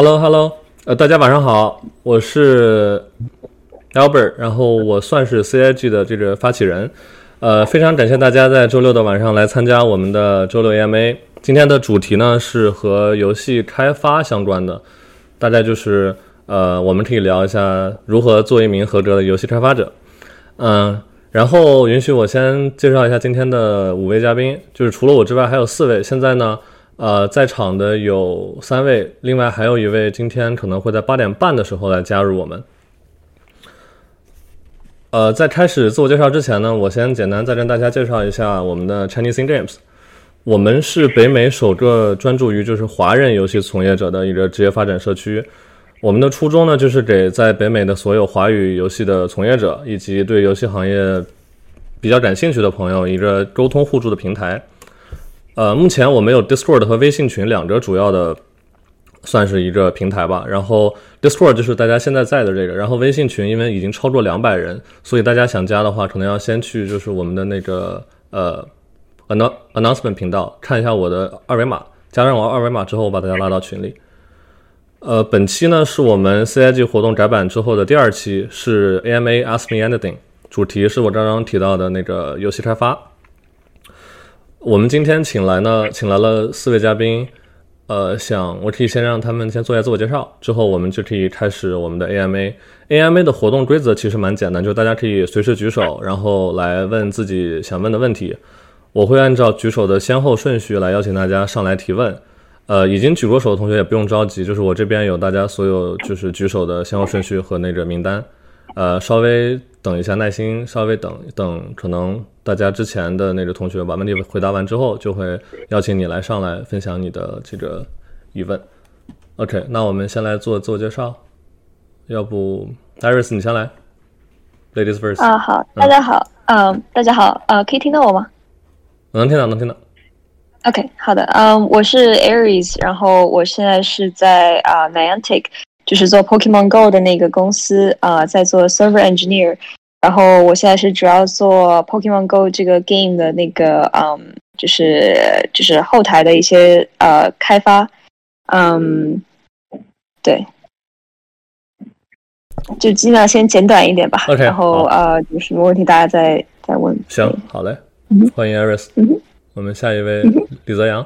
Hello，Hello，呃，大家晚上好，我是 Albert，然后我算是 CIG 的这个发起人，呃，非常感谢大家在周六的晚上来参加我们的周六 AMA。今天的主题呢是和游戏开发相关的，大概就是呃，我们可以聊一下如何做一名合格的游戏开发者。嗯，然后允许我先介绍一下今天的五位嘉宾，就是除了我之外还有四位，现在呢。呃，在场的有三位，另外还有一位今天可能会在八点半的时候来加入我们。呃，在开始自我介绍之前呢，我先简单再跟大家介绍一下我们的 Chinese in Games。我们是北美首个专注于就是华人游戏从业者的一个职业发展社区。我们的初衷呢，就是给在北美的所有华语游戏的从业者以及对游戏行业比较感兴趣的朋友一个沟通互助的平台。呃，目前我们有 Discord 和微信群两个主要的，算是一个平台吧。然后 Discord 就是大家现在在的这个，然后微信群因为已经超过两百人，所以大家想加的话，可能要先去就是我们的那个呃 announce announcement 频道看一下我的二维码，加上我二维码之后，我把大家拉到群里。呃，本期呢是我们 CIG 活动改版之后的第二期，是 AMA Ask Me Anything，主题是我刚刚提到的那个游戏开发。我们今天请来呢，请来了四位嘉宾，呃，想我可以先让他们先做一下自我介绍，之后我们就可以开始我们的 AMA。AMA 的活动规则其实蛮简单，就是大家可以随时举手，然后来问自己想问的问题。我会按照举手的先后顺序来邀请大家上来提问。呃，已经举过手的同学也不用着急，就是我这边有大家所有就是举手的先后顺序和那个名单。呃，稍微等一下，耐心稍微等等，可能大家之前的那个同学把问题回答完之后，就会邀请你来上来分享你的这个疑问。OK，那我们先来做自我介绍，要不 Iris 你先来，Ladies first。啊，好，大家好，嗯，大家好，呃，可以听到我吗？能听到，能听到。OK，好的，嗯，我是 Aries，然后我现在是在啊 Niantic。就是做 Pokemon Go 的那个公司啊，在做 Server Engineer，然后我现在是主要做 Pokemon Go 这个 game 的那个嗯，就是就是后台的一些呃开发，嗯，对，就尽量先简短一点吧。OK，然后呃，有什么问题大家再再问。行，好嘞，欢迎 Iris，我们下一位李泽阳。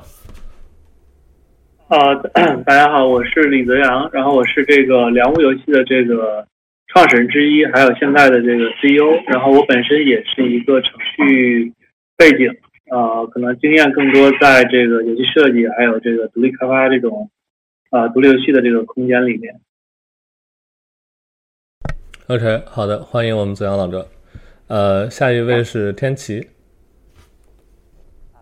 呃，大家好，我是李泽阳，然后我是这个良物游戏的这个创始人之一，还有现在的这个 CEO，然后我本身也是一个程序背景，呃，可能经验更多在这个游戏设计，还有这个独立开发这种呃独立游戏的这个空间里面。OK，好的，欢迎我们子阳老哥，呃，下一位是天琪。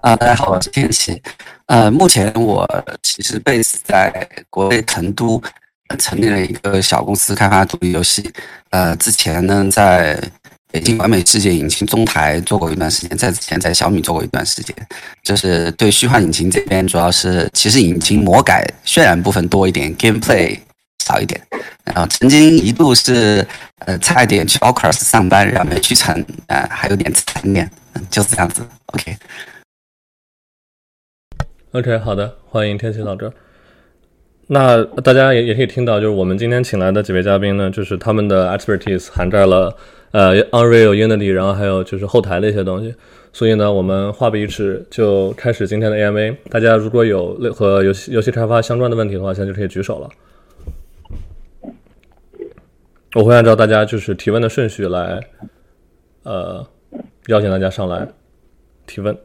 啊，大家好，我是天琪。呃，目前我其实 base 在国内成都，成立了一个小公司开发独立游戏。呃，之前呢，在北京完美世界引擎中台做过一段时间，在之前在小米做过一段时间。就是对虚幻引擎这边，主要是其实引擎魔改渲染部分多一点，gameplay 少一点。然后曾经一度是呃差一点去 Oculus 上班，然后没去成，呃还有点残念，就是这样子。OK。OK，好的，欢迎天琪老哥。那大家也也可以听到，就是我们今天请来的几位嘉宾呢，就是他们的 expertise 涵盖了呃 Unreal、Unity，然后还有就是后台的一些东西。所以呢，我们话不宜迟，就开始今天的 AMA。大家如果有和游戏游戏开发相关的问题的话，现在就可以举手了。我会按照大家就是提问的顺序来，呃，邀请大家上来提问。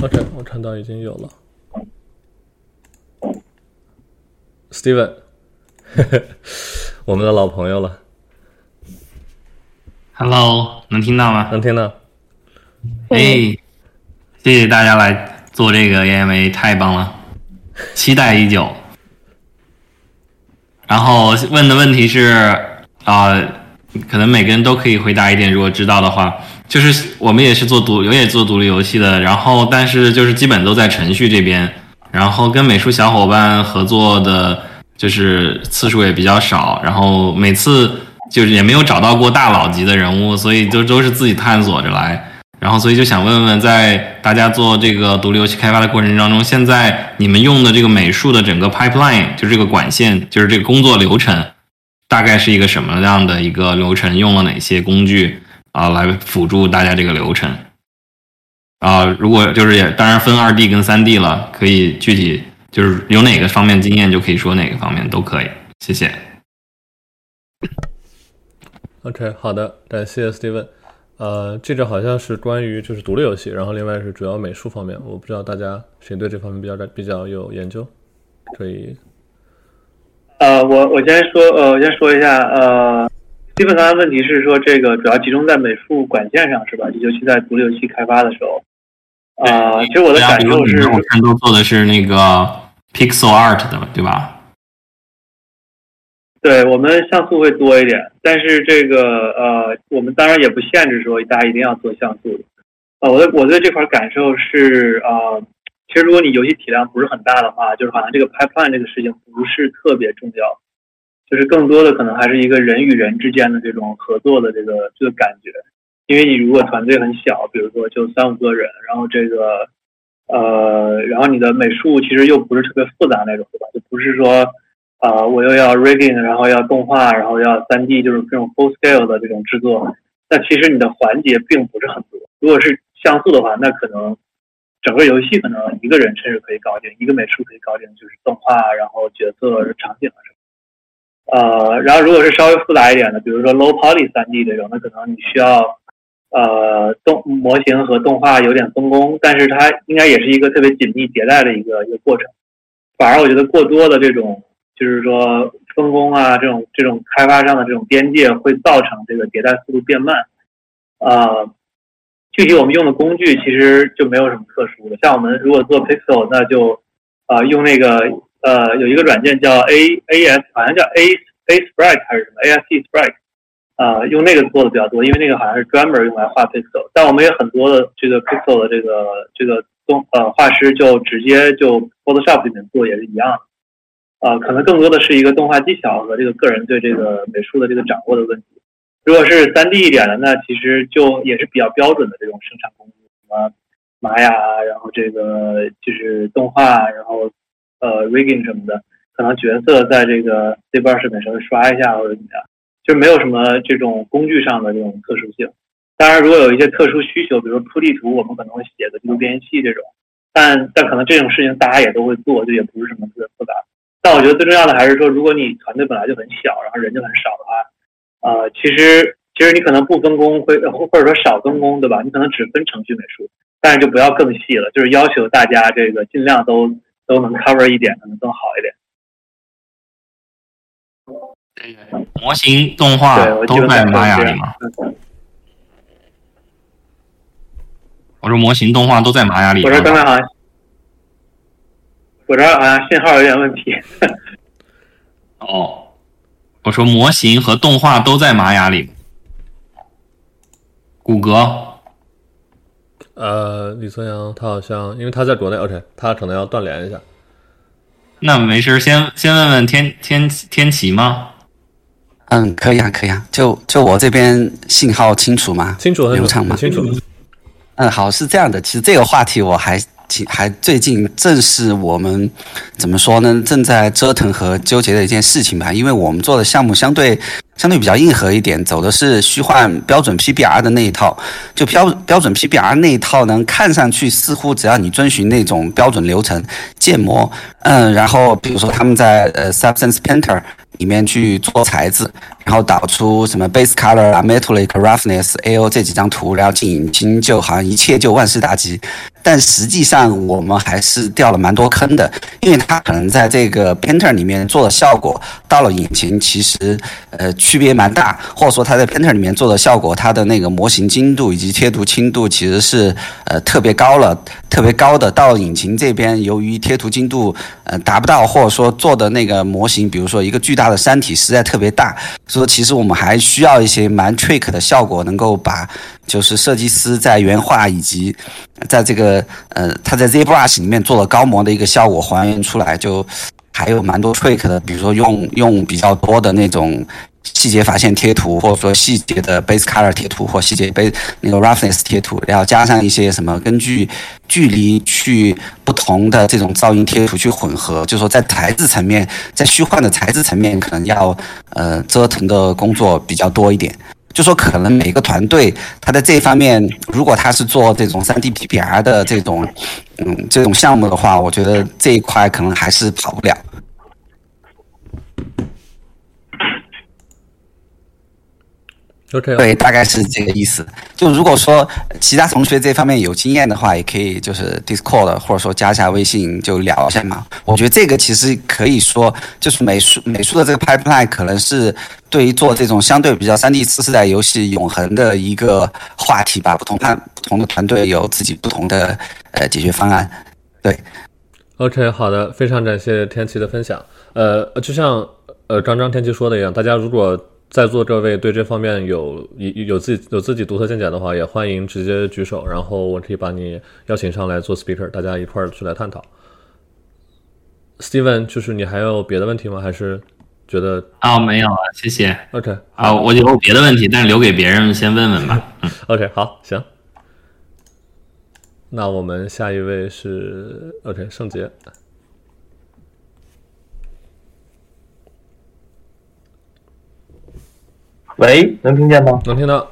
OK，我看到已经有了，Steven，我们的老朋友了。Hello，能听到吗？能听到。哎，谢谢大家来做这个 AMA，太棒了，期待已久。然后问的问题是啊，可能每个人都可以回答一点，如果知道的话。就是我们也是做独，我也做独立游戏的，然后但是就是基本都在程序这边，然后跟美术小伙伴合作的，就是次数也比较少，然后每次就是也没有找到过大佬级的人物，所以就都是自己探索着来。然后所以就想问问，在大家做这个独立游戏开发的过程当中，现在你们用的这个美术的整个 pipeline，就是这个管线，就是这个工作流程，大概是一个什么样的一个流程？用了哪些工具啊来辅助大家这个流程？啊，如果就是也当然分二 D 跟三 D 了，可以具体就是有哪个方面经验就可以说哪个方面都可以，谢谢。OK，好的，感谢 Steven。呃，这个好像是关于就是独立游戏，然后另外是主要美术方面，我不知道大家谁对这方面比较比较有研究，可以。呃，我我先说，呃，我先说一下，呃，基本上的问题是说这个主要集中在美术管线上是吧？尤其在独立游戏开发的时候，啊、其实我的感受是，我看都做的是那个 pixel art 的，对吧？对我们像素会多一点，但是这个呃，我们当然也不限制说大家一定要做像素啊。呃，我的我对这块感受是呃，其实如果你游戏体量不是很大的话，就是好像这个 pipeline 这个事情不是特别重要，就是更多的可能还是一个人与人之间的这种合作的这个这个感觉。因为你如果团队很小，比如说就三五个人，然后这个呃，然后你的美术其实又不是特别复杂那种，对吧？就不是说。呃，我又要 rigging，然后要动画，然后要三 D，就是这种 full scale 的这种制作。那其实你的环节并不是很多。如果是像素的话，那可能整个游戏可能一个人甚至可以搞定，一个美术可以搞定，就是动画，然后角色、场景啊什么。呃，然后如果是稍微复杂一点的，比如说 low poly 三 D 这种，那可能你需要呃动模型和动画有点分工，但是它应该也是一个特别紧密迭代的一个一个过程。反而我觉得过多的这种。就是说分工啊，这种这种开发上的这种边界会造成这个迭代速度变慢。呃，具体我们用的工具其实就没有什么特殊的，像我们如果做 Pixel，那就呃用那个呃有一个软件叫 A A S，好像叫 A A Sprite 还是什么 A S C Sprite，呃用那个做的比较多，因为那个好像是专门用来画 Pixel。但我们也很多的这个 Pixel 的这个这个动呃画师就直接就 Photoshop 里面做也是一样的。呃，可能更多的是一个动画技巧和这个个人对这个美术的这个掌握的问题。如果是三 D 一点的，那其实就也是比较标准的这种生产工具，什么玛雅，然后这个就是动画，然后呃 rigging 什么的，可能角色在这个 C 八上面稍微刷一下或者怎么样，就没有什么这种工具上的这种特殊性。当然，如果有一些特殊需求，比如说铺地图，我们可能会写个地图编译器这种，但但可能这种事情大家也都会做，就也不是什么特别复杂。但我觉得最重要的还是说，如果你团队本来就很小，然后人就很少的话，呃，其实其实你可能不分工会，或者说少分工，对吧？你可能只分程序美术，但是就不要更细了，就是要求大家这个尽量都都能 cover 一点，可能更好一点。模型动画都在玛雅里吗？我说模型动画都在玛雅里。我说刚才好像。我这好像信号有点问题。哦，我说模型和动画都在玛雅里。谷歌。呃，李泽阳他好像因为他在国内，OK，他可能要断联一下。那没事，先先问问天天天奇吗？嗯，可以啊，可以啊。就就我这边信号清楚吗？清楚，流畅吗？清楚。嗯，好，是这样的。其实这个话题我还。还最近正是我们怎么说呢？正在折腾和纠结的一件事情吧。因为我们做的项目相对相对比较硬核一点，走的是虚幻标准 PBR 的那一套。就标标准 PBR 那一套呢，看上去似乎只要你遵循那种标准流程建模，嗯，然后比如说他们在呃 Substance Painter 里面去做材质，然后导出什么 Base Color 啊、Metallic Roughness、AO 这几张图，然后进引擎，就好像一切就万事大吉。但实际上我们还是掉了蛮多坑的，因为它可能在这个 Painter 里面做的效果，到了引擎其实呃区别蛮大，或者说它在 Painter 里面做的效果，它的那个模型精度以及贴图轻度其实是呃特别高了，特别高的。到引擎这边，由于贴图精度呃达不到，或者说做的那个模型，比如说一个巨大的山体实在特别大，所以其实我们还需要一些蛮 trick 的效果，能够把就是设计师在原画以及在这个呃他在 ZBrush 里面做了高模的一个效果还原出来，就还有蛮多 trick 的，比如说用用比较多的那种细节法线贴图，或者说细节的 base color 贴图，或细节 base 那个 roughness 贴图，然后加上一些什么根据距离去不同的这种噪音贴图去混合，就说在材质层面，在虚幻的材质层面，可能要呃折腾的工作比较多一点。就说可能每个团队他在这方面，如果他是做这种三 D PPR 的这种嗯这种项目的话，我觉得这一块可能还是跑不了。对，大概是这个意思。就如果说其他同学这方面有经验的话，也可以就是 Discord 或者说加一下微信就聊一下嘛。我觉得这个其实可以说，就是美术美术的这个 pipeline 可能是对于做这种相对比较三 D 次世代游戏永恒的一个话题吧。不同派不同的团队有自己不同的呃解决方案。对，OK，好的，非常感谢天琪的分享。呃，就像呃刚刚天琪说的一样，大家如果在座这位对这方面有有有自己有自己独特见解的话，也欢迎直接举手，然后我可以把你邀请上来做 speaker，大家一块儿去来探讨。Steven，就是你还有别的问题吗？还是觉得？哦，没有了，谢谢。OK，好，我有别的问题，但是留给别人先问问吧。嗯，OK，好，行。那我们下一位是 OK，圣杰。喂，能听见吗？能听到。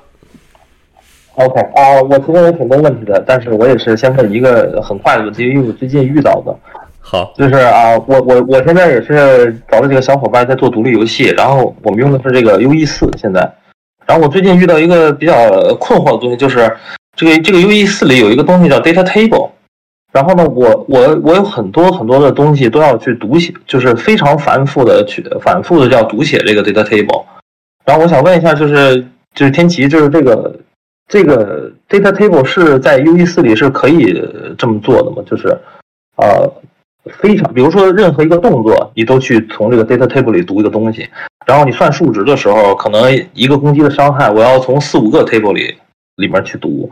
OK 啊，我提问有挺多问题的，但是我也是先问一个很快的问题，因为我最近遇到的。好。就是啊，我我我现在也是找了几个小伙伴在做独立游戏，然后我们用的是这个 UE 四现在。然后我最近遇到一个比较困惑的东西，就是这个这个 UE 四里有一个东西叫 Data Table，然后呢，我我我有很多很多的东西都要去读写，就是非常繁复的去反复的要读写这个 Data Table。然后我想问一下，就是就是天奇，就是这个这个 data table 是在 U E 四里是可以这么做的吗？就是呃，非常，比如说任何一个动作，你都去从这个 data table 里读一个东西，然后你算数值的时候，可能一个攻击的伤害，我要从四五个 table 里里面去读。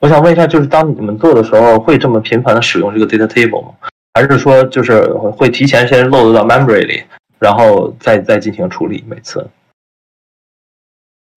我想问一下，就是当你们做的时候，会这么频繁的使用这个 data table 吗？还是说就是会提前先 load 到 memory 里，然后再再进行处理每次？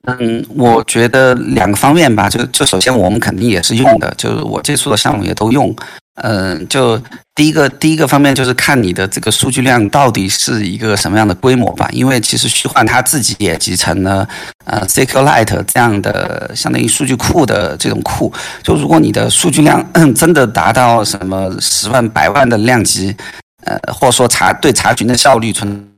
嗯，我觉得两个方面吧，就就首先我们肯定也是用的，就是我接触的项目也都用。嗯，就第一个第一个方面就是看你的这个数据量到底是一个什么样的规模吧，因为其实虚幻它自己也集成了呃 SQLite 这样的相当于数据库的这种库。就如果你的数据量 真的达到什么十万百万的量级，呃，或者说查对查询的效率存。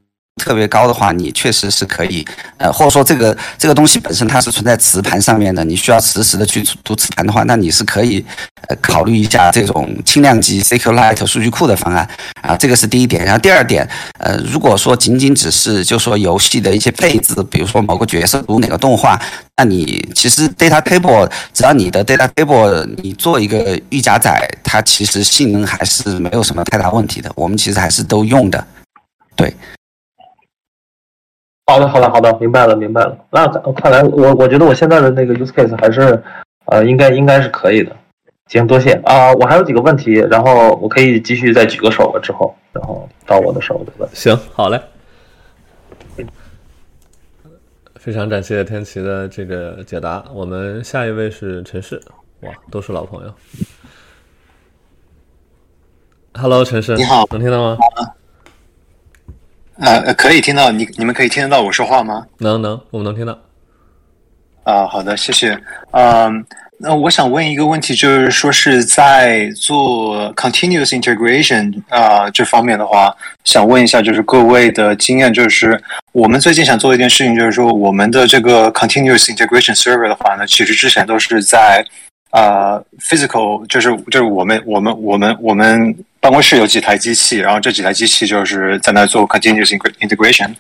特别高的话，你确实是可以，呃，或者说这个这个东西本身它是存在磁盘上面的，你需要实时的去读磁盘的话，那你是可以，呃，考虑一下这种轻量级 SQLite 数据库的方案啊，这个是第一点。然后第二点，呃，如果说仅仅只是就说游戏的一些配置，比如说某个角色读哪个动画，那你其实 data table 只要你的 data table 你做一个预加载，它其实性能还是没有什么太大问题的。我们其实还是都用的，对。好的，好的，好的，明白了，明白了。那看来我我觉得我现在的那个 use case 还是，呃，应该应该是可以的。行，多谢啊。我还有几个问题，然后我可以继续再举个手了之后，然后到我的时候再问。行，好嘞。非常感谢天琪的这个解答。我们下一位是陈氏，哇，都是老朋友。Hello，陈氏，你好，能听到吗？呃，可以听到你，你们可以听得到我说话吗？能能，我们能听到。啊，好的，谢谢。嗯，那我想问一个问题，就是说是在做 continuous integration 啊这方面的话，想问一下，就是各位的经验，就是我们最近想做一件事情，就是说我们的这个 continuous integration server 的话呢，其实之前都是在。啊，physical 就是就是我们我们我们我们办公室有几台机器，然后这几台机器就是在那做 continuous integration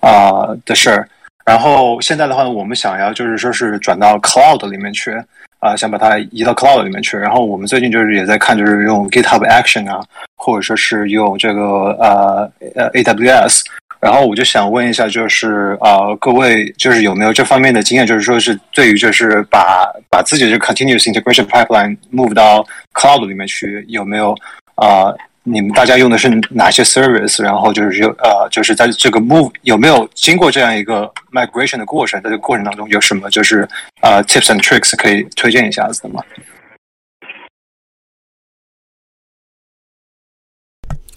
啊的事儿。然后现在的话，我们想要就是说是转到 cloud 里面去啊，想把它移到 cloud 里面去。然后我们最近就是也在看，就是用 GitHub Action 啊，或者说是用这个呃呃 AWS。然后我就想问一下，就是啊，各位就是有没有这方面的经验？就是说是对于就是把把自己的 continuous integration pipeline move 到 cloud 里面去，有没有啊你们大家用的是哪些 service，然后就是有呃，就是在这个 move 有没有经过这样一个 migration 的过程，在这个过程当中有什么就是呃 tips and tricks 可以推荐一下子的吗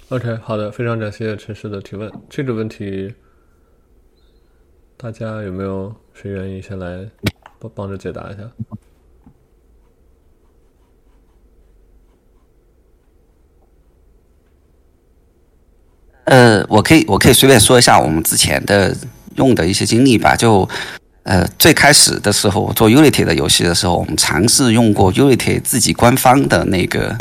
？OK，好的，非常感谢陈氏的提问。这个问题，大家有没有谁愿意先来帮帮着解答一下？呃，我可以我可以随便说一下我们之前的用的一些经历吧。就呃最开始的时候我做 Unity 的游戏的时候，我们尝试用过 Unity 自己官方的那个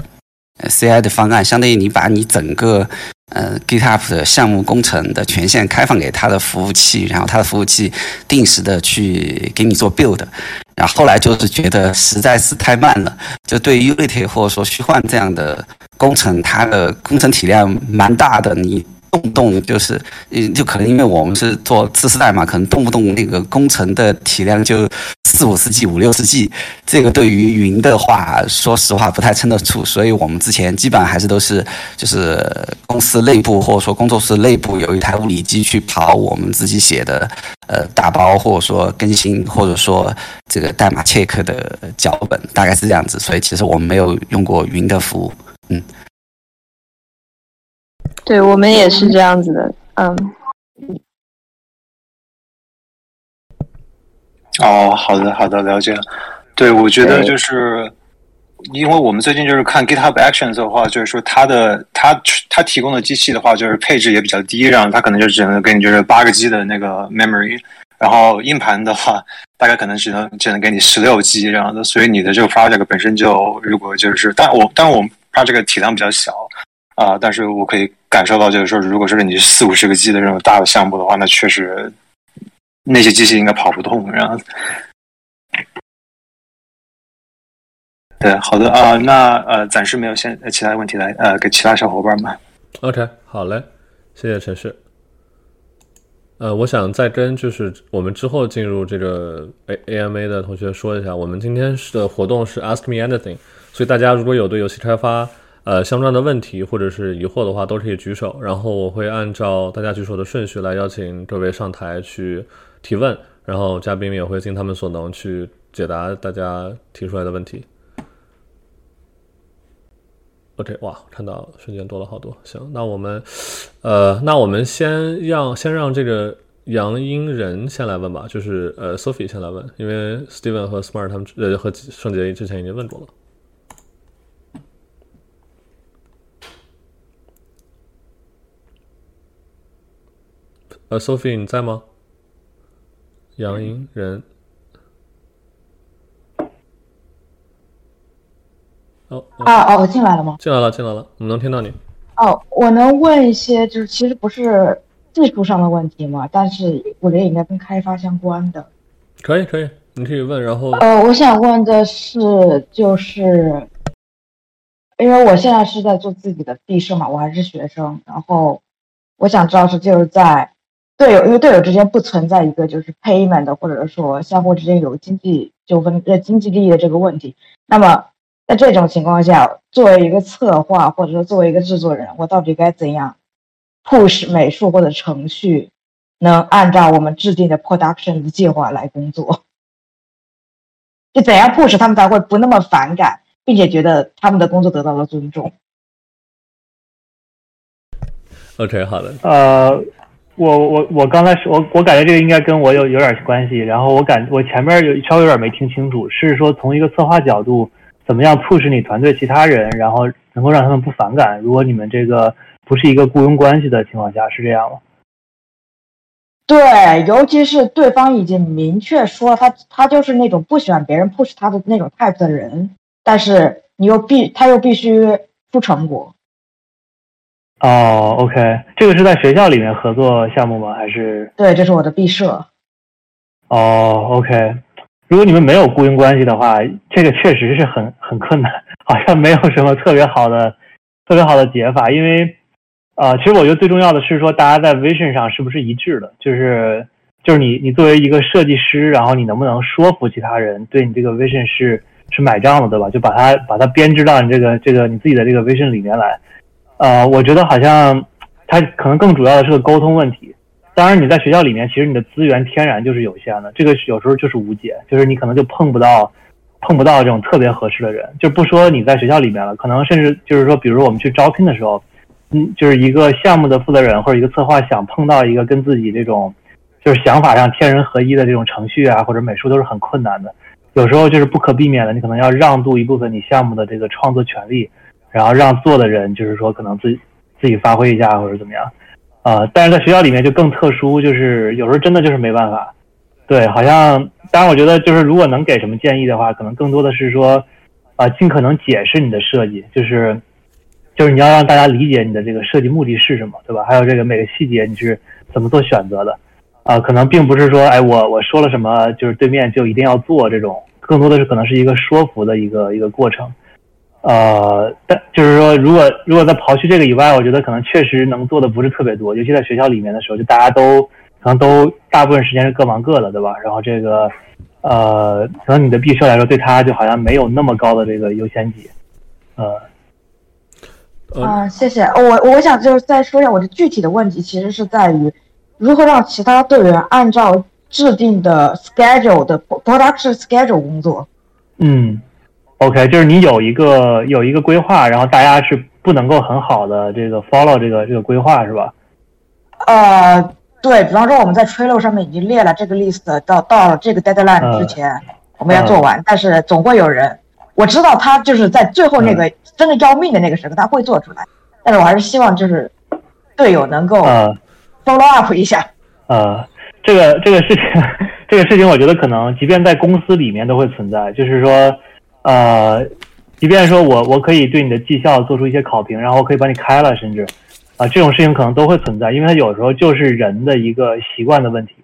CI 的方案，相当于你把你整个呃 GitHub 的项目工程的权限开放给它的服务器，然后它的服务器定时的去给你做 build。然后后来就是觉得实在是太慢了，就对 Unity 或者说虚幻这样的工程，它的工程体量蛮大的，你。动不动就是，嗯，就可能因为我们是做次世代嘛，可能动不动那个工程的体量就四五十 G、五六十 G，这个对于云的话，说实话不太撑得住，所以我们之前基本上还是都是就是公司内部或者说工作室内部有一台物理机去跑我们自己写的呃打包或者说更新或者说这个代码 check 的脚本，大概是这样子，所以其实我们没有用过云的服务，嗯。对我们也是这样子的，嗯。哦，好的，好的，了解了。对，我觉得就是，因为我们最近就是看 GitHub Actions 的话，就是说它的它它提供的机器的话，就是配置也比较低，然后它可能就只能给你就是八个 G 的那个 memory，然后硬盘的话，大概可能只能只能给你十六 G 这样的，所以你的这个 project 本身就如果就是，但我但我们 project 体量比较小。啊、呃，但是我可以感受到，就是说，如果是你四五十个 G 的这种大的项目的话，那确实那些机器应该跑不动，然后。对，好的啊、那呃，暂时没有现其他问题来呃，给其他小伙伴们。OK，好嘞，谢谢陈氏。呃，我想再跟就是我们之后进入这个 A AMA 的同学说一下，我们今天的活动是 Ask Me Anything，所以大家如果有对游戏开发呃，相关的问题或者是疑惑的话，都可以举手，然后我会按照大家举手的顺序来邀请各位上台去提问，然后嘉宾也会尽他们所能去解答大家提出来的问题。OK，哇，看到瞬间多了好多。行，那我们，呃，那我们先让先让这个杨英仁先来问吧，就是呃，Sophie 先来问，因为 Steven 和 Smart 他们呃和圣杰之前已经问过了。呃，Sophie 你在吗？杨英仁。哦啊哦，我进来了吗？进来了，进来了，我们能听到你。哦，我能问一些，就是其实不是技术上的问题嘛，但是我觉得应该跟开发相关的。可以，可以，你可以问。然后，呃，我想问的是，就是因为我现在是在做自己的毕设嘛，我还是学生，然后我想知道是就是在队友，因为队友之间不存在一个就是 payment 或者说相互之间有经济纠纷、呃经济利益的这个问题，那么。在这种情况下，作为一个策划或者说作为一个制作人，我到底该怎样 push 美术或者程序，能按照我们制定的 production 的计划来工作？就怎样 push 他们才会不那么反感，并且觉得他们的工作得到了尊重？OK，好的。呃，我我我刚才我我感觉这个应该跟我有有点关系，然后我感我前面有稍微有点没听清楚，是说从一个策划角度。怎么样促使你团队其他人，然后能够让他们不反感？如果你们这个不是一个雇佣关系的情况下，是这样吗？对，尤其是对方已经明确说他他就是那种不喜欢别人 push 他的那种 type 的人，但是你又必他又必须出成果。哦，OK，这个是在学校里面合作项目吗？还是？对，这是我的毕设。哦，OK。如果你们没有雇佣关系的话，这个确实是很很困难，好像没有什么特别好的、特别好的解法。因为，呃，其实我觉得最重要的是说，大家在 vision 上是不是一致的？就是就是你你作为一个设计师，然后你能不能说服其他人对你这个 vision 是是买账的，对吧？就把它把它编织到你这个这个你自己的这个 vision 里面来。呃，我觉得好像它可能更主要的是个沟通问题。当然，你在学校里面，其实你的资源天然就是有限的，这个有时候就是无解，就是你可能就碰不到碰不到这种特别合适的人。就不说你在学校里面了，可能甚至就是说，比如说我们去招聘的时候，嗯，就是一个项目的负责人或者一个策划想碰到一个跟自己这种就是想法上天人合一的这种程序啊或者美术都是很困难的。有时候就是不可避免的，你可能要让渡一部分你项目的这个创作权利，然后让做的人就是说可能自己自己发挥一下或者怎么样。啊，但是在学校里面就更特殊，就是有时候真的就是没办法。对，好像当然，我觉得就是如果能给什么建议的话，可能更多的是说，啊，尽可能解释你的设计，就是就是你要让大家理解你的这个设计目的是什么，对吧？还有这个每个细节你是怎么做选择的，啊，可能并不是说，哎，我我说了什么，就是对面就一定要做这种，更多的是可能是一个说服的一个一个过程。呃，但就是说，如果如果在刨去这个以外，我觉得可能确实能做的不是特别多，尤其在学校里面的时候，就大家都可能都大部分时间是各忙各的，对吧？然后这个呃，可能你的毕设来说，对他就好像没有那么高的这个优先级。呃，啊，谢谢。我我想就是再说一下我的具体的问题，其实是在于如何让其他队员按照制定的 schedule 的 production schedule 工作。嗯。OK，就是你有一个有一个规划，然后大家是不能够很好的这个 follow 这个这个规划是吧？呃，对比方说我们在 Trello 上面已经列了这个 list，到到了这个 deadline 之前我们要做完，但是总会有人，我知道他就是在最后那个真的要命的那个时刻他会做出来，但是我还是希望就是队友能够 follow up 一下。呃，这个这个事情 这个事情我觉得可能即便在公司里面都会存在，就是说。呃，即便说我我可以对你的绩效做出一些考评，然后我可以把你开了，甚至啊这种事情可能都会存在，因为它有时候就是人的一个习惯的问题，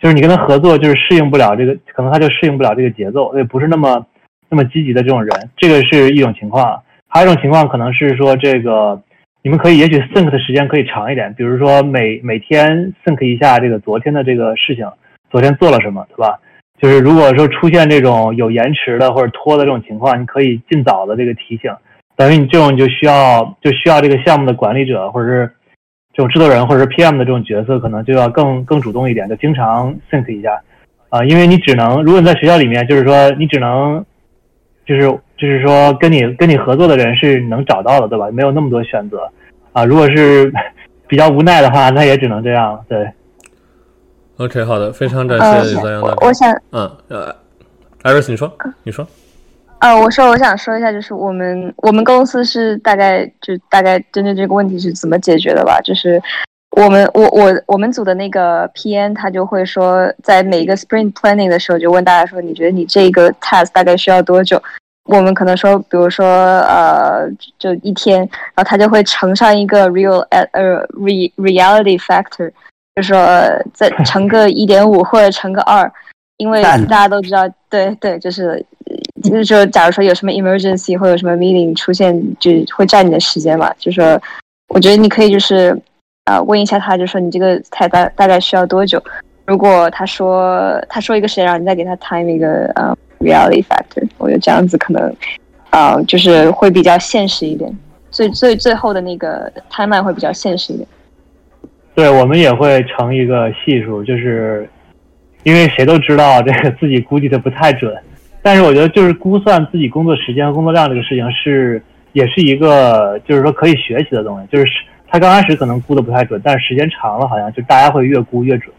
就是你跟他合作就是适应不了这个，可能他就适应不了这个节奏，也不是那么那么积极的这种人，这个是一种情况。还有一种情况可能是说这个你们可以也许 think 的时间可以长一点，比如说每每天 think 一下这个昨天的这个事情，昨天做了什么，对吧？就是如果说出现这种有延迟的或者拖的这种情况，你可以尽早的这个提醒，等于你这种就需要就需要这个项目的管理者或者是这种制作人或者是 PM 的这种角色，可能就要更更主动一点，就经常 think 一下啊，因为你只能如果你在学校里面，就是说你只能就是就是说跟你跟你合作的人是能找到的，对吧？没有那么多选择啊，如果是 比较无奈的话，那也只能这样，对。OK，好的，非常感谢李泽阳的。我想，嗯，呃，艾瑞斯，你说，你说。呃，我说，我想说一下，就是我们我们公司是大概就大概针对这个问题是怎么解决的吧？就是我们我我我们组的那个 PM 他就会说，在每一个 Spring Planning 的时候，就问大家说，你觉得你这个 Task 大概需要多久？我们可能说，比如说呃，就一天，然后他就会乘上一个 Real 呃 Re Reality Factor。就说再 乘个一点五或者乘个二，因为大家都知道，对对，就是就是说，假如说有什么 emergency 或有什么 meeting 出现，就会占你的时间嘛。就说，我觉得你可以就是啊问一下他，就说你这个台大大概需要多久？如果他说他说一个时间，然后你再给他 time 一个呃 reality factor，我觉得这样子可能啊就是会比较现实一点，所以最最后的那个 timeline 会比较现实一点。对我们也会乘一个系数，就是因为谁都知道这个自己估计的不太准，但是我觉得就是估算自己工作时间和工作量这个事情是也是一个就是说可以学习的东西，就是他刚开始可能估的不太准，但是时间长了好像就大家会越估越准。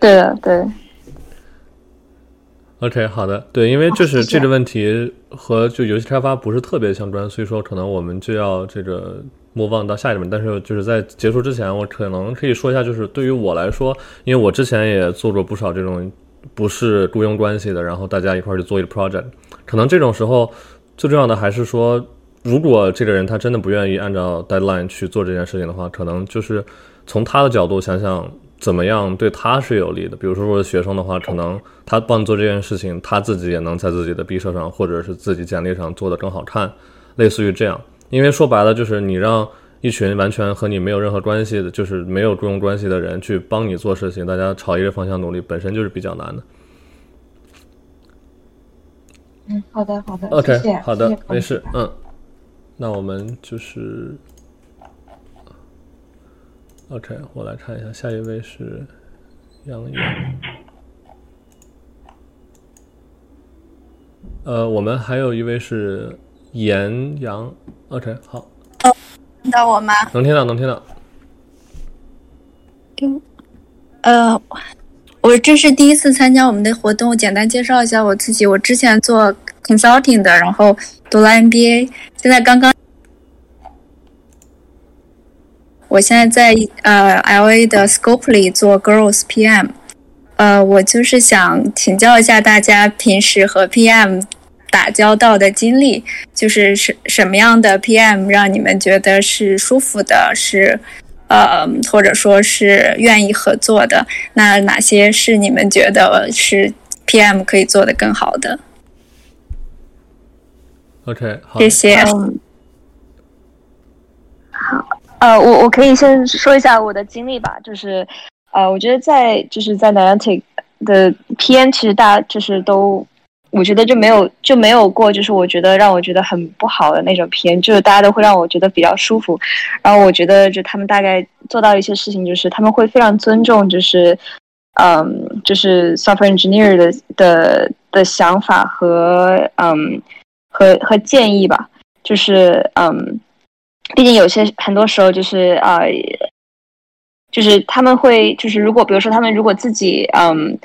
对的，对。OK，好的，对，因为就是这个问题和就游戏开发不是特别相关，所以说可能我们就要这个。莫忘到下一轮，但是就是在结束之前，我可能可以说一下，就是对于我来说，因为我之前也做过不少这种不是雇佣关系的，然后大家一块儿去做一个 project，可能这种时候最重要的还是说，如果这个人他真的不愿意按照 deadline 去做这件事情的话，可能就是从他的角度想想怎么样对他是有利的。比如说，如果学生的话，可能他帮你做这件事情，他自己也能在自己的毕设上或者是自己简历上做得更好看，类似于这样。因为说白了，就是你让一群完全和你没有任何关系的，就是没有雇佣关系的人去帮你做事情，大家朝一个方向努力，本身就是比较难的。嗯，好的，好的，OK，谢谢，好的，没事，嗯。那我们就是，OK，我来看一下，下一位是杨洋。呃，我们还有一位是严阳，OK，好，听到我吗？能听到，能听到。呃，我这是第一次参加我们的活动，简单介绍一下我自己。我之前做 consulting 的，然后读了 MBA，现在刚刚，我现在在呃 LA 的 Scopely 做 Growth PM。呃，我就是想请教一下大家，平时和 PM 打交道的经历，就是什什么样的 PM 让你们觉得是舒服的，是呃，或者说是愿意合作的？那哪些是你们觉得是 PM 可以做得更好的？OK，好，谢谢。嗯，好，呃，我我可以先说一下我的经历吧，就是，呃，我觉得在就是在 Niantic 的 PM，其实大家就是都，我觉得就没有就没有过，就是我觉得让我觉得很不好的那种片就是大家都会让我觉得比较舒服，然后我觉得就他们大概做到一些事情，就是他们会非常尊重，就是，嗯，就是 software engineer 的的的想法和嗯。和和建议吧，就是嗯，毕竟有些很多时候就是呃，就是他们会就是如果比如说他们如果自己嗯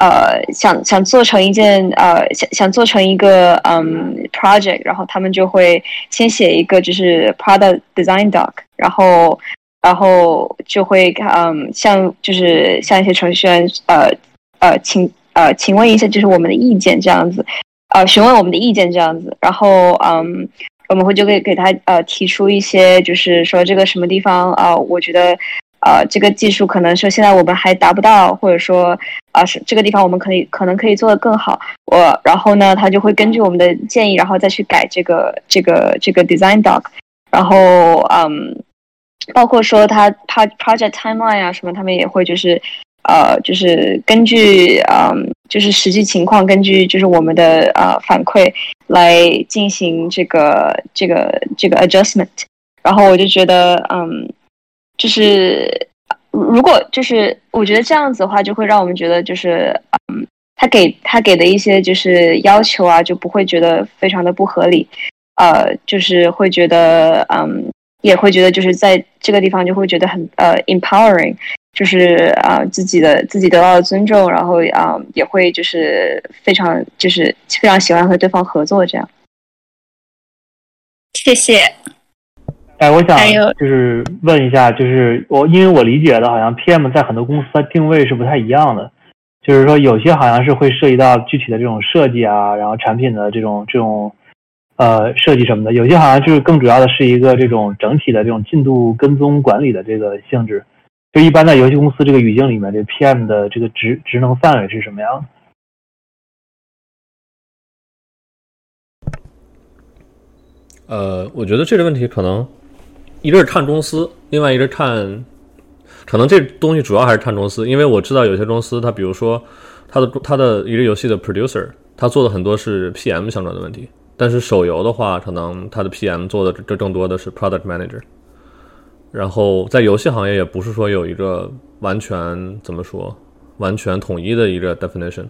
呃想想做成一件呃想想做成一个嗯 project，然后他们就会先写一个就是 product design doc，然后然后就会嗯像就是像一些程序员呃呃请呃请问一下就是我们的意见这样子。呃，询问我们的意见这样子，然后嗯，我们会就会给他呃提出一些，就是说这个什么地方啊、呃，我觉得呃这个技术可能说现在我们还达不到，或者说啊、是这个地方我们可以可能可以做得更好。我然后呢，他就会根据我们的建议，然后再去改这个这个这个 design doc，然后嗯，包括说他 project timeline 啊什么，他们也会就是。呃，就是根据嗯，就是实际情况，根据就是我们的呃反馈来进行这个这个这个 adjustment。然后我就觉得，嗯，就是如果就是我觉得这样子的话，就会让我们觉得就是嗯，他给他给的一些就是要求啊，就不会觉得非常的不合理。呃，就是会觉得嗯，也会觉得就是在这个地方就会觉得很呃 empowering。就是啊、呃，自己的自己得到了尊重，然后啊、也会就是非常就是非常喜欢和对方合作这样。谢谢。哎，我想就是问一下，就是我因为我理解的好像 PM 在很多公司它定位是不太一样的，就是说有些好像是会涉及到具体的这种设计啊，然后产品的这种这种呃设计什么的，有些好像就是更主要的是一个这种整体的这种进度跟踪管理的这个性质。就一般在游戏公司这个语境里面，这 PM 的这个职职能范围是什么样的？呃，我觉得这个问题可能一个是看公司，另外一个看，可能这东西主要还是看公司，因为我知道有些公司，它比如说它的它的一个游戏的 producer，他做的很多是 PM 相关的问题，但是手游的话，可能它的 PM 做的这更多的是 product manager。然后在游戏行业也不是说有一个完全怎么说完全统一的一个 definition，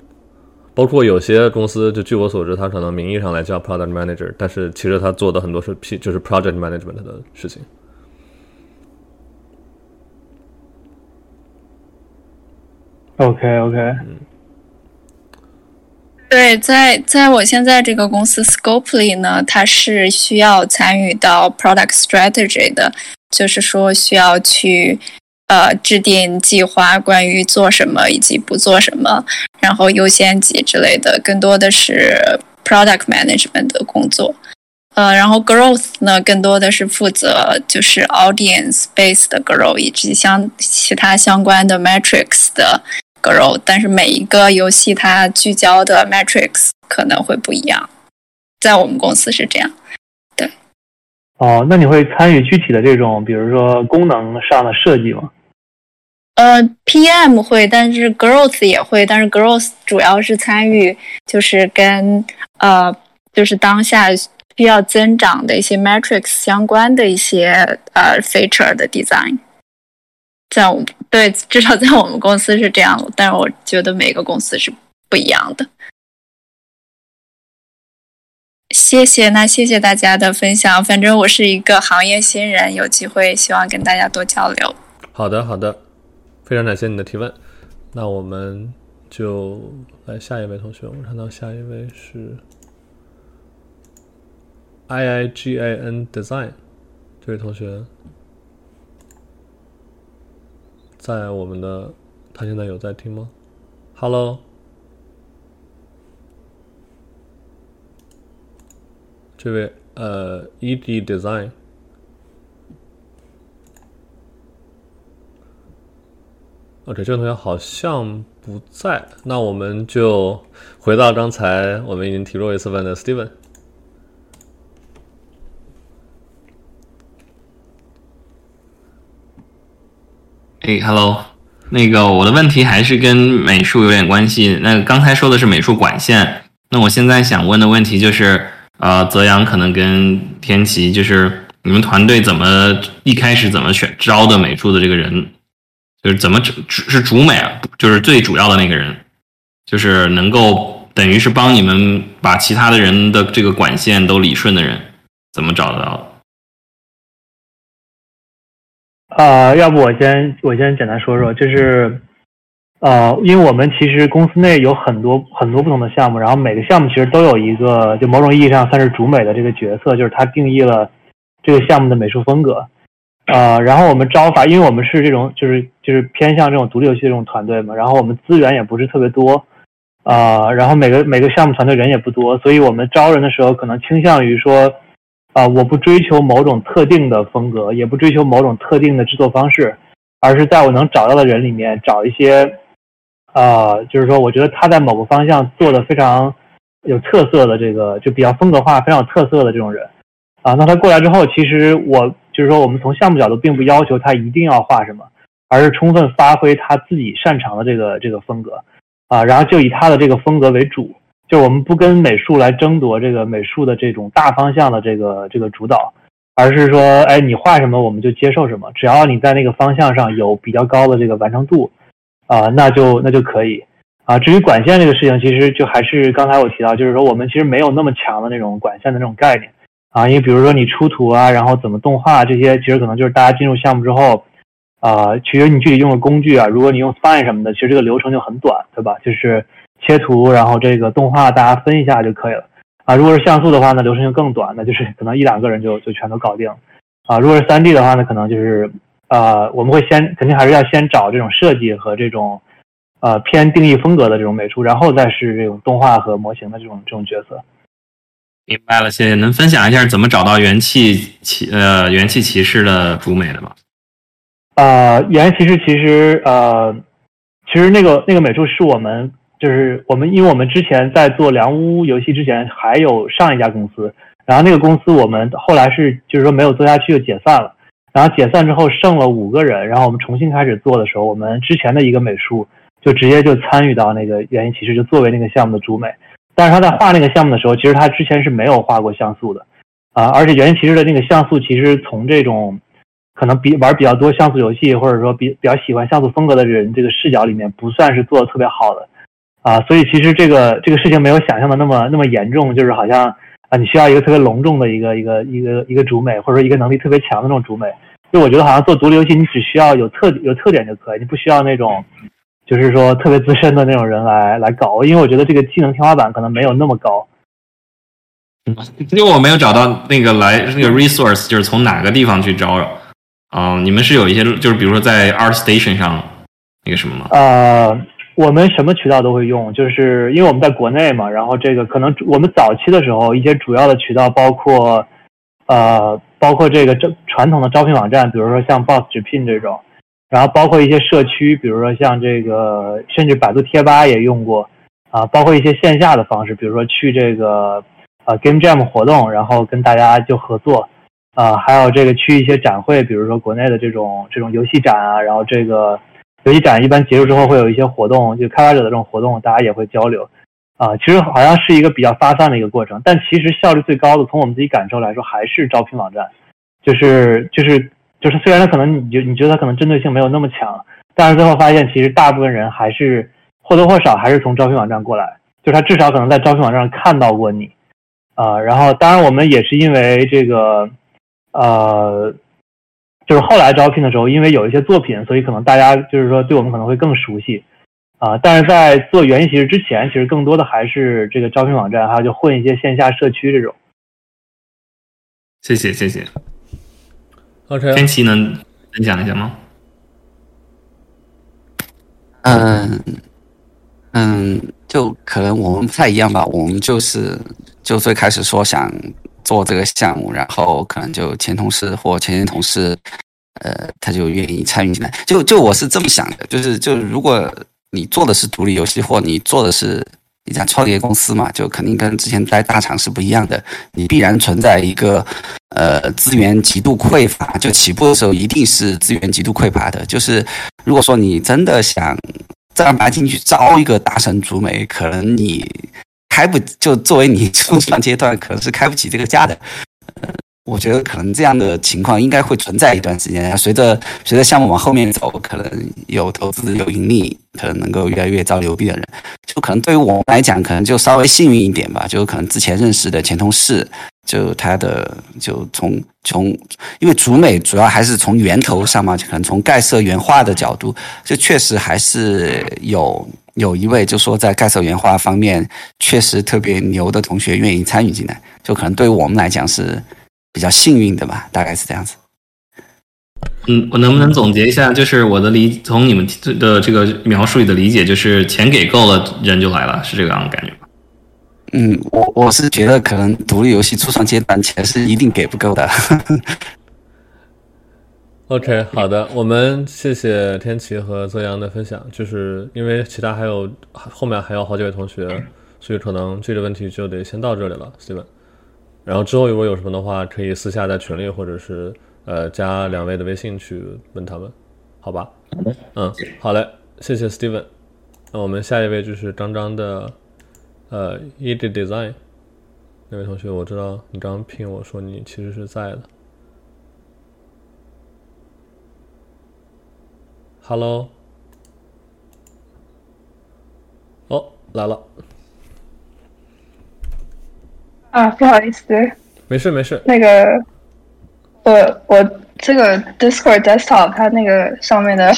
包括有些公司，就据我所知，它可能名义上来叫 product manager，但是其实它做的很多是 P 就是 project management 的事情。OK OK，对，在在我现在这个公司 Scopely 呢，它是需要参与到 product strategy 的。就是说，需要去呃制定计划，关于做什么以及不做什么，然后优先级之类的，更多的是 product management 的工作。呃，然后 growth 呢，更多的是负责就是 audience base 的 growth 以及相其他相关的 metrics 的 grow。但是每一个游戏它聚焦的 metrics 可能会不一样，在我们公司是这样。对哦，那你会参与具体的这种，比如说功能上的设计吗？呃，PM 会，但是 growth 也会，但是 growth 主要是参与，就是跟呃，就是当下需要增长的一些 metrics 相关的一些呃 feature 的 design。在我们对至少在我们公司是这样，但是我觉得每个公司是不一样的。谢谢，那谢谢大家的分享。反正我是一个行业新人，有机会希望跟大家多交流。好的，好的，非常感谢你的提问。那我们就来下一位同学。我们看到下一位是 I I G A N Design 这位同学，在我们的，他现在有在听吗？Hello。这位呃，ED Design，哦，对，这位同学好像不在，那我们就回到刚才我们已经提过一次问的 Steven。哎，Hello，那个我的问题还是跟美术有点关系。那刚才说的是美术管线，那我现在想问的问题就是。呃，泽阳可能跟天琪，就是你们团队怎么一开始怎么选招的美术的这个人，就是怎么是主美啊，就是最主要的那个人，就是能够等于是帮你们把其他的人的这个管线都理顺的人，怎么找得到？啊，要不我先我先简单说说，就是。呃，因为我们其实公司内有很多很多不同的项目，然后每个项目其实都有一个就某种意义上算是主美的这个角色，就是他定义了这个项目的美术风格。呃，然后我们招法，因为我们是这种就是就是偏向这种独立游戏这种团队嘛，然后我们资源也不是特别多，呃，然后每个每个项目团队人也不多，所以我们招人的时候可能倾向于说，啊，我不追求某种特定的风格，也不追求某种特定的制作方式，而是在我能找到的人里面找一些。呃，就是说，我觉得他在某个方向做的非常有特色的这个，就比较风格化、非常有特色的这种人，啊，那他过来之后，其实我就是说，我们从项目角度并不要求他一定要画什么，而是充分发挥他自己擅长的这个这个风格，啊，然后就以他的这个风格为主，就我们不跟美术来争夺这个美术的这种大方向的这个这个主导，而是说，哎，你画什么我们就接受什么，只要你在那个方向上有比较高的这个完成度。啊，那就那就可以啊。至于管线这个事情，其实就还是刚才我提到，就是说我们其实没有那么强的那种管线的那种概念啊。因为比如说你出图啊，然后怎么动画这些，其实可能就是大家进入项目之后啊，其实你具体用的工具啊。如果你用 Fine 什么的，其实这个流程就很短，对吧？就是切图，然后这个动画大家分一下就可以了啊。如果是像素的话，呢流程就更短，那就是可能一两个人就就全都搞定啊。如果是三 D 的话，呢可能就是。呃，我们会先肯定还是要先找这种设计和这种，呃偏定义风格的这种美术，然后再是这种动画和模型的这种这种角色。明白了，谢谢。能分享一下怎么找到元气骑呃元气骑士的主美的吗？呃，元气骑士其实呃，其实那个那个美术是我们就是我们，因为我们之前在做梁屋游戏之前还有上一家公司，然后那个公司我们后来是就是说没有做下去就解散了。然后解散之后剩了五个人，然后我们重新开始做的时候，我们之前的一个美术就直接就参与到那个原因骑士，就作为那个项目的主美。但是他在画那个项目的时候，其实他之前是没有画过像素的，啊，而且原因骑士的那个像素其实从这种可能比玩比较多像素游戏，或者说比比较喜欢像素风格的人这个视角里面，不算是做的特别好的，啊，所以其实这个这个事情没有想象的那么那么严重，就是好像。啊，你需要一个特别隆重的一个一个一个一个主美，或者说一个能力特别强的那种主美。就我觉得好像做独立游戏，你只需要有特有特点就可以，你不需要那种，就是说特别资深的那种人来来搞。因为我觉得这个技能天花板可能没有那么高。因为我没有找到那个来那个 resource，就是从哪个地方去招。啊，你们是有一些，就是比如说在 Art Station 上那个什么吗？呃。我们什么渠道都会用，就是因为我们在国内嘛，然后这个可能我们早期的时候，一些主要的渠道包括，呃，包括这个这传统的招聘网站，比如说像 Boss 直聘这种，然后包括一些社区，比如说像这个，甚至百度贴吧也用过，啊，包括一些线下的方式，比如说去这个呃 Game Jam 活动，然后跟大家就合作，啊，还有这个去一些展会，比如说国内的这种这种游戏展啊，然后这个。游戏展一般结束之后会有一些活动，就开发者的这种活动，大家也会交流，啊，其实好像是一个比较发散的一个过程，但其实效率最高的，从我们自己感受来说，还是招聘网站，就是就是就是，虽然它可能你觉你觉得它可能针对性没有那么强，但是最后发现，其实大部分人还是或多或少还是从招聘网站过来，就他至少可能在招聘网站上看到过你，啊，然后当然我们也是因为这个，呃，就是后来招聘的时候，因为有一些作品，所以可能大家就是说对我们可能会更熟悉。啊，但是在做原型实之前，其实更多的还是这个招聘网站，还有就混一些线下社区这种。谢谢谢谢。OK，天琪能分享一下吗？嗯嗯，就可能我们不太一样吧。我们就是就最开始说想做这个项目，然后可能就前同事或前前同事，呃，他就愿意参与进来。就就我是这么想的，就是就如果。你做的是独立游戏，或你做的是一家创业公司嘛，就肯定跟之前在大厂是不一样的。你必然存在一个，呃，资源极度匮乏。就起步的时候一定是资源极度匮乏的。就是如果说你真的想正儿八经去招一个大神主美，可能你开不就作为你初创阶段，可能是开不起这个价的。我觉得可能这样的情况应该会存在一段时间。随着随着项目往后面走，可能有投资有盈利，可能能够越来越招牛逼的人。就可能对于我们来讲，可能就稍微幸运一点吧。就可能之前认识的前同事，就他的就从从，因为竹美主要还是从源头上嘛，就可能从盖色原画的角度，就确实还是有有一位就说在盖色原画方面确实特别牛的同学愿意参与进来。就可能对于我们来讲是。比较幸运的吧，大概是这样子。嗯，我能不能总结一下？就是我的理，从你们的这个描述里的理解，就是钱给够了，人就来了，是这个样的感觉吗？嗯，我我是觉得可能独立游戏初创阶段钱是一定给不够的。OK，好的，我们谢谢天琪和泽阳的分享。就是因为其他还有后面还有好几位同学，所以可能这个问题就得先到这里了，Steven。然后之后如果有什么的话，可以私下在群里或者是呃加两位的微信去问他们，好吧？嗯，好嘞，谢谢 Steven。那我们下一位就是张张的呃 e d Design 那位同学，我知道你刚刚聘我说你其实是在的。Hello，哦，来了。啊，不好意思，没事没事。那个，我我这个 Discord desktop 它那个上面的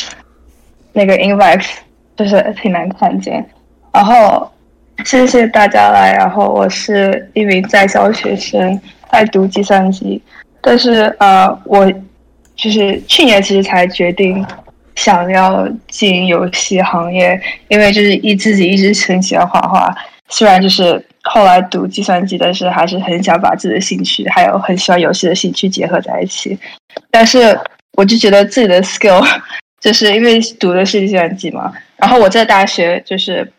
那个 invite 就是挺难看见。然后谢谢大家来。然后我是一名在校学生，在读计算机。但是呃，我就是去年其实才决定想要进游戏行业，因为就是一自己一直很喜欢画画，虽然就是。后来读计算机，但是还是很想把自己的兴趣还有很喜欢游戏的兴趣结合在一起。但是我就觉得自己的 skill 就是因为读的是计算机嘛，然后我在大学就是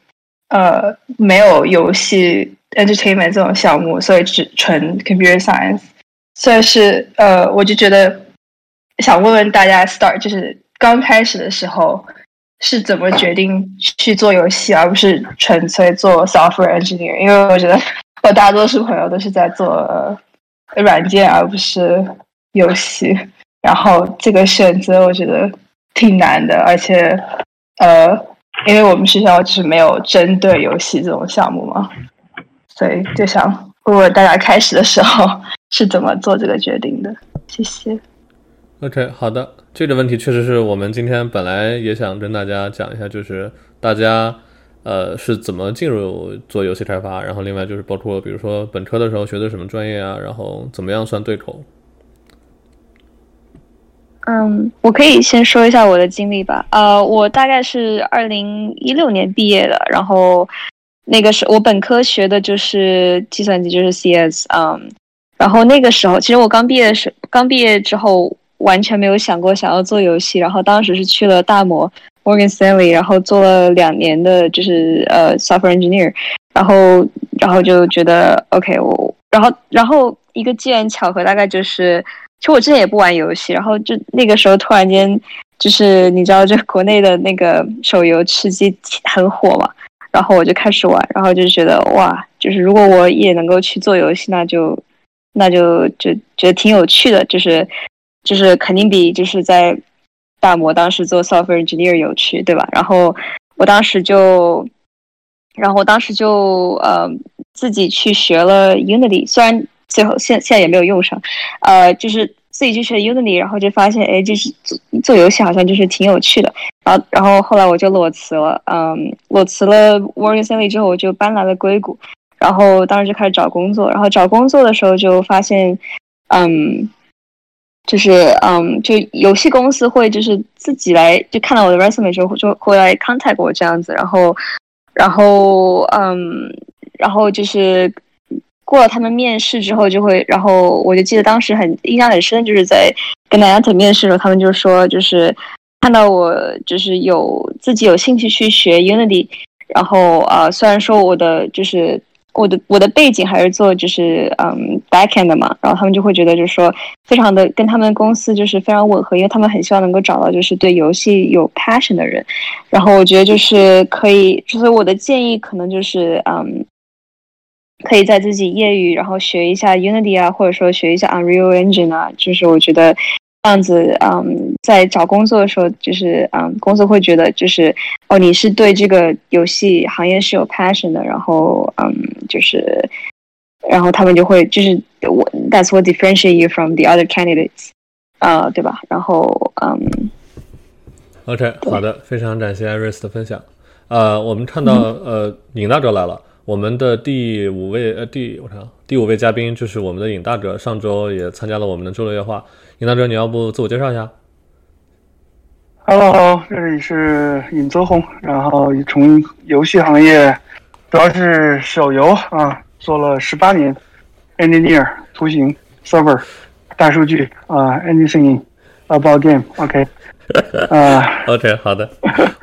呃没有游戏 entertainment 这种项目，所以只纯 computer science。所以是呃，我就觉得想问问大家，start 就是刚开始的时候。是怎么决定去做游戏，而不是纯粹做 software engineer？因为我觉得我大多数朋友都是在做软件，而不是游戏。然后这个选择我觉得挺难的，而且呃，因为我们学校就是没有针对游戏这种项目嘛，所以就想问问大家开始的时候 是怎么做这个决定的？谢谢。OK，好的，这个问题确实是我们今天本来也想跟大家讲一下，就是大家呃是怎么进入做游戏开发，然后另外就是包括比如说本科的时候学的什么专业啊，然后怎么样算对口。嗯，我可以先说一下我的经历吧。呃，我大概是二零一六年毕业的，然后那个时我本科学的就是计算机，就是 CS。嗯，然后那个时候其实我刚毕业的时，刚毕业之后。完全没有想过想要做游戏，然后当时是去了大摩 Morgan Stanley，然后做了两年的，就是呃 software engineer，然后然后就觉得 OK，我然后然后一个机缘巧合，大概就是其实我之前也不玩游戏，然后就那个时候突然间就是你知道，就国内的那个手游吃鸡很火嘛。然后我就开始玩，然后就觉得哇，就是如果我也能够去做游戏，那就那就就觉得挺有趣的，就是就是肯定比就是在大摩当时做 software engineer 有趣，对吧？然后我当时就，然后我当时就呃自己去学了 Unity，虽然最后现现在也没有用上，呃，就是自己去学 Unity，然后就发现哎，就是做做游戏好像就是挺有趣的。然后然后后来我就裸辞了，嗯，裸辞了 Morgan Stanley 之后，我就搬来了硅谷，然后当时就开始找工作，然后找工作的时候就发现，嗯。就是嗯，就游戏公司会就是自己来，就看到我的 resume 之后就会来 contact 我这样子，然后，然后嗯，然后就是过了他们面试之后就会，然后我就记得当时很印象很深，就是在跟 Niantic 面试的时候，他们就说就是看到我就是有自己有兴趣去学 Unity，然后啊，虽然说我的就是。我的我的背景还是做就是嗯 backend 嘛，然后他们就会觉得就是说非常的跟他们公司就是非常吻合，因为他们很希望能够找到就是对游戏有 passion 的人，然后我觉得就是可以，就是我的建议可能就是嗯，可以在自己业余然后学一下 Unity 啊，或者说学一下 Unreal Engine 啊，就是我觉得。这样子，嗯，在找工作的时候，就是嗯，公司会觉得就是哦，你是对这个游戏行业是有 passion 的，然后嗯，就是，然后他们就会就是我，that's what differentiate you from the other candidates，啊，对吧？然后嗯，OK，好的，非常感谢 Iris 的分享。呃，我们看到呃，尹大哲来了，我们的第五位呃第我看第五位嘉宾就是我们的尹大哲，上周也参加了我们的周六夜话。尹大哲，你要不自我介绍一下？Hello，这里是尹泽宏，然后从游戏行业，主要是手游啊，做了十八年，engineer，图形，server，大数据啊，anything about game，OK，啊，OK，好的，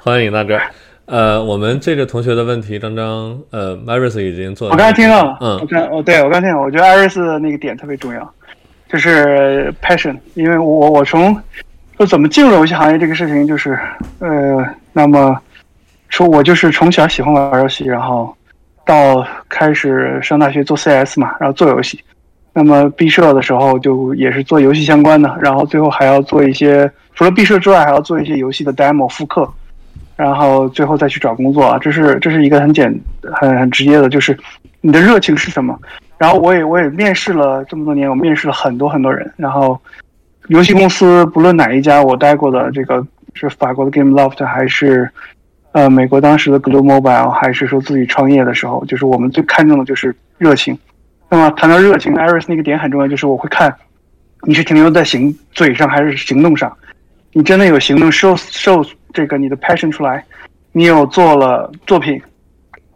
欢迎尹大哲。呃，我们这个同学的问题，刚刚呃，Iris 已经做，我刚才听到了，嗯，我刚哦，对我刚听到，我觉得 Iris 的那个点特别重要。就是 passion，因为我我从说怎么进入游戏行业这个事情，就是呃，那么说我就是从小喜欢玩游戏，然后到开始上大学做 CS 嘛，然后做游戏，那么毕设的时候就也是做游戏相关的，然后最后还要做一些除了毕设之外，还要做一些游戏的 demo 复刻，然后最后再去找工作啊，这是这是一个很简很很直接的，就是你的热情是什么。然后我也我也面试了这么多年，我面试了很多很多人。然后，游戏公司不论哪一家，我待过的这个是法国的 GameLoft，还是呃美国当时的 Global Mobile，还是说自己创业的时候，就是我们最看重的就是热情。那么谈到热情，Iris 那个点很重要，就是我会看你是停留在行嘴上还是行动上。你真的有行动 show show 这个你的 passion 出来，你有做了作品。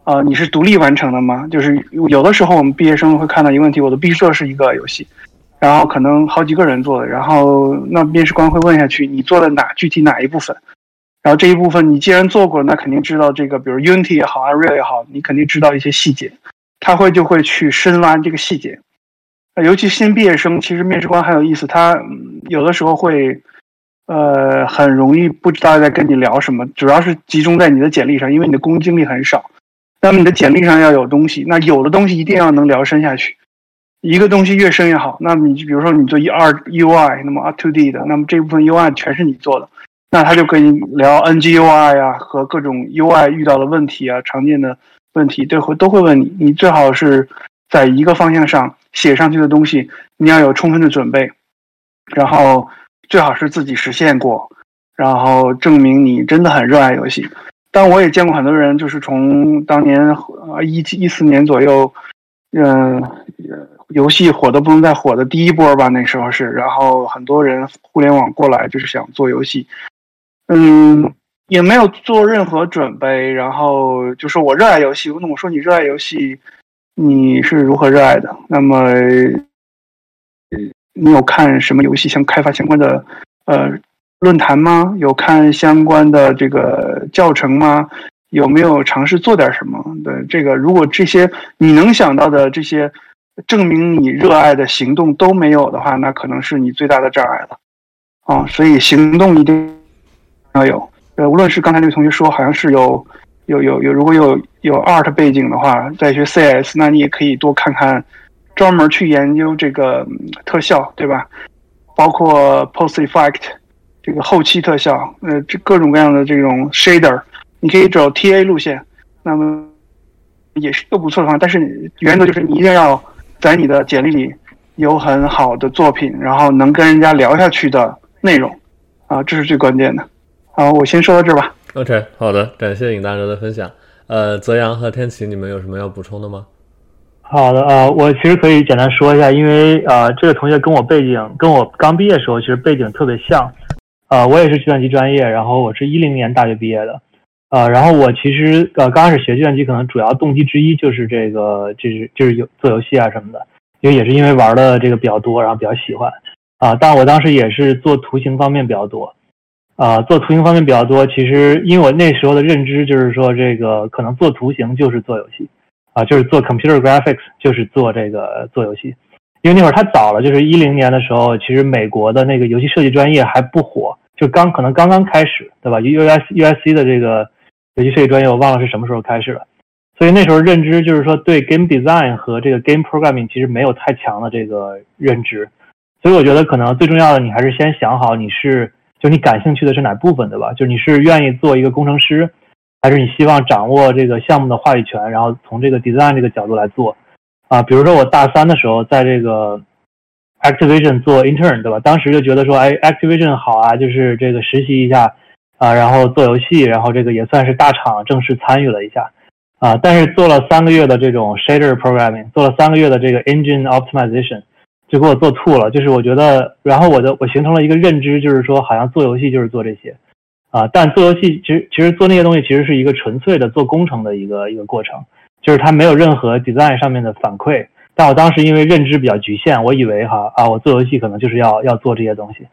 啊，你是独立完成的吗？就是有的时候我们毕业生会看到一个问题，我的毕设是一个游戏，然后可能好几个人做的，然后那面试官会问下去，你做了哪具体哪一部分？然后这一部分你既然做过，那肯定知道这个，比如 Unity 也好，Unreal 也好，你肯定知道一些细节，他会就会去深挖这个细节。尤其新毕业生，其实面试官很有意思，他有的时候会，呃，很容易不知道在跟你聊什么，主要是集中在你的简历上，因为你的工作经历很少。那么你的简历上要有东西，那有的东西一定要能聊深下去，一个东西越深越好。那么你比如说你做一二 UI，那么 up to D 的，那么这部分 UI 全是你做的，那他就跟你聊 NGUI 呀和各种 UI 遇到的问题啊，常见的问题都会都会问你。你最好是在一个方向上写上去的东西，你要有充分的准备，然后最好是自己实现过，然后证明你真的很热爱游戏。但我也见过很多人，就是从当年啊一一四年左右，嗯，游戏火的不能再火的第一波吧，那时候是，然后很多人互联网过来就是想做游戏，嗯，也没有做任何准备，然后就说我热爱游戏。那我说你热爱游戏，你是如何热爱的？那么，你有看什么游戏相开发相关的呃？论坛吗？有看相关的这个教程吗？有没有尝试做点什么？对这个，如果这些你能想到的这些证明你热爱的行动都没有的话，那可能是你最大的障碍了。啊，所以行动一定要有。呃，无论是刚才那位同学说，好像是有有有有，如果有有 art 背景的话，在学 CS，那你也可以多看看，专门去研究这个特效，对吧？包括 post effect 这个后期特效，呃，这各种各样的这种 shader，你可以走 TA 路线，那么也是一个不错的方法。但是原则就是你一定要在你的简历里有很好的作品，然后能跟人家聊下去的内容，啊，这是最关键的。好，我先说到这儿吧。OK，好的，感谢尹大哲的分享。呃，泽阳和天琪，你们有什么要补充的吗？好的，呃，我其实可以简单说一下，因为呃，这个同学跟我背景，跟我刚毕业时候其实背景特别像。呃，我也是计算机专业，然后我是一零年大学毕业的。呃，然后我其实呃刚开始学计算机，可能主要动机之一就是这个，就是就是有做游戏啊什么的，因为也是因为玩的这个比较多，然后比较喜欢。啊，但我当时也是做图形方面比较多。啊，做图形方面比较多，其实因为我那时候的认知就是说，这个可能做图形就是做游戏，啊，就是做 computer graphics 就是做这个做游戏，因为那会儿太早了，就是一零年的时候，其实美国的那个游戏设计专业还不火，就刚可能刚刚开始，对吧？U S U S C 的这个游戏设计专业，我忘了是什么时候开始了，所以那时候认知就是说，对 game design 和这个 game programming 其实没有太强的这个认知，所以我觉得可能最重要的，你还是先想好你是。就你感兴趣的是哪部分，对吧？就你是愿意做一个工程师，还是你希望掌握这个项目的话语权，然后从这个 design 这个角度来做？啊，比如说我大三的时候在这个 Activision 做 intern，对吧？当时就觉得说，哎，Activision 好啊，就是这个实习一下啊，然后做游戏，然后这个也算是大厂正式参与了一下啊。但是做了三个月的这种 shader programming，做了三个月的这个 engine optimization。就给我做吐了，就是我觉得，然后我的我形成了一个认知，就是说好像做游戏就是做这些，啊，但做游戏其实其实做那些东西其实是一个纯粹的做工程的一个一个过程，就是它没有任何 design 上面的反馈。但我当时因为认知比较局限，我以为哈啊，我做游戏可能就是要要做这些东西，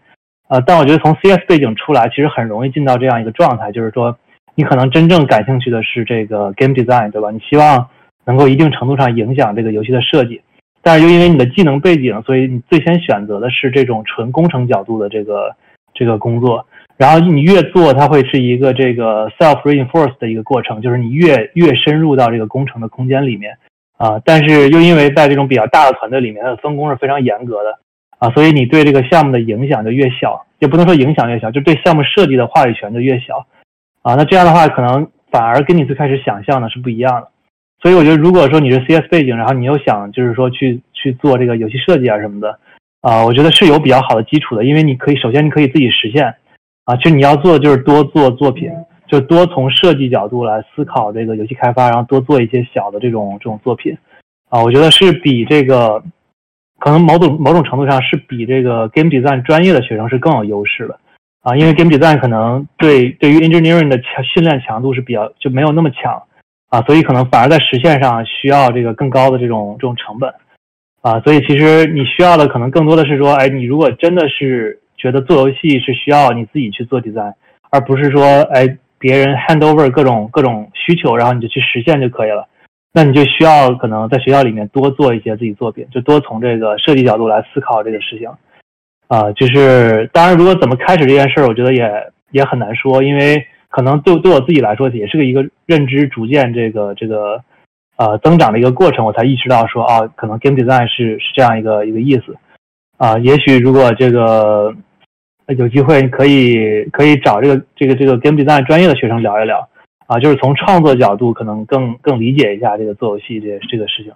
啊，但我觉得从 CS 背景出来，其实很容易进到这样一个状态，就是说你可能真正感兴趣的是这个 game design，对吧？你希望能够一定程度上影响这个游戏的设计。但是又因为你的技能背景，所以你最先选择的是这种纯工程角度的这个这个工作。然后你越做，它会是一个这个 self reinforce 的一个过程，就是你越越深入到这个工程的空间里面啊。但是又因为在这种比较大的团队里面，它的分工是非常严格的啊，所以你对这个项目的影响就越小，也不能说影响越小，就对项目设计的话语权就越小啊。那这样的话，可能反而跟你最开始想象的是不一样的。所以我觉得，如果说你是 CS 背景，然后你又想就是说去去做这个游戏设计啊什么的，啊，我觉得是有比较好的基础的，因为你可以首先你可以自己实现，啊，其实你要做的就是多做作品，就多从设计角度来思考这个游戏开发，然后多做一些小的这种这种作品，啊，我觉得是比这个可能某种某种程度上是比这个 game design 专业的学生是更有优势的，啊，因为 game design 可能对对于 engineering 的强训练强度是比较就没有那么强。啊，所以可能反而在实现上需要这个更高的这种这种成本，啊，所以其实你需要的可能更多的是说，哎，你如果真的是觉得做游戏是需要你自己去做 design，而不是说，哎，别人 hand over 各种各种需求，然后你就去实现就可以了，那你就需要可能在学校里面多做一些自己作品，就多从这个设计角度来思考这个事情，啊，就是当然，如果怎么开始这件事儿，我觉得也也很难说，因为。可能对对我自己来说，也是个一个认知逐渐这个这个呃增长的一个过程，我才意识到说啊，可能 game design 是是这样一个一个意思啊。也许如果这个有机会，可以可以找这个这个这个 game design 专业的学生聊一聊啊，就是从创作角度可能更更理解一下这个做游戏这这个事情。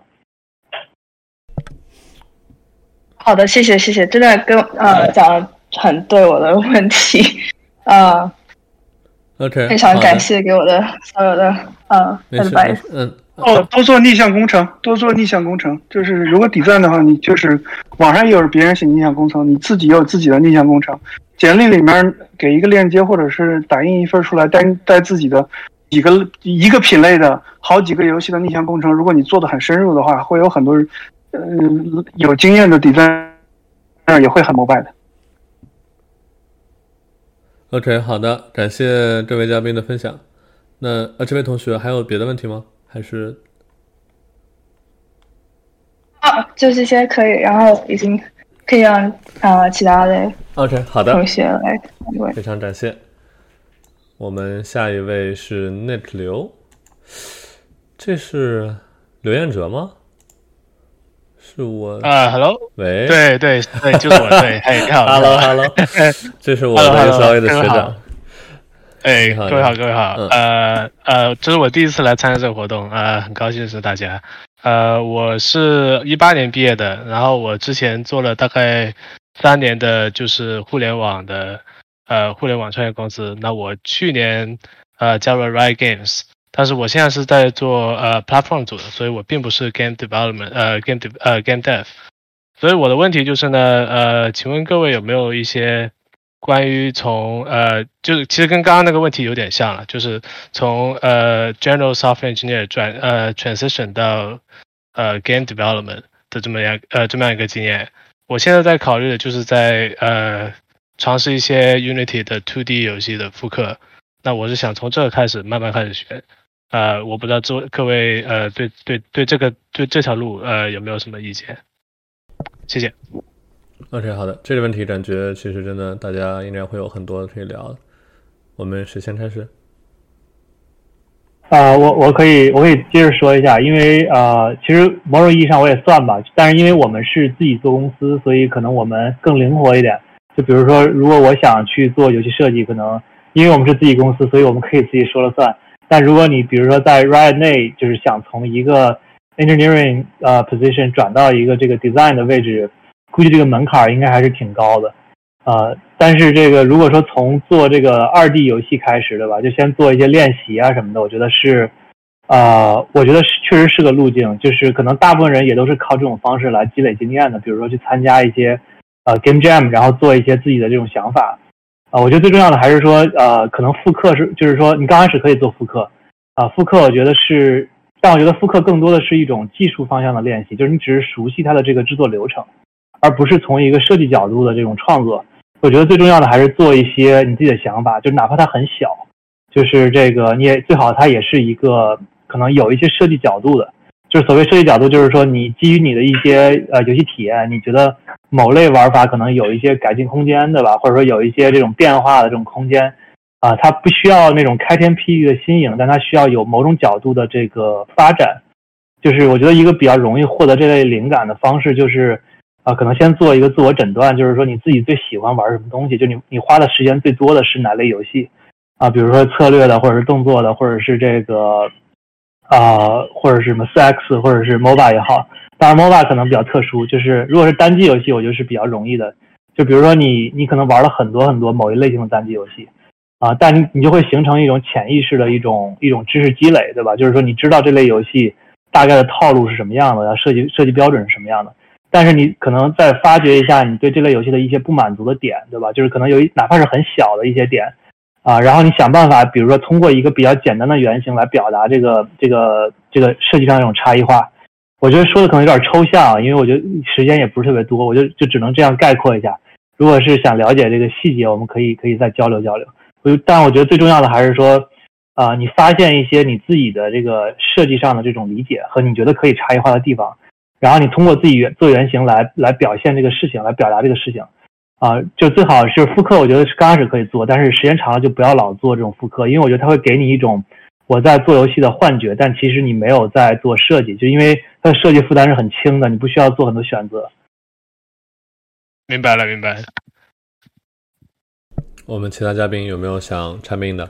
好的，谢谢谢谢，真的跟呃讲的很对我的问题啊。OK，非常感谢给我的所有的呃 advice。嗯，哦，多做逆向工程，多做逆向工程。就是如果底赞的话，你就是网上也有别人写逆向工程，你自己也有自己的逆向工程。简历里面给一个链接，或者是打印一份出来，带带自己的几个一个品类的好几个游戏的逆向工程。如果你做的很深入的话，会有很多嗯有经验的底赞也会很膜拜的。OK，好的，感谢这位嘉宾的分享。那呃，这位同学还有别的问题吗？还是？啊，就这些可以，然后已经可以让啊其他的 OK，好的同学来非常感谢。我们下一位是 Nick 刘这是刘彦哲吗？是我啊，Hello，喂，对对对，就是我，对，嘿，你好，Hello Hello，这是我的稍微的学长。哎，各位好，各位好，呃呃，这是我第一次来参加这个活动，呃，很高兴认识大家。呃，我是一八年毕业的，然后我之前做了大概三年的，就是互联网的，呃，互联网创业公司。那我去年呃加入了 Riot Games，但是我现在是在做呃 platform 组的，所以我并不是 game development，呃 game 呃 game dev。所以我的问题就是呢，呃，请问各位有没有一些？关于从呃，就是其实跟刚刚那个问题有点像了，就是从呃 general software engineer 转呃 transition 到呃 game development 的这么样呃这么样一个经验。我现在在考虑的就是在呃尝试一些 Unity 的 2D 游戏的复刻。那我是想从这个开始慢慢开始学。呃，我不知道这各位呃对对对这个对这条路呃有没有什么意见？谢谢。OK，好的，这个问题感觉其实真的大家应该会有很多可以聊。我们谁先开始？啊，我我可以我可以接着说一下，因为呃，其实某种意义上我也算吧，但是因为我们是自己做公司，所以可能我们更灵活一点。就比如说，如果我想去做游戏设计，可能因为我们是自己公司，所以我们可以自己说了算。但如果你比如说在 Riot 内，就是想从一个 engineering 呃 position 转到一个这个 design 的位置。估计这个门槛应该还是挺高的，呃，但是这个如果说从做这个二 D 游戏开始，对吧？就先做一些练习啊什么的，我觉得是，呃，我觉得是确实是个路径，就是可能大部分人也都是靠这种方式来积累经验的，比如说去参加一些呃 Game Jam，然后做一些自己的这种想法，啊，我觉得最重要的还是说，呃，可能复刻是，就是说你刚开始可以做复刻，啊，复刻我觉得是，但我觉得复刻更多的是一种技术方向的练习，就是你只是熟悉它的这个制作流程。而不是从一个设计角度的这种创作，我觉得最重要的还是做一些你自己的想法，就哪怕它很小，就是这个你也最好它也是一个可能有一些设计角度的，就是所谓设计角度，就是说你基于你的一些呃游戏体验，你觉得某类玩法可能有一些改进空间，对吧？或者说有一些这种变化的这种空间，啊，它不需要那种开天辟地的新颖，但它需要有某种角度的这个发展，就是我觉得一个比较容易获得这类灵感的方式就是。啊，可能先做一个自我诊断，就是说你自己最喜欢玩什么东西，就你你花的时间最多的是哪类游戏啊？比如说策略的，或者是动作的，或者是这个啊，或者是什么四 X，或者是 MOBA 也好。当然 MOBA 可能比较特殊，就是如果是单机游戏，我觉得是比较容易的。就比如说你你可能玩了很多很多某一类型的单机游戏啊，但你你就会形成一种潜意识的一种一种知识积累，对吧？就是说你知道这类游戏大概的套路是什么样的，然后设计设计标准是什么样的。但是你可能再发掘一下你对这类游戏的一些不满足的点，对吧？就是可能有一哪怕是很小的一些点，啊，然后你想办法，比如说通过一个比较简单的原型来表达这个这个这个设计上这种差异化。我觉得说的可能有点抽象，啊因为我觉得时间也不是特别多，我就就只能这样概括一下。如果是想了解这个细节，我们可以可以再交流交流。我就但我觉得最重要的还是说，啊，你发现一些你自己的这个设计上的这种理解和你觉得可以差异化的地方。然后你通过自己原做原型来来表现这个事情，来表达这个事情，啊，就最好是复刻。我觉得是刚开始可以做，但是时间长了就不要老做这种复刻，因为我觉得它会给你一种我在做游戏的幻觉，但其实你没有在做设计，就因为它的设计负担是很轻的，你不需要做很多选择。明白了，明白。我们其他嘉宾有没有想插兵的？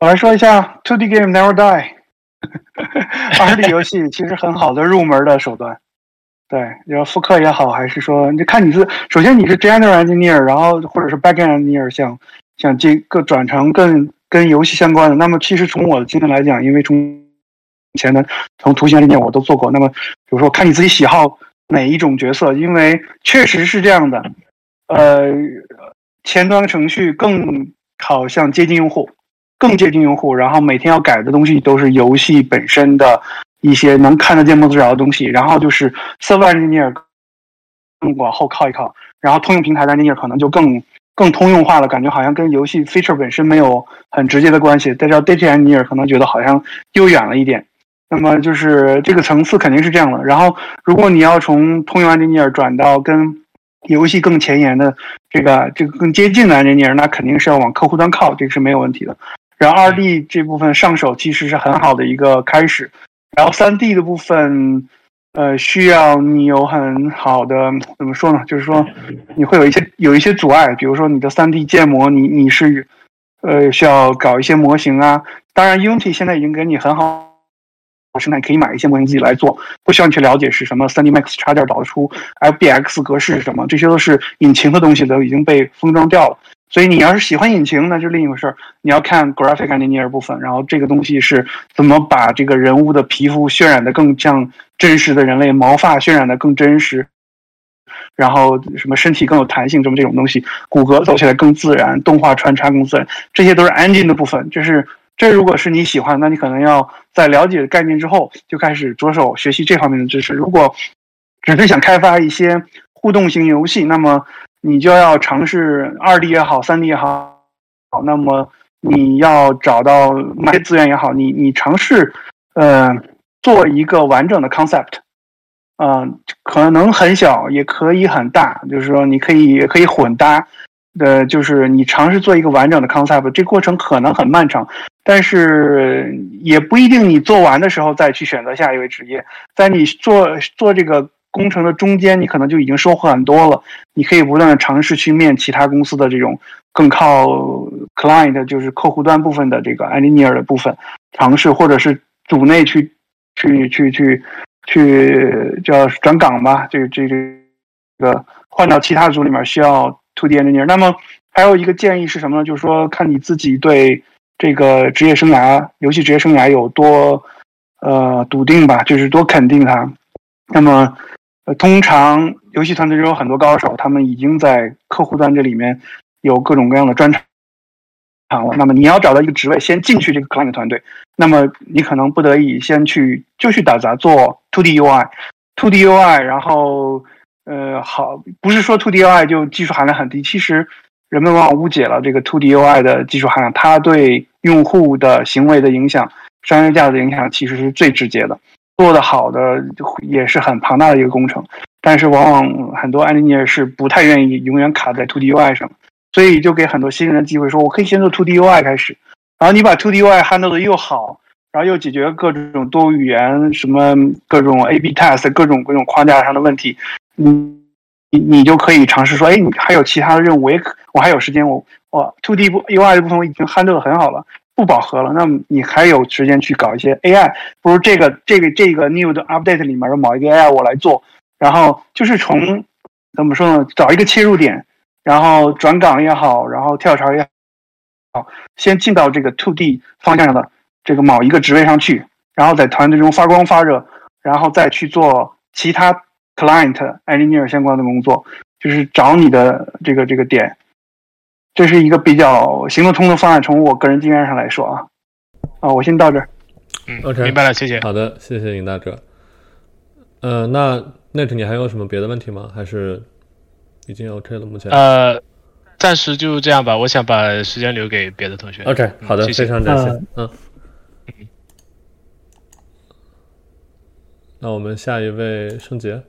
我来说一下，Two D Game Never Die。二 D 游戏其实很好的入门的手段，对，你说复刻也好，还是说你看你是首先你是 General Engineer，然后或者是 Backend Engineer，想想这个转成更跟游戏相关的，那么其实从我的经验来讲，因为从前的从图形里面我都做过，那么比如说看你自己喜好哪一种角色，因为确实是这样的，呃，前端程序更好像接近用户。更接近用户，然后每天要改的东西都是游戏本身的一些能看得见摸得着的东西，然后就是 server engineer 更往后靠一靠，然后通用平台的 engineer 可能就更更通用化了，感觉好像跟游戏 feature 本身没有很直接的关系。再叫 data engineer 可能觉得好像又远了一点。那么就是这个层次肯定是这样的。然后如果你要从通用 engineer 转到跟游戏更前沿的这个这个更接近的 engineer，那肯定是要往客户端靠，这个是没有问题的。然后二 D 这部分上手其实是很好的一个开始，然后三 D 的部分，呃，需要你有很好的怎么说呢？就是说你会有一些有一些阻碍，比如说你的三 D 建模，你你是呃需要搞一些模型啊。当然，Unity 现在已经给你很好。生态可以买一些模型自己来做，不需要你去了解是什么。3D Max 插件导出，FBX 格式是什么，这些都是引擎的东西，都已经被封装掉了。所以你要是喜欢引擎，那是另一回事儿。你要看 Graphic Engineer 部分，然后这个东西是怎么把这个人物的皮肤渲染的更像真实的人类，毛发渲染的更真实，然后什么身体更有弹性，这么这种东西，骨骼走起来更自然，动画穿插更自然，这些都是 Engine 的部分，就是。这如果是你喜欢，那你可能要在了解概念之后，就开始着手学习这方面的知识。如果只是想开发一些互动型游戏，那么你就要尝试二 D 也好，三 D 也好，好，那么你要找到买资源也好，你你尝试，呃，做一个完整的 concept，嗯，可能很小，也可以很大，就是说你可以也可以混搭。呃，就是你尝试做一个完整的 concept，这过程可能很漫长，但是也不一定你做完的时候再去选择下一位职业。在你做做这个工程的中间，你可能就已经收获很多了。你可以不断的尝试去面其他公司的这种更靠 client，就是客户端部分的这个 engineer 的部分尝试，或者是组内去去去去去叫转岗吧，这个这这个换到其他组里面需要。To D engineer，那么还有一个建议是什么呢？就是说，看你自己对这个职业生涯、游戏职业生涯有多呃笃定吧，就是多肯定它。那么，呃，通常游戏团队中有很多高手，他们已经在客户端这里面有各种各样的专长了。那么，你要找到一个职位，先进去这个 client 团队，那么你可能不得已先去就去打杂做 To D UI，To D UI，然后。呃，好，不是说 To D U I 就技术含量很低，其实人们往往误解了这个 To D U I 的技术含量，它对用户的行为的影响、商业价值的影响其实是最直接的。做的好的也是很庞大的一个工程，但是往往很多 engineer 是不太愿意永远卡在 To D U I 上，所以就给很多新人的机会，说我可以先做 To D U I 开始，然后你把 To D U I handle 的又好，然后又解决各种多语言、什么各种 A B test、各种各种框架上的问题。你你你就可以尝试说，哎，你还有其他的任务，我也可，我还有时间，我我 two D 部 UI 的部分我已经 handle 的很好了，不饱和了，那么你还有时间去搞一些 AI，不如这个这个这个 new 的 update 里面的某一个 AI 我来做，然后就是从怎么说呢，找一个切入点，然后转岗也好，然后跳槽也好，先进到这个 two D 方向的这个某一个职位上去，然后在团队中发光发热，然后再去做其他。Client engineer 相关的工作，就是找你的这个这个点，这是一个比较行得通的方案。从我个人经验上来说啊，啊，我先到这儿。嗯，OK，明白了，谢谢。好的，谢谢尹大哲。呃，那 Net，你还有什么别的问题吗？还是已经 OK 了？目前呃，暂时就这样吧。我想把时间留给别的同学。OK，好的，非常感谢。嗯。那我们下一位圣杰。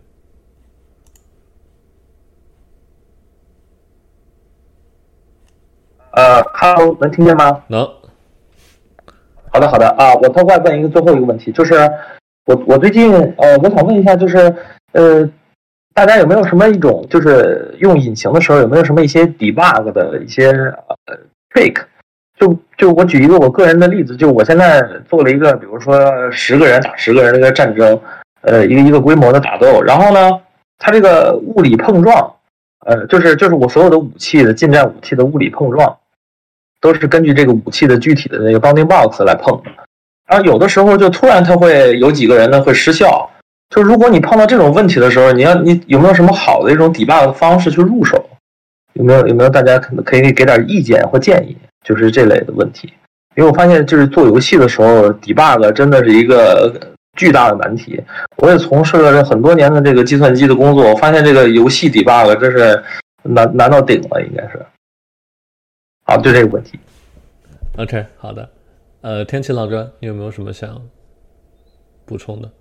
呃，Hello，能听见吗？能。好的，好的啊，我特快问一个最后一个问题，就是我我最近呃，我想问一下，就是呃，大家有没有什么一种，就是用引擎的时候有没有什么一些 debug 的一些呃 trick？就就我举一个我个人的例子，就我现在做了一个，比如说十个人打十个人的一个战争，呃，一个一个规模的打斗，然后呢，它这个物理碰撞，呃，就是就是我所有的武器的近战武器的物理碰撞。都是根据这个武器的具体的那个 bounding box 来碰的，然后有的时候就突然它会有几个人呢会失效，就如果你碰到这种问题的时候，你要你有没有什么好的一种 debug 的方式去入手？有没有有没有大家可能可以给点意见或建议？就是这类的问题，因为我发现就是做游戏的时候 debug 真的是一个巨大的难题。我也从事了很多年的这个计算机的工作，我发现这个游戏 debug 真是难难到顶了，应该是。好，就这个问题。OK，好的。呃，天启老哥，你有没有什么想补充的？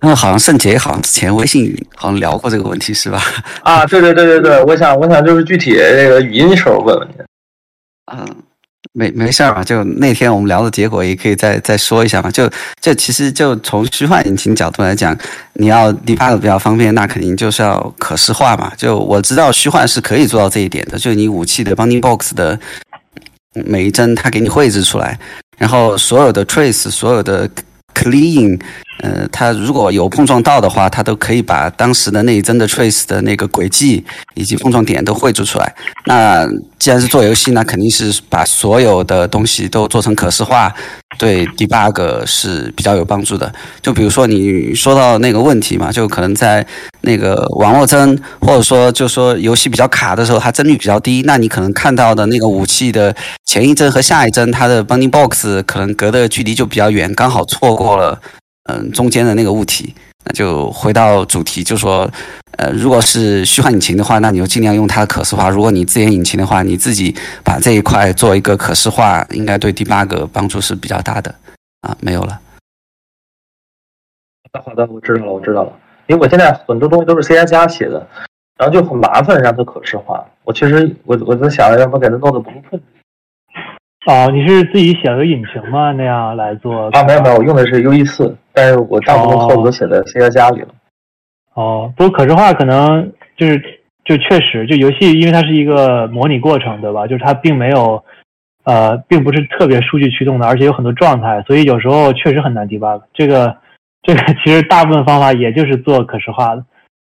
嗯，好像圣杰好像之前微信好像聊过这个问题，是吧？啊，对对对对对，我想我想就是具体这个语音时候问问你。嗯，没没事儿吧，就那天我们聊的结果也可以再再说一下嘛。就就其实就从虚幻引擎角度来讲，你要 debug 比较方便，那肯定就是要可视化嘛。就我知道虚幻是可以做到这一点的，就你武器的 bounding box 的每一帧，它给你绘制出来，然后所有的 trace，所有的 clean。呃，它如果有碰撞到的话，它都可以把当时的那一帧的 trace 的那个轨迹以及碰撞点都绘制出来。那既然是做游戏，那肯定是把所有的东西都做成可视化，对 debug 是比较有帮助的。就比如说你说到那个问题嘛，就可能在那个网络帧，或者说就说游戏比较卡的时候，它帧率比较低，那你可能看到的那个武器的前一帧和下一帧，它的 bounding box 可能隔的距离就比较远，刚好错过了。嗯，中间的那个物体，那就回到主题，就说，呃，如果是虚幻引擎的话，那你就尽量用它的可视化；如果你自研引擎的话，你自己把这一块做一个可视化，应该对 debug 帮助是比较大的。啊，没有了。好的，好的，我知道了，我知道了。因为我现在很多东西都是 C 加加写的，然后就很麻烦让它可视化。我其实我我在想，要不给它弄得不困。哦，你是自己写了个引擎吗？那样来做？啊，没有没有，我用的是 U E 四，但是我大部分 code 都写在 C 加加里了。哦，不过可视化可能就是就确实就游戏，因为它是一个模拟过程，对吧？就是它并没有呃，并不是特别数据驱动的，而且有很多状态，所以有时候确实很难 debug。这个 这个其实大部分方法也就是做可视化的，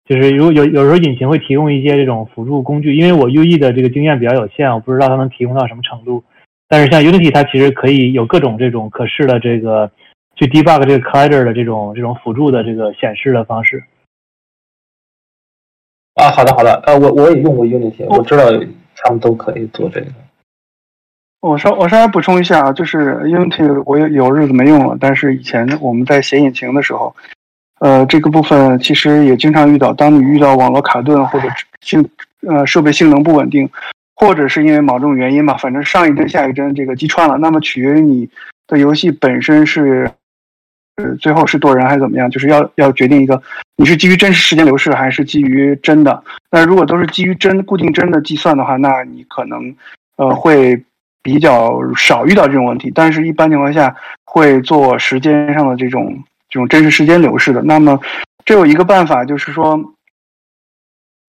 就是如果有有时候引擎会提供一些这种辅助工具，因为我 U E 的这个经验比较有限，我不知道它能提供到什么程度。但是像 Unity，它其实可以有各种这种可视的这个去 debug 这个 collider 的这种这种辅助的这个显示的方式。啊，好的好的，呃，我我也用过 Unity，我知道他们都可以做这个。我稍我稍微补充一下啊，就是 Unity 我有有日子没用了，但是以前我们在写引擎的时候，呃，这个部分其实也经常遇到，当你遇到网络卡顿或者性呃设备性能不稳定。或者是因为某种原因吧，反正上一帧下一帧这个击穿了，那么取决于你的游戏本身是，呃，最后是多人还是怎么样，就是要要决定一个你是基于真实时间流逝还是基于真的。那如果都是基于真固定真的计算的话，那你可能呃会比较少遇到这种问题。但是，一般情况下会做时间上的这种这种真实时间流逝的。那么，这有一个办法，就是说。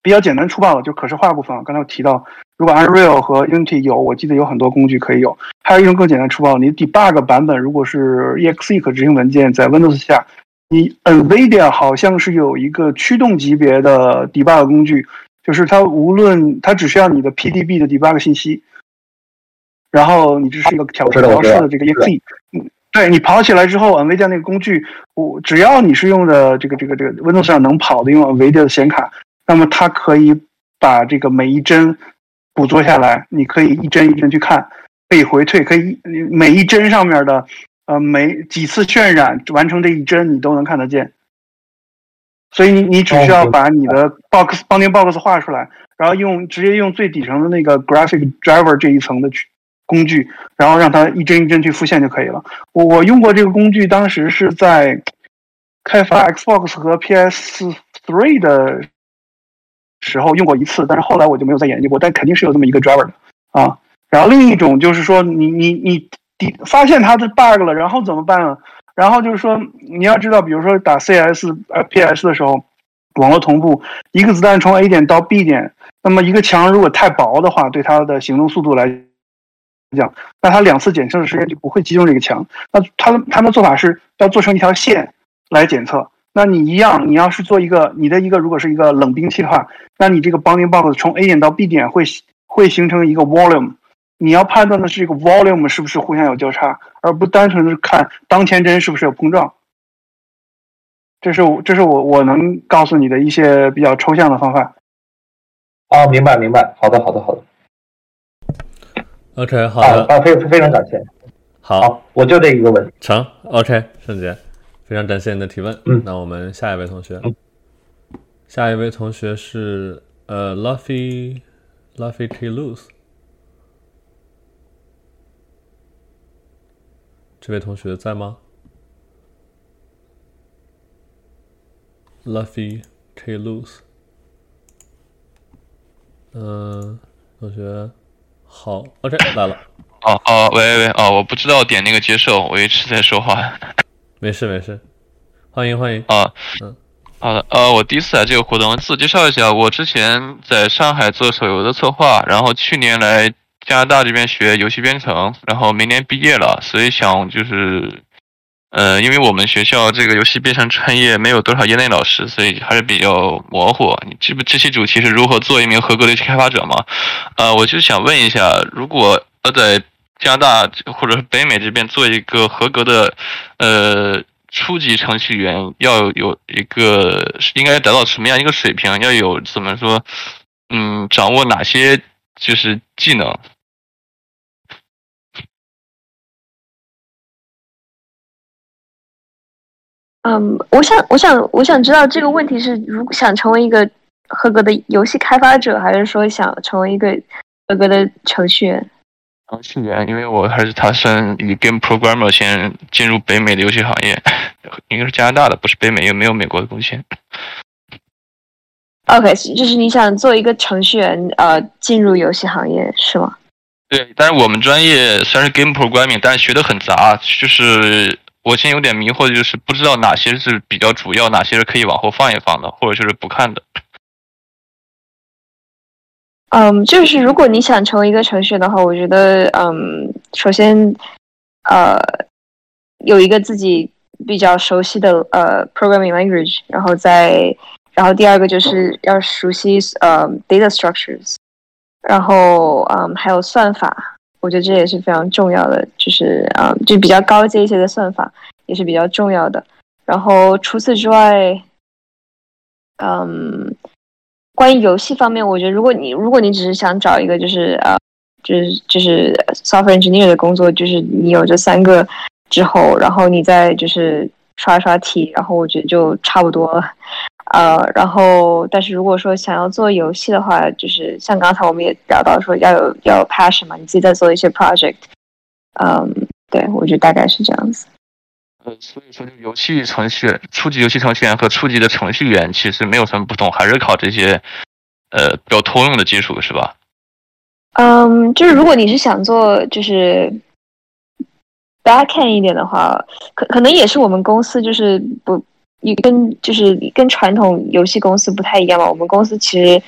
比较简单粗暴的就可视化部分，刚才我提到，如果 Unreal 和 Unity 有，我记得有很多工具可以有。还有一种更简单粗暴，你 debug 版本如果是 exe 可执行文件，在 Windows 下，你 Nvidia 好像是有一个驱动级别的 debug 工具，就是它无论它只需要你的 PDB 的 debug 信息，然后你这是一个调调试的这个 exe，嗯，对你跑起来之后，Nvidia 那个工具，我只要你是用的这个这个这个 Windows 上能跑的，用 Nvidia 的显卡。那么它可以把这个每一帧捕捉下来，你可以一帧一帧去看，可以回退，可以每一帧上面的呃每几次渲染完成这一帧你都能看得见。所以你你只需要把你的 box bounding box 画出来，然后用直接用最底层的那个 graphic driver 这一层的工具，然后让它一帧一帧去复现就可以了。我我用过这个工具，当时是在开发 Xbox 和 PS3 的。时候用过一次，但是后来我就没有再研究过，但肯定是有这么一个 driver 的啊。然后另一种就是说，你你你发现它的 bug 了，然后怎么办呢？然后就是说，你要知道，比如说打 CS、呃 PS 的时候，网络同步，一个子弹从 A 点到 B 点，那么一个墙如果太薄的话，对它的行动速度来讲，那它两次检测的时间就不会击中这个墙。那它它的做法是要做成一条线来检测。那你一样，你要是做一个你的一个，如果是一个冷兵器的话，那你这个 bounding box 从 A 点到 B 点会会形成一个 volume，你要判断的是这个 volume 是不是互相有交叉，而不单纯的看当前帧是不是有碰撞。这是我这是我我能告诉你的一些比较抽象的方法。哦，明白明白，好的好的好的。OK，好的啊，非非常感谢。好，我就这一个问题。成，OK，圣杰。非常感谢你的提问。嗯，那我们下一位同学，下一位同学是呃，Luffy Luffy K Lose，。这位同学在吗？Luffy K Lose，。嗯，同学好，OK，来了。哦哦，喂喂哦，我不知道点那个接受，我一直在说话。没事没事，欢迎欢迎啊，嗯，好的，呃，我第一次来这个活动，自我介绍一下，我之前在上海做手游的策划，然后去年来加拿大这边学游戏编程，然后明年毕业了，所以想就是。呃，因为我们学校这个游戏编程专业没有多少业内老师，所以还是比较模糊。你这不这期主题是如何做一名合格的游戏开发者吗？呃，我就想问一下，如果呃在加拿大或者是北美这边做一个合格的呃初级程序员，要有一个应该达到什么样一个水平？要有怎么说？嗯，掌握哪些就是技能？嗯，我想，我想，我想知道这个问题是，如果想成为一个合格的游戏开发者，还是说想成为一个合格的程序员？程序员，因为我还是打算以 game programmer 先进入北美的游戏行业，应该是加拿大的，不是北美，也没有美国的贡献。OK，就是你想做一个程序员，呃，进入游戏行业是吗？对，但是我们专业虽然是 game programming，但是学的很杂，就是。我现在有点迷惑，就是不知道哪些是比较主要，哪些是可以往后放一放的，或者就是不看的。嗯，就是如果你想成为一个程序员的话，我觉得，嗯，首先，呃，有一个自己比较熟悉的呃 programming language，然后再，然后第二个就是要熟悉呃 data structures，然后嗯还有算法。我觉得这也是非常重要的，就是啊，就比较高阶一些的算法也是比较重要的。然后除此之外，嗯，关于游戏方面，我觉得如果你如果你只是想找一个就是呃，就是就是 software engineer 的工作，就是你有这三个之后，然后你再就是刷刷题，然后我觉得就差不多了。呃，然后，但是如果说想要做游戏的话，就是像刚才我们也聊到说要有要有 passion 嘛，你自己在做一些 project，嗯，对我觉得大概是这样子。所以说，就游戏程序初级游戏程序员和初级的程序员其实没有什么不同，还是考这些呃比较通用的基础，是吧？嗯，就是如果你是想做就是 backend 一点的话，可可能也是我们公司就是不。你跟就是跟传统游戏公司不太一样嘛？我们公司其实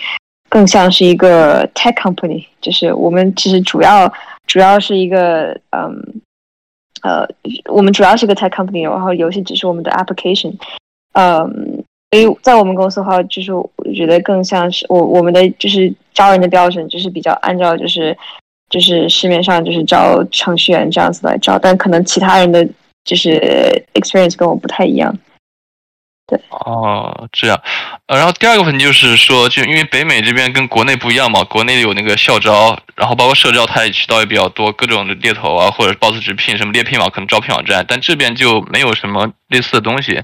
更像是一个 tech company，就是我们其实主要主要是一个嗯呃，我们主要是个 tech company，然后游戏只是我们的 application。嗯，所以在我们公司的话，就是我觉得更像是我我们的就是招人的标准，就是比较按照就是就是市面上就是招程序员这样子来招，但可能其他人的就是 experience 跟我不太一样。哦，这样，呃，然后第二个问题就是说，就因为北美这边跟国内不一样嘛，国内有那个校招，然后包括社招，它也渠道也比较多，各种的猎头啊，或者 boss 直聘什么猎聘网，可能招聘网站，但这边就没有什么类似的东西，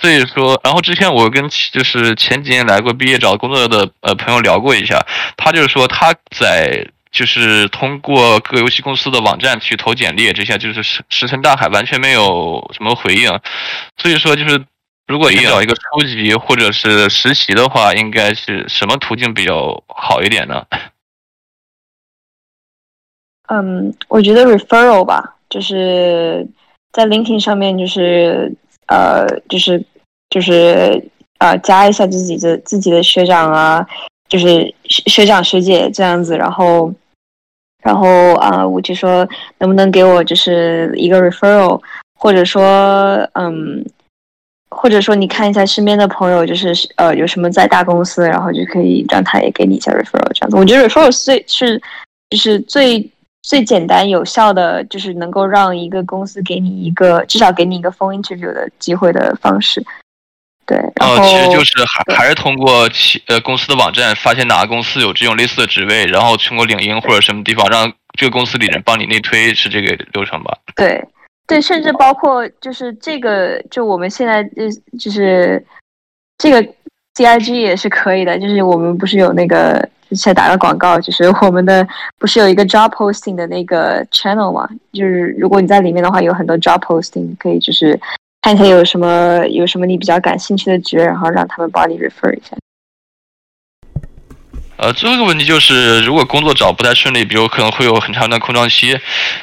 所以说，然后之前我跟就是前几年来过毕业找工作的呃朋友聊过一下，他就是说他在就是通过各游戏公司的网站去投简历，这些就是石石沉大海，完全没有什么回应，所以说就是。如果你找一个初级或者是实习的话，应该是什么途径比较好一点呢？嗯，我觉得 referral 吧，就是在 LinkedIn 上面，就是呃，就是就是呃，加一下自己的自己的学长啊，就是学长学姐这样子，然后然后啊，我就说能不能给我就是一个 referral，或者说嗯。或者说，你看一下身边的朋友，就是呃，有什么在大公司，然后就可以让他也给你一下 referral 这样子。我觉得 referral 最是就是最最简单有效的，就是能够让一个公司给你一个至少给你一个 phone interview 的机会的方式。对，哦，其实就是还还是通过企呃公司的网站发现哪个公司有这种类似的职位，然后通过领英或者什么地方让这个公司里人帮你内推，是这个流程吧？对。对，甚至包括就是这个，就我们现在就就是这个 C I G 也是可以的。就是我们不是有那个，先打个广告，就是我们的不是有一个 job posting 的那个 channel 嘛？就是如果你在里面的话，有很多 job posting，可以就是看一下有什么有什么你比较感兴趣的职位，然后让他们帮你 refer 一下。呃，最后一个问题就是，如果工作找不太顺利，比如可能会有很长的空窗期，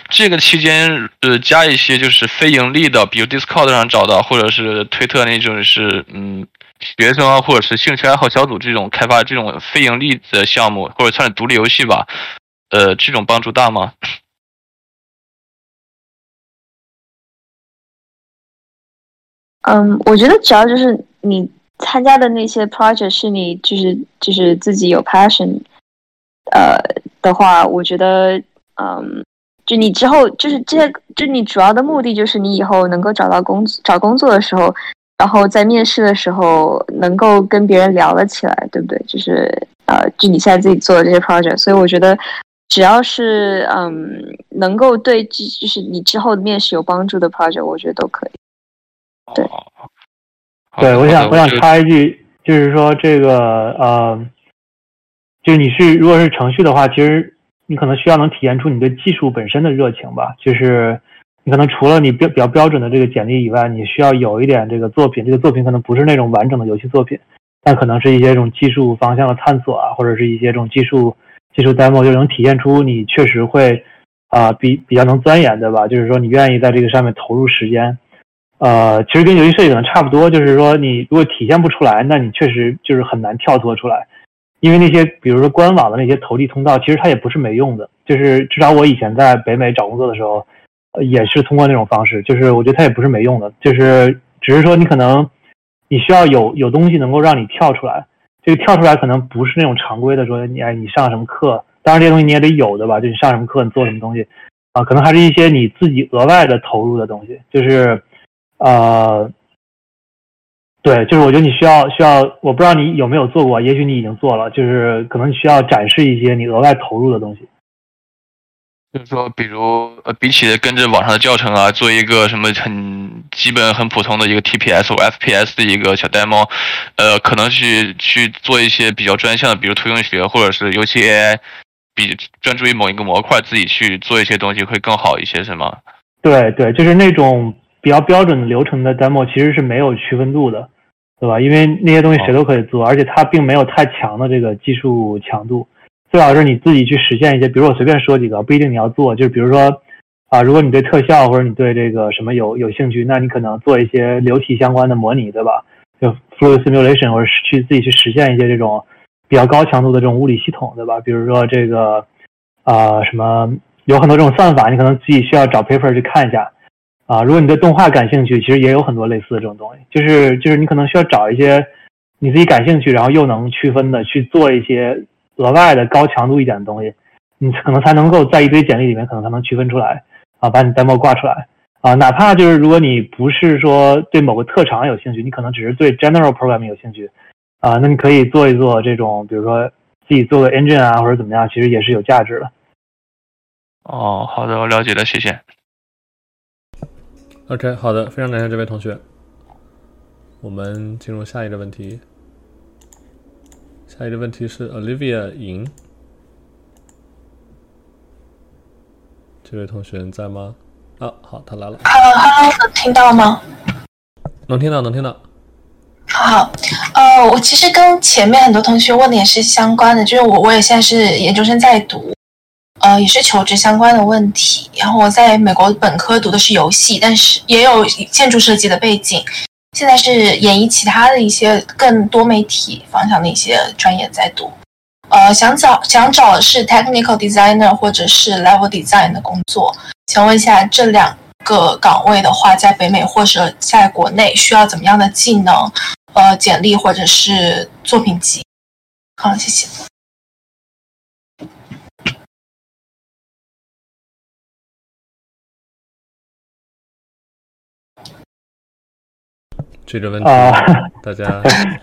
这个期间，呃，加一些就是非盈利的，比如 Discord 上找到，或者是推特那种是，嗯，学生啊，或者是兴趣爱好小组这种开发这种非盈利的项目，或者算是独立游戏吧，呃，这种帮助大吗？嗯，我觉得只要就是你。参加的那些 project 是你就是就是自己有 passion，呃的话，我觉得，嗯，就你之后就是这些，就你主要的目的就是你以后能够找到工找工作的时候，然后在面试的时候能够跟别人聊了起来，对不对？就是呃，就你现在自己做的这些 project，所以我觉得只要是嗯能够对就是你之后的面试有帮助的 project，我觉得都可以。对。对，我想我想插一句，就是说这个呃，就是你是如果是程序的话，其实你可能需要能体现出你对技术本身的热情吧。就是你可能除了你标比较标准的这个简历以外，你需要有一点这个作品。这个作品可能不是那种完整的游戏作品，但可能是一些这种技术方向的探索啊，或者是一些这种技术技术 demo，就能体现出你确实会啊比比较能钻研，对吧？就是说你愿意在这个上面投入时间。呃，其实跟游戏设计可能差不多，就是说你如果体现不出来，那你确实就是很难跳脱出来，因为那些比如说官网的那些投递通道，其实它也不是没用的。就是至少我以前在北美找工作的时候，也是通过那种方式，就是我觉得它也不是没用的，就是只是说你可能你需要有有东西能够让你跳出来，这个跳出来可能不是那种常规的说你哎你上什么课，当然这些东西你也得有的吧，就你上什么课你做什么东西啊，可能还是一些你自己额外的投入的东西，就是。呃，对，就是我觉得你需要需要，我不知道你有没有做过，也许你已经做了，就是可能你需要展示一些你额外投入的东西。就是说，比如呃，比起跟着网上的教程啊，做一个什么很基本、很普通的一个 TPS 或 FPS 的一个小 demo，呃，可能去去做一些比较专项的，比如图形学或者是游戏 AI，比专注于某一个模块，自己去做一些东西会更好一些，是吗？对对，就是那种。比较标准的流程的 demo 其实是没有区分度的，对吧？因为那些东西谁都可以做，而且它并没有太强的这个技术强度。最好是你自己去实现一些，比如我随便说几个，不一定你要做。就是比如说，啊，如果你对特效或者你对这个什么有有兴趣，那你可能做一些流体相关的模拟，对吧？就 fluid simulation 或者去自己去实现一些这种比较高强度的这种物理系统，对吧？比如说这个啊什么有很多这种算法，你可能自己需要找 paper 去看一下。啊，如果你对动画感兴趣，其实也有很多类似的这种东西，就是就是你可能需要找一些你自己感兴趣，然后又能区分的去做一些额外的高强度一点的东西，你可能才能够在一堆简历里面可能才能区分出来啊，把你 demo 挂出来啊，哪怕就是如果你不是说对某个特长有兴趣，你可能只是对 general programming 有兴趣啊，那你可以做一做这种，比如说自己做个 engine 啊或者怎么样，其实也是有价值的。哦，好的，我了解了，谢谢。OK，好的，非常感谢这位同学。我们进入下一个问题。下一个问题是 Olivia 赢。这位同学在吗？啊，好，他来了。Hello，Hello，能听到吗？能听到，能听到。好，呃，我其实跟前面很多同学问的也是相关的，就是我我也现在是研究生在读。也是求职相关的问题。然后我在美国本科读的是游戏，但是也有建筑设计的背景。现在是演绎其他的一些更多媒体方向的一些专业在读。呃，想找想找的是 technical designer 或者是 level design 的工作。请问一下，这两个岗位的话，在北美或者在国内需要怎么样的技能？呃，简历或者是作品集？好，谢谢。这个问题，大家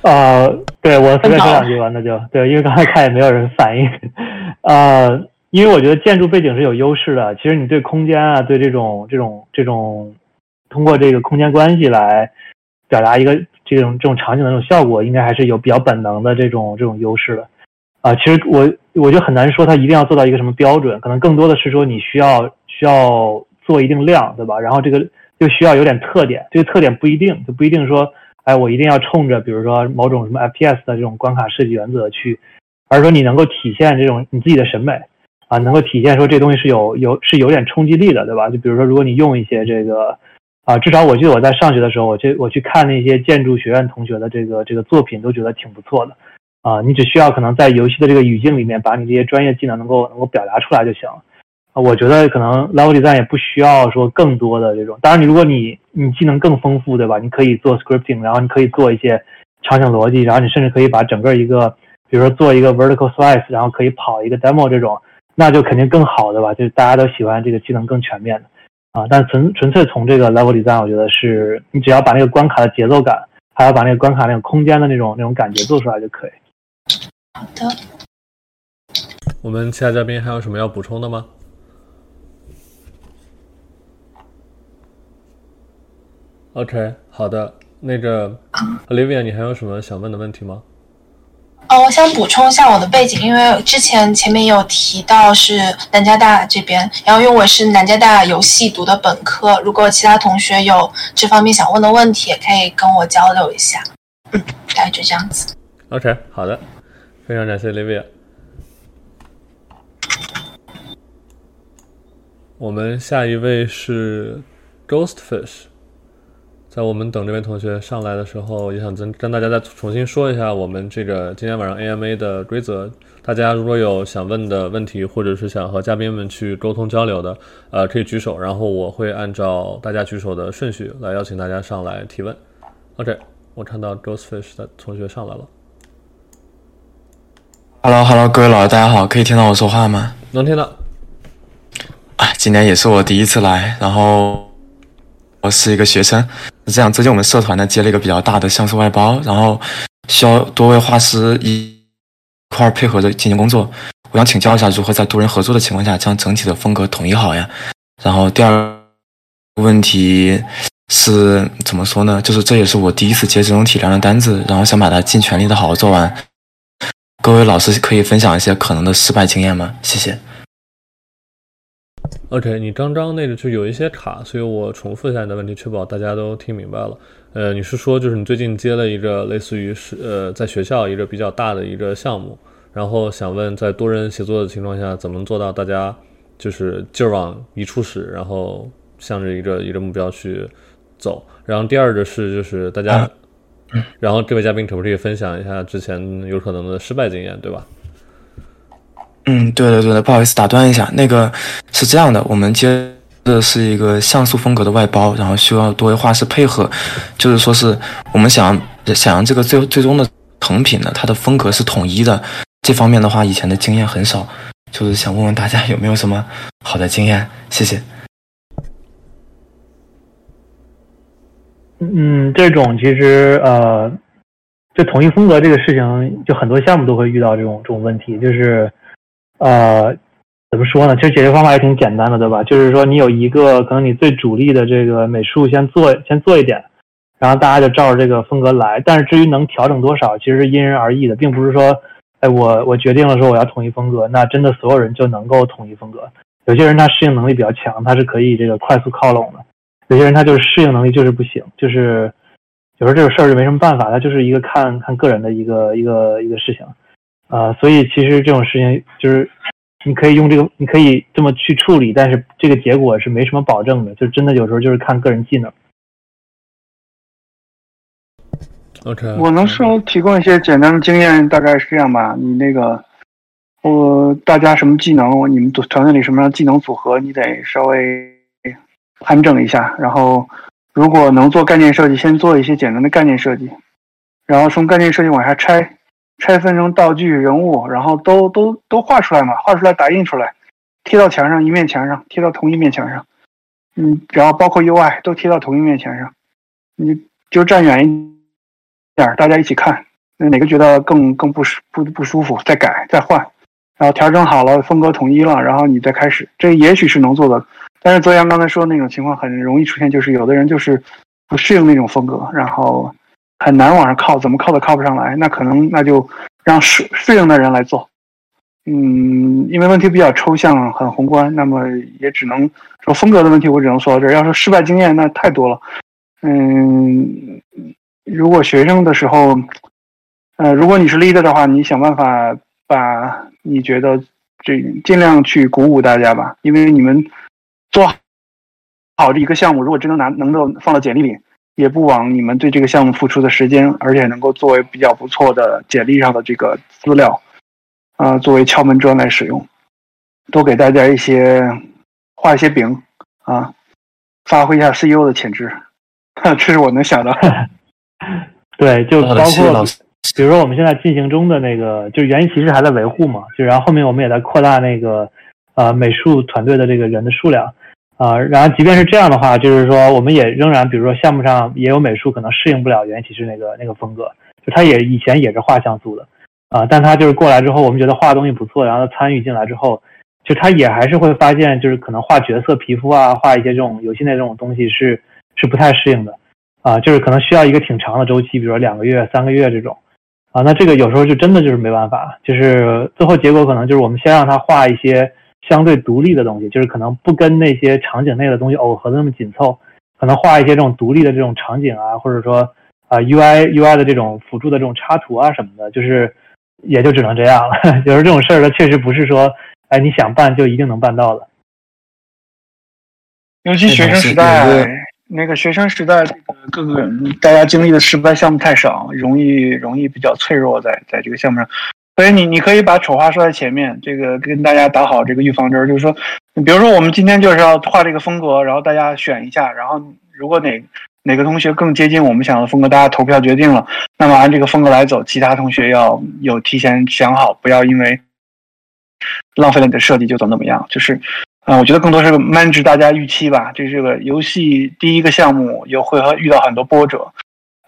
呃，对我随便说两句吧，那就对，因为刚才看也没有人反应，呃，因为我觉得建筑背景是有优势的。其实你对空间啊，对这种这种这种，通过这个空间关系来表达一个这种这种场景的这种效果，应该还是有比较本能的这种这种优势的。啊，其实我我就很难说它一定要做到一个什么标准，可能更多的是说你需要需要做一定量，对吧？然后这个。就需要有点特点，这个特点不一定，就不一定说，哎，我一定要冲着比如说某种什么 FPS 的这种关卡设计原则去，而是说你能够体现这种你自己的审美啊，能够体现说这东西是有有是有点冲击力的，对吧？就比如说，如果你用一些这个啊，至少我记得我在上学的时候，我去我去看那些建筑学院同学的这个这个作品，都觉得挺不错的啊。你只需要可能在游戏的这个语境里面，把你这些专业技能能够能够表达出来就行了。啊，我觉得可能 level design 也不需要说更多的这种。当然，你如果你你技能更丰富，对吧？你可以做 scripting，然后你可以做一些场景逻辑，然后你甚至可以把整个一个，比如说做一个 vertical slice，然后可以跑一个 demo 这种，那就肯定更好，的吧？就是大家都喜欢这个技能更全面的啊。但纯纯粹从这个 level design，我觉得是你只要把那个关卡的节奏感，还要把那个关卡那种空间的那种那种感觉做出来就可以。好的。我们其他嘉宾还有什么要补充的吗？OK，好的，那个 Olivia，你还有什么想问的问题吗？哦，我想补充一下我的背景，因为之前前面有提到是南加大这边，然后因为我是南加大游戏读的本科，如果其他同学有这方面想问的问题，也可以跟我交流一下。嗯，大概就这样子。OK，好的，非常感谢 Olivia。我们下一位是 Ghostfish。在我们等这位同学上来的时候，也想跟跟大家再重新说一下我们这个今天晚上 AMA 的规则。大家如果有想问的问题，或者是想和嘉宾们去沟通交流的，呃，可以举手，然后我会按照大家举手的顺序来邀请大家上来提问。OK，我看到 Ghostfish 的同学上来了。Hello，Hello，各位老师，大家好，可以听到我说话吗？能听到。啊，今天也是我第一次来，然后。我是一个学生，是这样最近我们社团呢接了一个比较大的像素外包，然后需要多位画师一块儿配合着进行工作。我想请教一下，如何在多人合作的情况下将整体的风格统一好呀？然后第二个问题是怎么说呢？就是这也是我第一次接这种体量的单子，然后想把它尽全力的好好做完。各位老师可以分享一些可能的失败经验吗？谢谢。OK，你刚刚那个就有一些卡，所以我重复一下你的问题，确保大家都听明白了。呃，你是说就是你最近接了一个类似于是呃在学校一个比较大的一个项目，然后想问在多人协作的情况下，怎么做到大家就是劲儿往一处使，然后向着一个一个目标去走。然后第二个是就是大家，然后这位嘉宾可不可以分享一下之前有可能的失败经验，对吧？嗯，对的对的，不好意思打断一下，那个是这样的，我们接的是一个像素风格的外包，然后需要多位画师配合，就是说是我们想想让这个最最终的成品呢，它的风格是统一的。这方面的话，以前的经验很少，就是想问问大家有没有什么好的经验？谢谢。嗯，这种其实呃，就统一风格这个事情，就很多项目都会遇到这种这种问题，就是。呃，怎么说呢？其实解决方法也挺简单的，对吧？就是说，你有一个可能你最主力的这个美术，先做先做一点，然后大家就照着这个风格来。但是至于能调整多少，其实是因人而异的，并不是说，哎，我我决定了说我要统一风格，那真的所有人就能够统一风格。有些人他适应能力比较强，他是可以这个快速靠拢的；有些人他就是适应能力就是不行，就是有时候这个事儿就没什么办法，他就是一个看看个人的一个一个一个事情。啊，所以其实这种事情就是，你可以用这个，你可以这么去处理，但是这个结果是没什么保证的，就真的有时候就是看个人技能。OK，我能稍微提供一些简单的经验，大概是这样吧。你那个，我大家什么技能，你们组团队里什么样技能组合，你得稍微盘整一下。然后，如果能做概念设计，先做一些简单的概念设计，然后从概念设计往下拆。拆分成道具、人物，然后都都都画出来嘛，画出来打印出来，贴到墙上一面墙上，贴到同一面墙上，嗯，然后包括 UI 都贴到同一面墙上，你就站远一点，大家一起看，哪个觉得更更不舒不不舒服，再改再换，然后调整好了，风格统一了，然后你再开始，这也许是能做的，但是泽阳刚才说的那种情况很容易出现，就是有的人就是不适应那种风格，然后。很难往上靠，怎么靠都靠不上来。那可能那就让适适应的人来做。嗯，因为问题比较抽象，很宏观，那么也只能说风格的问题，我只能说到这儿。要说失败经验，那太多了。嗯，如果学生的时候，呃，如果你是 leader 的话，你想办法把你觉得这尽量去鼓舞大家吧，因为你们做好这一个项目，如果真能拿能够放到简历里，也不枉你们对这个项目付出的时间，而且能够作为比较不错的简历上的这个资料，啊，作为敲门砖来使用，多给大家一些画一些饼啊，发挥一下 CEO 的潜质，这是我能想到。对，就包括。比如说，我们现在进行中的那个，就是原因其实还在维护嘛，就然后后面我们也在扩大那个，呃，美术团队的这个人的数量，啊，然后即便是这样的话，就是说我们也仍然，比如说项目上也有美术可能适应不了原其实那个那个风格，就他也以前也是画像素的，啊，但他就是过来之后，我们觉得画东西不错，然后他参与进来之后，就他也还是会发现，就是可能画角色皮肤啊，画一些这种游戏内这种东西是是不太适应的，啊，就是可能需要一个挺长的周期，比如说两个月、三个月这种。啊，那这个有时候就真的就是没办法，就是最后结果可能就是我们先让他画一些相对独立的东西，就是可能不跟那些场景内的东西耦合的那么紧凑，可能画一些这种独立的这种场景啊，或者说啊 UI UI 的这种辅助的这种插图啊什么的，就是也就只能这样了。有时候这种事儿，它确实不是说，哎，你想办就一定能办到的。尤其学生时代。那个学生时代，这个各个大家经历的失败项目太少，容易容易比较脆弱，在在这个项目上，所以你你可以把丑话说在前面，这个跟大家打好这个预防针，就是说，比如说我们今天就是要画这个风格，然后大家选一下，然后如果哪哪个同学更接近我们想要的风格，大家投票决定了，那么按这个风格来走，其他同学要有提前想好，不要因为浪费了你的设计就怎么怎么样，就是。啊，我觉得更多是 manage 大家预期吧。这是个游戏第一个项目，又会遇到很多波折。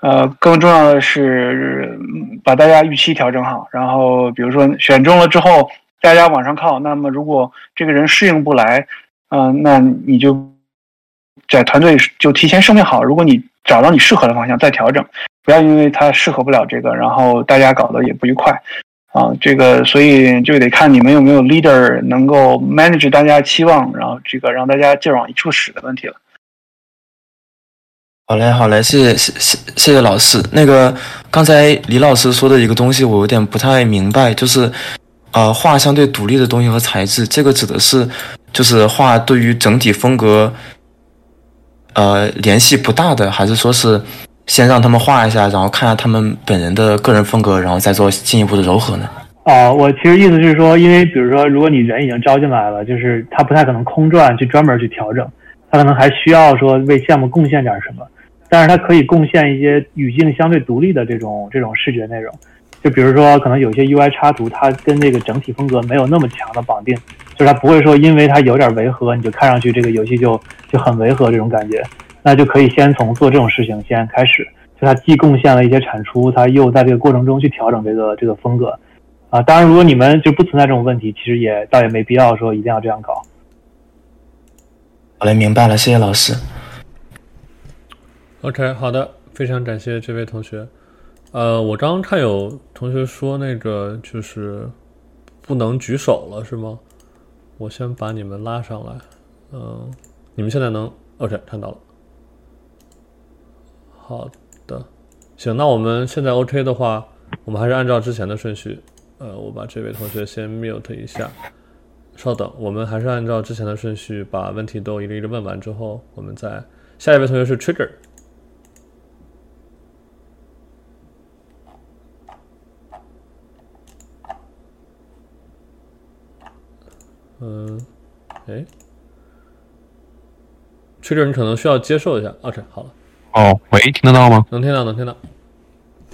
呃，更重要的是把大家预期调整好。然后，比如说选中了之后，大家往上靠。那么，如果这个人适应不来，嗯，那你就在团队就提前设定好。如果你找到你适合的方向，再调整。不要因为他适合不了这个，然后大家搞得也不愉快。啊，这个所以就得看你们有没有 leader 能够 manage 大家期望，然后这个让大家劲儿往一处使的问题了。好嘞，好嘞，谢谢谢谢谢谢老师。那个刚才李老师说的一个东西，我有点不太明白，就是呃，画相对独立的东西和材质，这个指的是就是画对于整体风格呃联系不大的，还是说是？先让他们画一下，然后看下他们本人的个人风格，然后再做进一步的柔和呢。哦，我其实意思是说，因为比如说，如果你人已经招进来了，就是他不太可能空转去专门去调整，他可能还需要说为项目贡献点什么，但是它可以贡献一些语境相对独立的这种这种视觉内容，就比如说可能有些 UI 插图，它跟这个整体风格没有那么强的绑定，就是它不会说因为它有点违和，你就看上去这个游戏就就很违和这种感觉。那就可以先从做这种事情先开始，就它既贡献了一些产出，它又在这个过程中去调整这个这个风格，啊，当然如果你们就不存在这种问题，其实也倒也没必要说一定要这样搞。好嘞，明白了，谢谢老师。OK，好的，非常感谢这位同学。呃，我刚刚看有同学说那个就是不能举手了，是吗？我先把你们拉上来。嗯，你们现在能 OK 看到了。好的，行，那我们现在 OK 的话，我们还是按照之前的顺序。呃，我把这位同学先 mute 一下，稍等，我们还是按照之前的顺序把问题都一个一个问完之后，我们再下一位同学是 Trigger。嗯，哎，Trigger，你可能需要接受一下。OK，好了。哦，喂，听得到吗？能听到，能听到。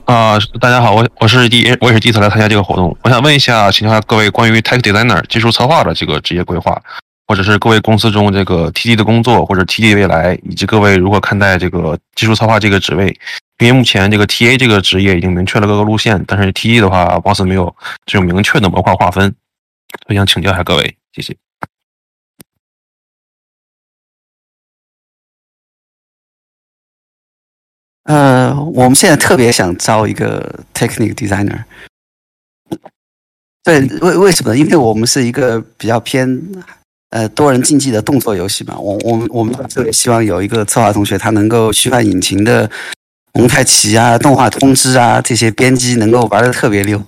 啊，大家好，我我是第一，我也是第一次来参加这个活动。我想问一下，请教各位关于 Tech Designer 技术策划的这个职业规划，或者是各位公司中这个 TD 的工作，或者 TD 未来，以及各位如何看待这个技术策划这个职位？因为目前这个 TA 这个职业已经明确了各个路线，但是 TD 的话，貌似没有这种明确的模块划分。我想请教一下各位，谢谢。呃，我们现在特别想招一个 technical designer。对，为为什么？因为我们是一个比较偏呃多人竞技的动作游戏嘛。我我们我们特别希望有一个策划同学，他能够虚幻引擎的蒙太奇啊、动画通知啊这些编辑能够玩的特别溜。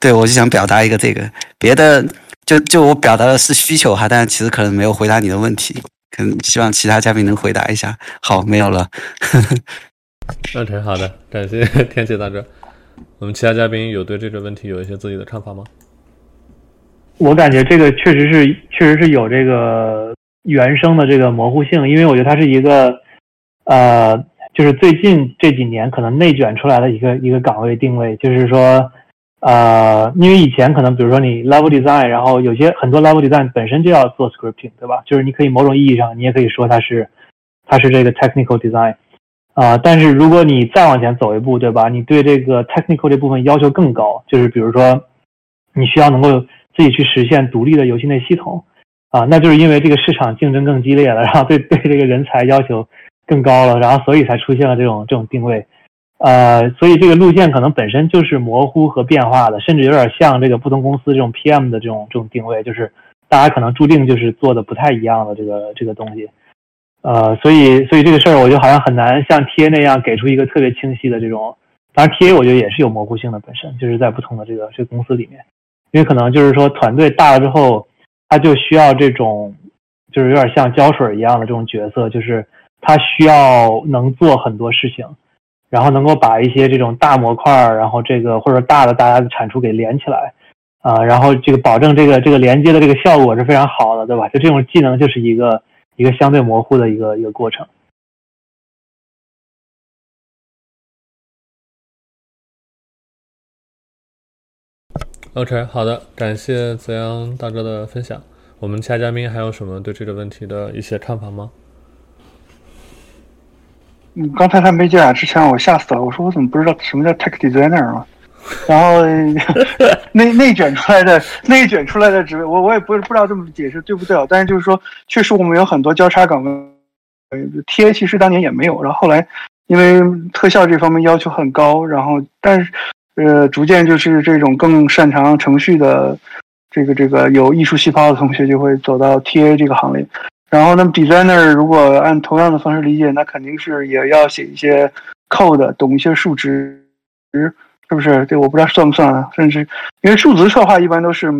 对，我就想表达一个这个，别的就就我表达的是需求哈，但是其实可能没有回答你的问题，可能希望其他嘉宾能回答一下。好，没有了。OK，好的，感谢 天气大哥。我们其他嘉宾有对这个问题有一些自己的看法吗？我感觉这个确实是，确实是有这个原生的这个模糊性，因为我觉得它是一个，呃，就是最近这几年可能内卷出来的一个一个岗位定位，就是说，呃，因为以前可能比如说你 level design，然后有些很多 level design 本身就要做 scripting，对吧？就是你可以某种意义上，你也可以说它是，它是这个 technical design。啊，但是如果你再往前走一步，对吧？你对这个 technical 这部分要求更高，就是比如说，你需要能够自己去实现独立的游戏内系统，啊，那就是因为这个市场竞争更激烈了，然后对对这个人才要求更高了，然后所以才出现了这种这种定位，呃，所以这个路线可能本身就是模糊和变化的，甚至有点像这个不同公司这种 PM 的这种这种定位，就是大家可能注定就是做的不太一样的这个这个东西。呃，所以，所以这个事儿，我觉得好像很难像 TA 那样给出一个特别清晰的这种。当然，TA 我觉得也是有模糊性的，本身就是在不同的这个这个公司里面，因为可能就是说团队大了之后，他就需要这种，就是有点像胶水一样的这种角色，就是他需要能做很多事情，然后能够把一些这种大模块，然后这个或者大的大家的产出给连起来，啊，然后这个保证这个这个连接的这个效果是非常好的，对吧？就这种技能就是一个。一个相对模糊的一个一个过程。OK，好的，感谢泽阳大哥的分享。我们其他嘉宾还有什么对这个问题的一些看法吗？嗯，刚才他没进来之前，我吓死了。我说我怎么不知道什么叫 tech designer 啊？然后 内内卷出来的 内卷出来的职位，我我也不不知道这么解释对不对啊？但是就是说，确实我们有很多交叉岗位，呃，TA 其实当年也没有，然后后来因为特效这方面要求很高，然后但是呃，逐渐就是这种更擅长程序的这个这个有艺术细胞的同学就会走到 TA 这个行列。然后那么 designer 如果按同样的方式理解，那肯定是也要写一些 code，懂一些数值。是不是？这我不知道算不算啊？甚至因为数值策划一般都是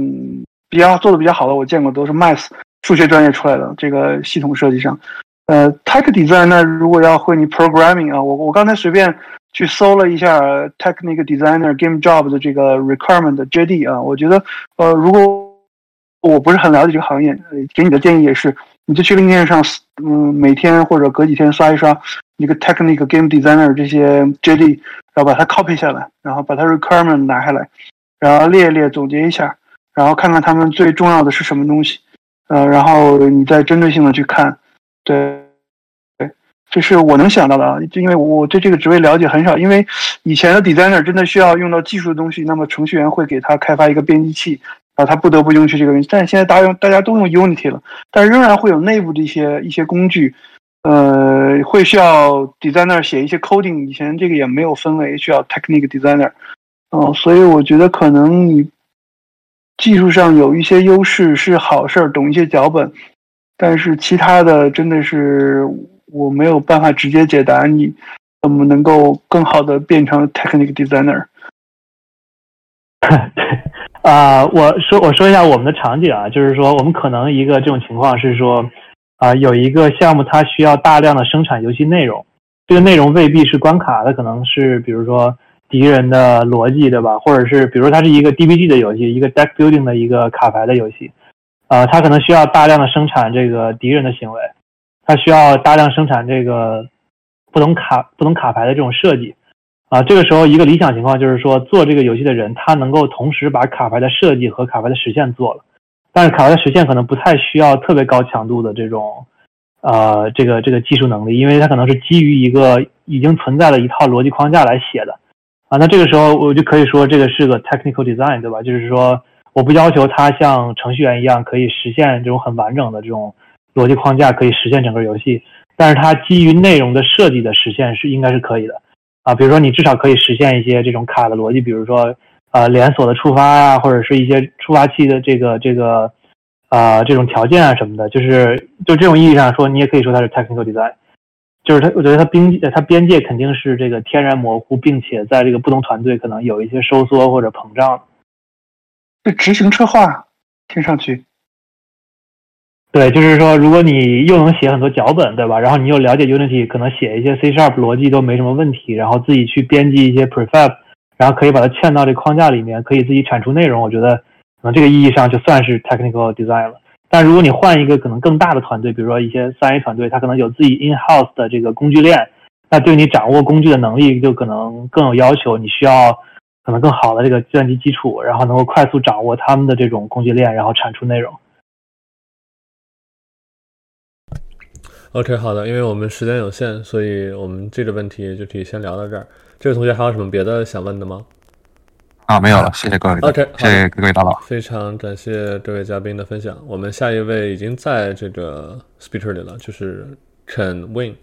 比较做的比较好的，我见过都是 Math 数学专业出来的。这个系统设计上，呃，Tech Design 那如果要会你 Programming 啊，我我刚才随便去搜了一下 Technical Designer Game Job 的这个 Requirement JD 啊，我觉得呃，如果我不是很了解这个行业，给你的建议也是，你就去 LinkedIn 上，嗯，每天或者隔几天刷一刷一个 Technical Game Designer 这些 JD。然后把它 copy 下来，然后把它 requirement 拿下来，然后列一列，总结一下，然后看看他们最重要的是什么东西，呃，然后你再针对性的去看，对，对，这是我能想到的啊，就因为我对这个职位了解很少，因为以前的 designer 真的需要用到技术的东西，那么程序员会给他开发一个编辑器，他不得不用去这个东西，但是现在大家用大家都用 Unity 了，但仍然会有内部的一些一些工具。呃，会需要 designer 写一些 coding，以前这个也没有分为需要 technical designer，哦，所以我觉得可能你技术上有一些优势是好事儿，懂一些脚本，但是其他的真的是我没有办法直接解答你怎么能够更好的变成 technical designer。啊，我说我说一下我们的场景啊，就是说我们可能一个这种情况是说。啊，有一个项目，它需要大量的生产游戏内容，这个内容未必是关卡，它可能是比如说敌人的逻辑，对吧？或者是比如它是一个 DBG 的游戏，一个 deck building 的一个卡牌的游戏，啊，它可能需要大量的生产这个敌人的行为，它需要大量生产这个不同卡不同卡牌的这种设计，啊，这个时候一个理想情况就是说，做这个游戏的人他能够同时把卡牌的设计和卡牌的实现做了。但是卡牌的实现可能不太需要特别高强度的这种，呃，这个这个技术能力，因为它可能是基于一个已经存在的一套逻辑框架来写的，啊，那这个时候我就可以说这个是个 technical design，对吧？就是说我不要求它像程序员一样可以实现这种很完整的这种逻辑框架可以实现整个游戏，但是它基于内容的设计的实现是应该是可以的，啊，比如说你至少可以实现一些这种卡的逻辑，比如说。呃，连锁的触发啊，或者是一些触发器的这个这个，啊，这种条件啊什么的，就是就这种意义上说，你也可以说它是 technical design，就是它，我觉得它边界它边界肯定是这个天然模糊，并且在这个不同团队可能有一些收缩或者膨胀。这执行策划，听上去。对，就是说，如果你又能写很多脚本，对吧？然后你又了解 Unity，可能写一些 C Sharp 逻辑都没什么问题，然后自己去编辑一些 Prefab，然后可以把它嵌到这框架里面，可以自己产出内容。我觉得，可能这个意义上就算是 Technical Design 了。但如果你换一个可能更大的团队，比如说一些三 A 团队，它可能有自己 In House 的这个工具链，那对你掌握工具的能力就可能更有要求。你需要可能更好的这个计算机基础，然后能够快速掌握他们的这种工具链，然后产出内容。OK，好的，因为我们时间有限，所以我们这个问题就可以先聊到这儿。这位同学还有什么别的想问的吗？啊，没有了，谢谢各位。OK，谢谢各位大佬。非常感谢各位嘉宾的分享。我们下一位已经在这个 speaker 里了，就是 Ken Win。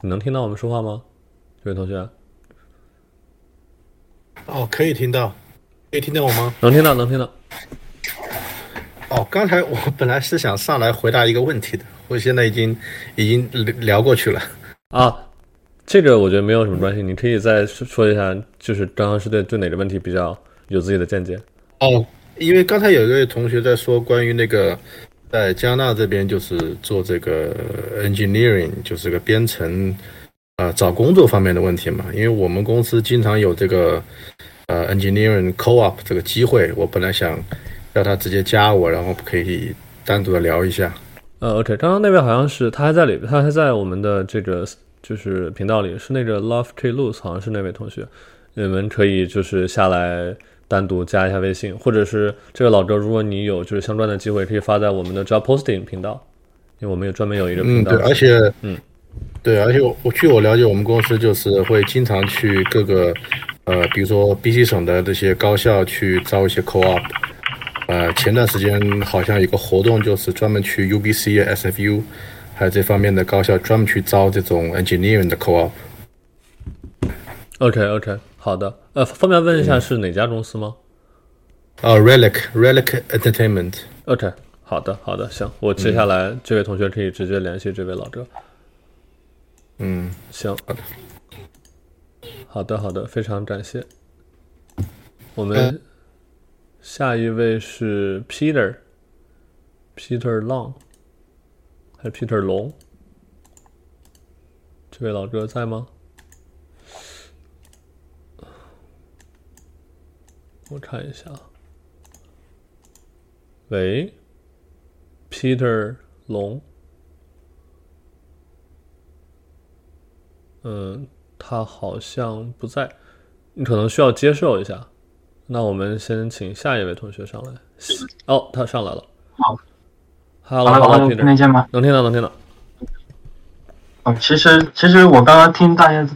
你能听到我们说话吗？这位同学？哦，可以听到，可以听到我吗？能听到，能听到。哦，刚才我本来是想上来回答一个问题的。我现在已经已经聊过去了啊，这个我觉得没有什么关系，你可以再说一下，就是刚刚是对对哪个问题比较有自己的见解？哦，因为刚才有一位同学在说关于那个在加拿大这边就是做这个 engineering，就是个编程啊找工作方面的问题嘛，因为我们公司经常有这个呃 engineering co-op 这个机会，我本来想要他直接加我，然后可以单独的聊一下。呃，OK，刚刚那位好像是他还在里，他还在我们的这个就是频道里，是那个 Love K Lose，好像是那位同学，你们可以就是下来单独加一下微信，或者是这个老哥，如果你有就是相关的机会，可以发在我们的 Job Posting 频道，因为我们有专门有一个频道。嗯，对，而且，嗯，对，而且我我据我了解，我们公司就是会经常去各个呃，比如说 BC 省的这些高校去招一些 Co-op。呃，前段时间好像有个活动，就是专门去 UBC、SFU，还有这方面的高校专门去招这种 engineering 的 co-op。OK，OK，好的。呃，方便问一下是哪家公司吗？哦，Relic，Relic Entertainment。OK，好的，好的，行，我接下来这位同学可以直接联系这位老哥。嗯，行，好的，好的，好的，非常感谢。我们。下一位是 Peter，Peter Long，还是 Peter 龙？这位老哥在吗？我看一下。喂，Peter 龙。嗯，他好像不在，你可能需要接受一下。那我们先请下一位同学上来。哦，他上来了。好，Hello，听得见吗？能听到，能听到。哦，其实其实我刚刚听大家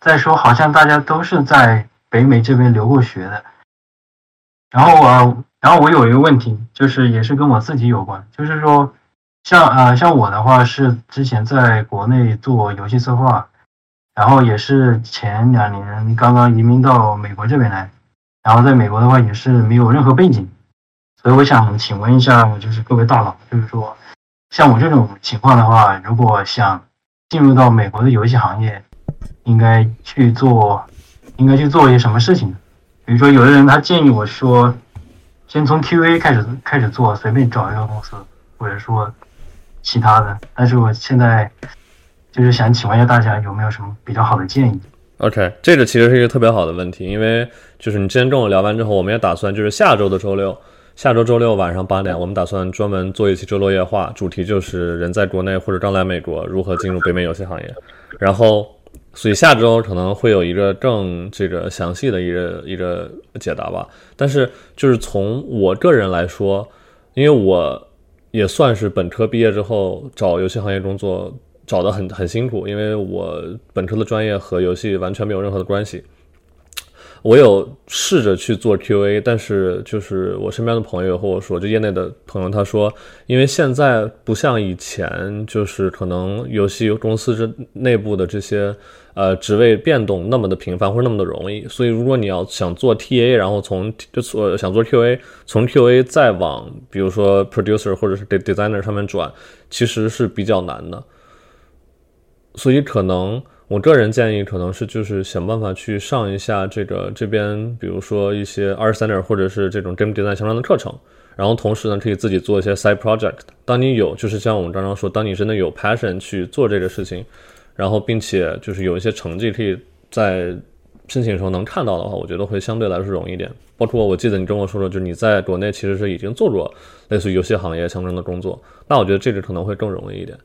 在说，好像大家都是在北美这边留过学的。然后我，然后我有一个问题，就是也是跟我自己有关，就是说，像呃，像我的话是之前在国内做游戏策划，然后也是前两年刚刚移民到美国这边来。然后在美国的话也是没有任何背景，所以我想请问一下，就是各位大佬，就是说，像我这种情况的话，如果想进入到美国的游戏行业，应该去做，应该去做一些什么事情？比如说，有的人他建议我说，先从 QA 开始开始做，随便找一个公司，或者说其他的。但是我现在就是想请问一下大家，有没有什么比较好的建议？OK，这个其实是一个特别好的问题，因为就是你今天跟我聊完之后，我们也打算就是下周的周六，下周周六晚上八点，我们打算专门做一期周六夜话，主题就是人在国内或者刚来美国如何进入北美游戏行业。然后，所以下周可能会有一个更这个详细的一个一个解答吧。但是就是从我个人来说，因为我也算是本科毕业之后找游戏行业工作。找的很很辛苦，因为我本科的专业和游戏完全没有任何的关系。我有试着去做 QA，但是就是我身边的朋友和我说，就业内的朋友他说，因为现在不像以前，就是可能游戏公司这内部的这些呃职位变动那么的频繁或者那么的容易，所以如果你要想做 TA，然后从就做想做 QA，从 QA 再往比如说 producer 或者是 designer 上面转，其实是比较难的。所以可能我个人建议可能是就是想办法去上一下这个这边，比如说一些 Art Center 或者是这种 Game Design 相关的课程，然后同时呢可以自己做一些 Side Project。当你有就是像我们刚刚说，当你真的有 passion 去做这个事情，然后并且就是有一些成绩可以在申请的时候能看到的话，我觉得会相对来说容易一点。包括我记得你跟我说说，就是你在国内其实是已经做过类似于游戏行业相关的工作，那我觉得这个可能会更容易一点。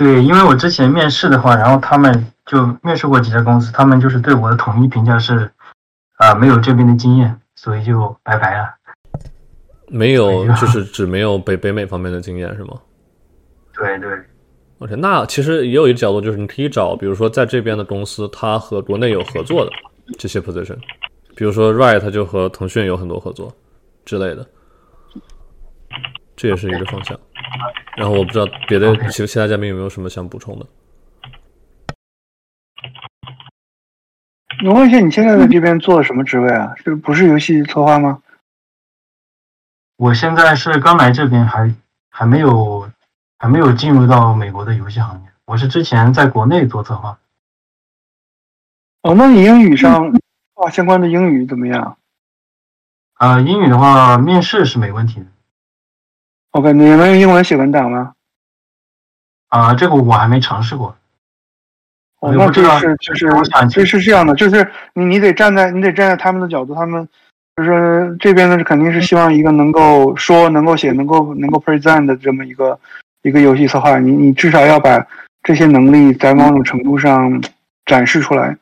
对，因为我之前面试的话，然后他们就面试过几家公司，他们就是对我的统一评价是，啊，没有这边的经验，所以就拜拜了。没有，就是只没有北北美方面的经验是吗？对对。OK，那其实也有一个角度，就是你可以找，比如说在这边的公司，它和国内有合作的这些 position，比如说 Right，它就和腾讯有很多合作之类的，这也是一个方向。然后我不知道别的其其他嘉宾有没有什么想补充的。我问一下，你现在在这边做的什么职位啊？是不是游戏策划吗？我现在是刚来这边，还还没有还没有进入到美国的游戏行业。我是之前在国内做策划。哦，那你英语上啊相关的英语怎么样？啊，英语的话，面试是没问题的。OK，你能用英文写文档吗？啊，这个我还没尝试过。哦，那就是就是就是这样的，就是你你得站在你得站在他们的角度，他们就是这边呢肯定是希望一个能够说、能够写、能够能够 present 的这么一个一个游戏策划。你你至少要把这些能力在某种程度上展示出来，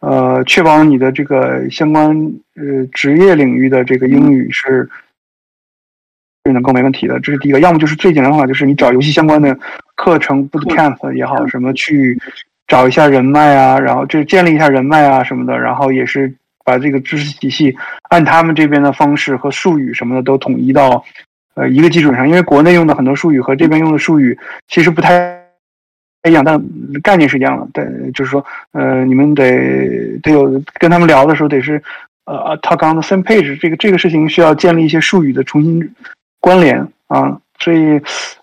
呃，确保你的这个相关呃职业领域的这个英语是。是能够没问题的，这是第一个。要么就是最简单的方法，就是你找游戏相关的课程，boot camp 也好，什么去找一下人脉啊，然后就建立一下人脉啊什么的，然后也是把这个知识体系按他们这边的方式和术语什么的都统一到呃一个基础上。因为国内用的很多术语和这边用的术语其实不太一样，但概念是一样的。对，就是说，呃，你们得得有跟他们聊的时候得是呃，talk on the same page。这个这个事情需要建立一些术语的重新。关联啊，所以，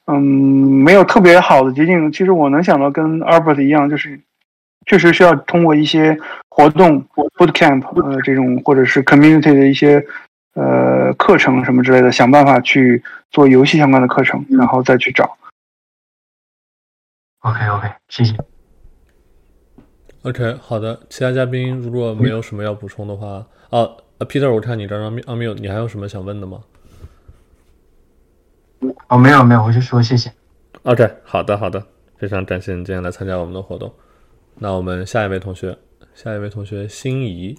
嗯，没有特别好的捷径。其实我能想到跟 Albert 一样，就是确实需要通过一些活动，boot camp，呃，这种或者是 community 的一些呃课程什么之类的，想办法去做游戏相关的课程，然后再去找。OK OK，谢谢。OK，好的。其他嘉宾如果没有什么要补充的话，啊，Peter，我看你刚刚 unmute，你还有什么想问的吗？哦，没有没有，我就说谢谢。OK，好的好的，非常感谢你今天来参加我们的活动。那我们下一位同学，下一位同学心仪。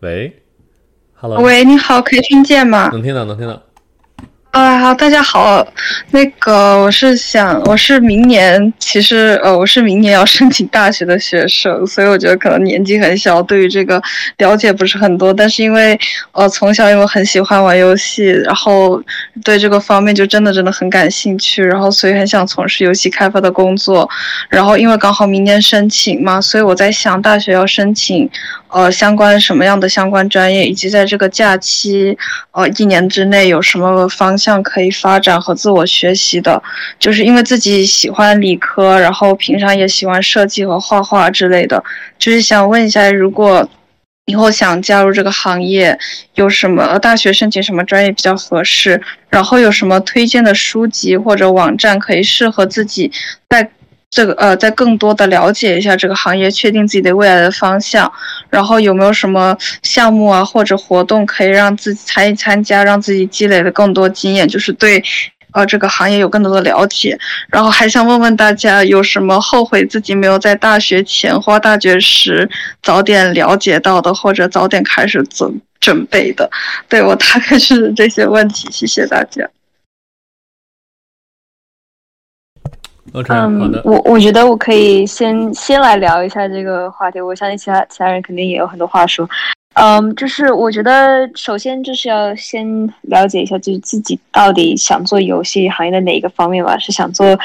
喂，Hello，喂，你好，可以听见吗？能听到，能听到。啊，好，大家好。那个，我是想，我是明年，其实呃，我是明年要申请大学的学生，所以我觉得可能年纪很小，对于这个了解不是很多。但是因为呃，从小因为很喜欢玩游戏，然后对这个方面就真的真的很感兴趣，然后所以很想从事游戏开发的工作。然后因为刚好明年申请嘛，所以我在想大学要申请呃相关什么样的相关专业，以及在这个假期呃一年之内有什么方向。样可以发展和自我学习的，就是因为自己喜欢理科，然后平常也喜欢设计和画画之类的，就是想问一下，如果以后想加入这个行业，有什么大学申请什么专业比较合适？然后有什么推荐的书籍或者网站可以适合自己在。这个呃，再更多的了解一下这个行业，确定自己的未来的方向，然后有没有什么项目啊或者活动可以让自己参与参加，让自己积累的更多经验，就是对呃这个行业有更多的了解。然后还想问问大家，有什么后悔自己没有在大学前或大学时早点了解到的，或者早点开始准准备的？对我大概是这些问题，谢谢大家。嗯，我我觉得我可以先先来聊一下这个话题。我相信其他其他人肯定也有很多话说。嗯，就是我觉得首先就是要先了解一下，就是自己到底想做游戏行业的哪一个方面吧？是想做，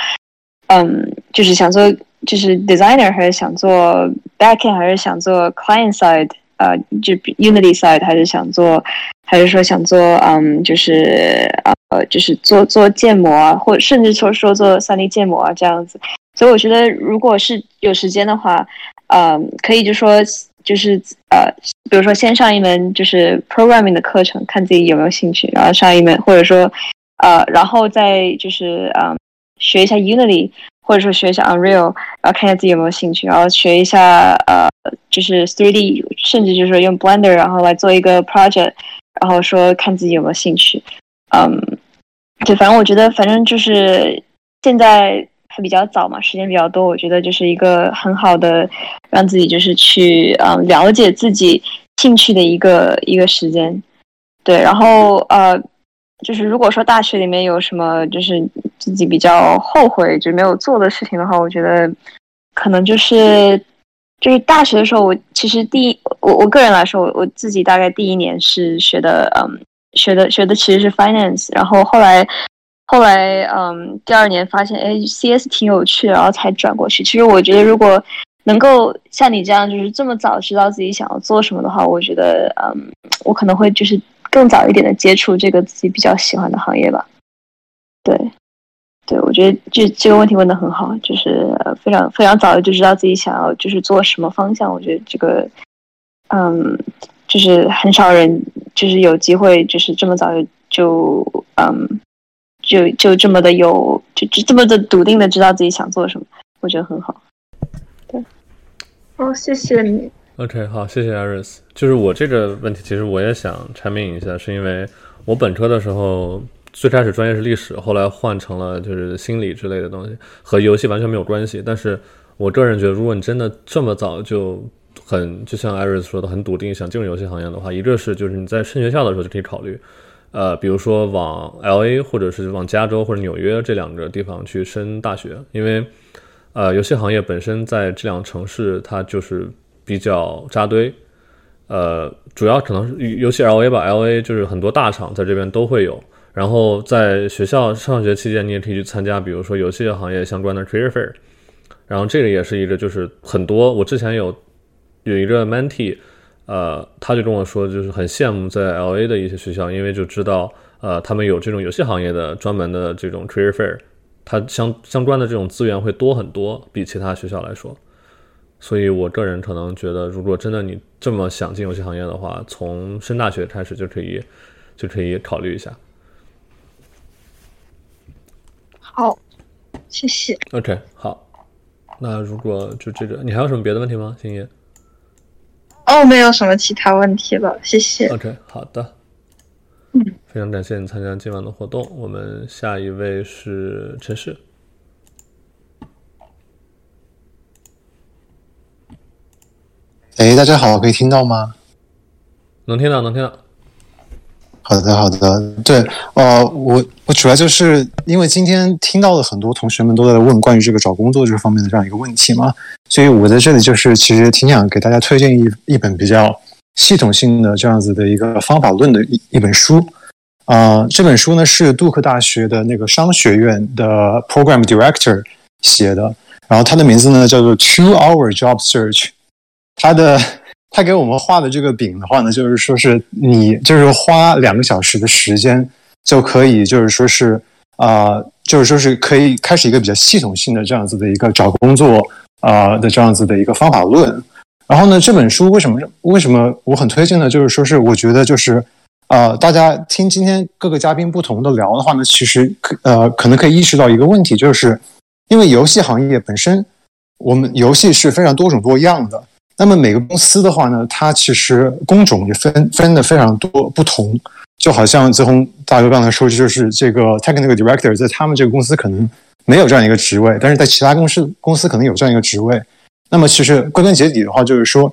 嗯，就是想做就是 designer，还是想做 backend，还是想做 client side？呃，就 Unity side，还是想做，还是说想做，嗯，就是呃，就是做做建模啊，或甚至说说做三 D 建模啊这样子。所以我觉得，如果是有时间的话，呃，可以就说就是呃，比如说先上一门就是 programming 的课程，看自己有没有兴趣，然后上一门，或者说呃，然后再就是嗯，学一下 Unity，或者说学一下 Unreal，然后看一下自己有没有兴趣，然后学一下呃，就是 3D，甚至就是用 Blender，然后来做一个 project，然后说看自己有没有兴趣，嗯，对，反正我觉得，反正就是现在。还比较早嘛，时间比较多，我觉得就是一个很好的让自己就是去嗯了解自己兴趣的一个一个时间。对，然后呃，就是如果说大学里面有什么就是自己比较后悔就没有做的事情的话，我觉得可能就是就是大学的时候，我其实第一我我个人来说，我我自己大概第一年是学的嗯学的学的其实是 finance，然后后来。后来，嗯，第二年发现，哎，CS 挺有趣，然后才转过去。其实我觉得，如果能够像你这样，就是这么早知道自己想要做什么的话，我觉得，嗯，我可能会就是更早一点的接触这个自己比较喜欢的行业吧。对，对，我觉得这这个问题问的很好，就是非常非常早的就知道自己想要就是做什么方向。我觉得这个，嗯，就是很少人就是有机会就是这么早就就，嗯。就就这么的有，就就这么的笃定的知道自己想做什么，我觉得很好。对，哦，谢谢你。OK，好，谢谢 Aris。就是我这个问题，其实我也想阐明一下，是因为我本科的时候最开始专业是历史，后来换成了就是心理之类的东西，和游戏完全没有关系。但是我个人觉得，如果你真的这么早就很，就像 Aris 说的，很笃定想进入游戏行业的话，一个是就是你在升学校的时候就可以考虑。呃，比如说往 L A 或者是往加州或者纽约这两个地方去升大学，因为呃，游戏行业本身在这两个城市它就是比较扎堆，呃，主要可能是游戏 L A 吧，L A 就是很多大厂在这边都会有，然后在学校上学期间你也可以去参加，比如说游戏行业相关的 Career Fair，然后这个也是一个就是很多，我之前有有一个 Mentee。呃，他就跟我说，就是很羡慕在 L A 的一些学校，因为就知道，呃，他们有这种游戏行业的专门的这种 career fair，它相相关的这种资源会多很多，比其他学校来说。所以我个人可能觉得，如果真的你这么想进游戏行业的话，从升大学开始就可以，就可以考虑一下。好，谢谢。OK，好。那如果就这个，你还有什么别的问题吗，星爷？哦，没有什么其他问题了，谢谢。OK，好的。嗯，非常感谢你参加今晚的活动。我们下一位是陈氏。哎，大家好，可以听到吗？能听到，能听到。好的，好的，对，呃，我我主要就是因为今天听到了很多同学们都在问关于这个找工作这方面的这样一个问题嘛，所以我在这里就是其实挺想给大家推荐一一本比较系统性的这样子的一个方法论的一一本书，啊，这本书呢是杜克大学的那个商学院的 Program Director 写的，然后他的名字呢叫做 Two Hour Job Search，他的。他给我们画的这个饼的话呢，就是说是你就是花两个小时的时间就可以，就是说是啊，就是说是可以开始一个比较系统性的这样子的一个找工作啊的这样子的一个方法论。然后呢，这本书为什么为什么我很推荐呢？就是说是我觉得就是啊，大家听今天各个嘉宾不同的聊的话呢，其实呃可能可以意识到一个问题，就是因为游戏行业本身，我们游戏是非常多种多样的。那么每个公司的话呢，它其实工种也分分的非常多不同，就好像泽宏大哥刚才说的，就是这个 technical director 在他们这个公司可能没有这样一个职位，但是在其他公司公司可能有这样一个职位。那么其实归根结底的话，就是说，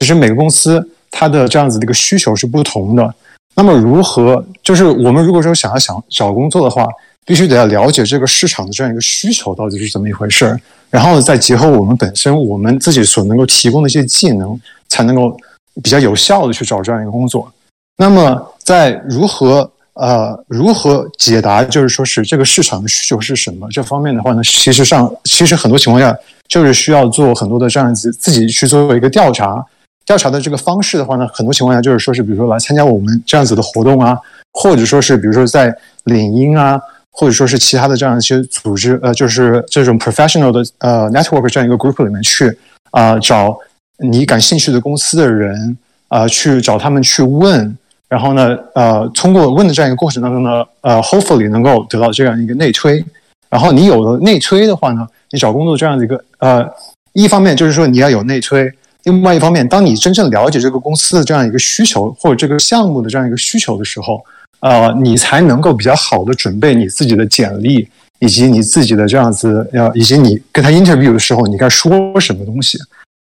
其实每个公司它的这样子的一个需求是不同的。那么如何，就是我们如果说想要想找工作的话，必须得要了解这个市场的这样一个需求到底是怎么一回事儿，然后再结合我们本身我们自己所能够提供的一些技能，才能够比较有效的去找这样一个工作。那么在如何呃如何解答，就是说是这个市场的需求是什么这方面的话呢？其实上其实很多情况下就是需要做很多的这样子自己去做一个调查。调查的这个方式的话呢，很多情况下就是说是比如说来参加我们这样子的活动啊。或者说是比如说在领英啊，或者说是其他的这样一些组织，呃，就是这种 professional 的呃 network 这样一个 group 里面去啊，找你感兴趣的公司的人啊，去找他们去问，然后呢，呃，通过问的这样一个过程当中呢，呃，hopefully 能够得到这样一个内推。然后你有了内推的话呢，你找工作这样的一个呃，一方面就是说你要有内推，另外一方面，当你真正了解这个公司的这样一个需求或者这个项目的这样一个需求的时候，呃，你才能够比较好的准备你自己的简历，以及你自己的这样子，要以及你跟他 interview 的时候，你该说什么东西，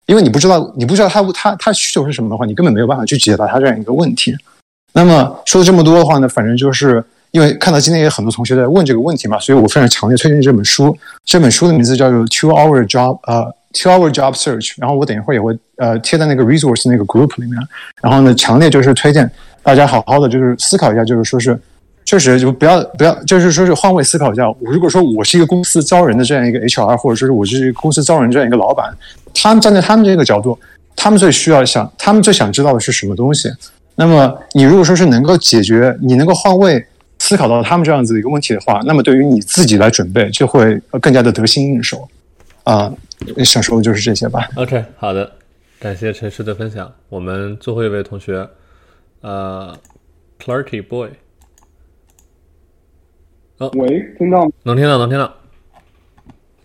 因为你不知道你不知道他他他需求是什么的话，你根本没有办法去解答他这样一个问题。那么说了这么多的话呢，反正就是。因为看到今天也有很多同学在问这个问题嘛，所以我非常强烈推荐这本书。这本书的名字叫做《Two Hour Job》呃，《Two Hour Job Search》。然后我等一会儿也会呃贴在那个 resource 那个 group 里面。然后呢，强烈就是推荐大家好好的就是思考一下，就是说是确实就不要不要，就是说是换位思考一下。如果说我是一个公司招人的这样一个 HR，或者说是我是一个公司招人这样一个老板，他们站在他们这个角度，他们最需要想，他们最想知道的是什么东西？那么你如果说是能够解决，你能够换位。思考到他们这样子的一个问题的话，那么对于你自己来准备就会更加的得心应手啊。想说的就是这些吧。OK，好的，感谢陈师的分享。我们最后一位同学，呃，Clarky Boy，哦，喂，听到吗？能听到，能听到。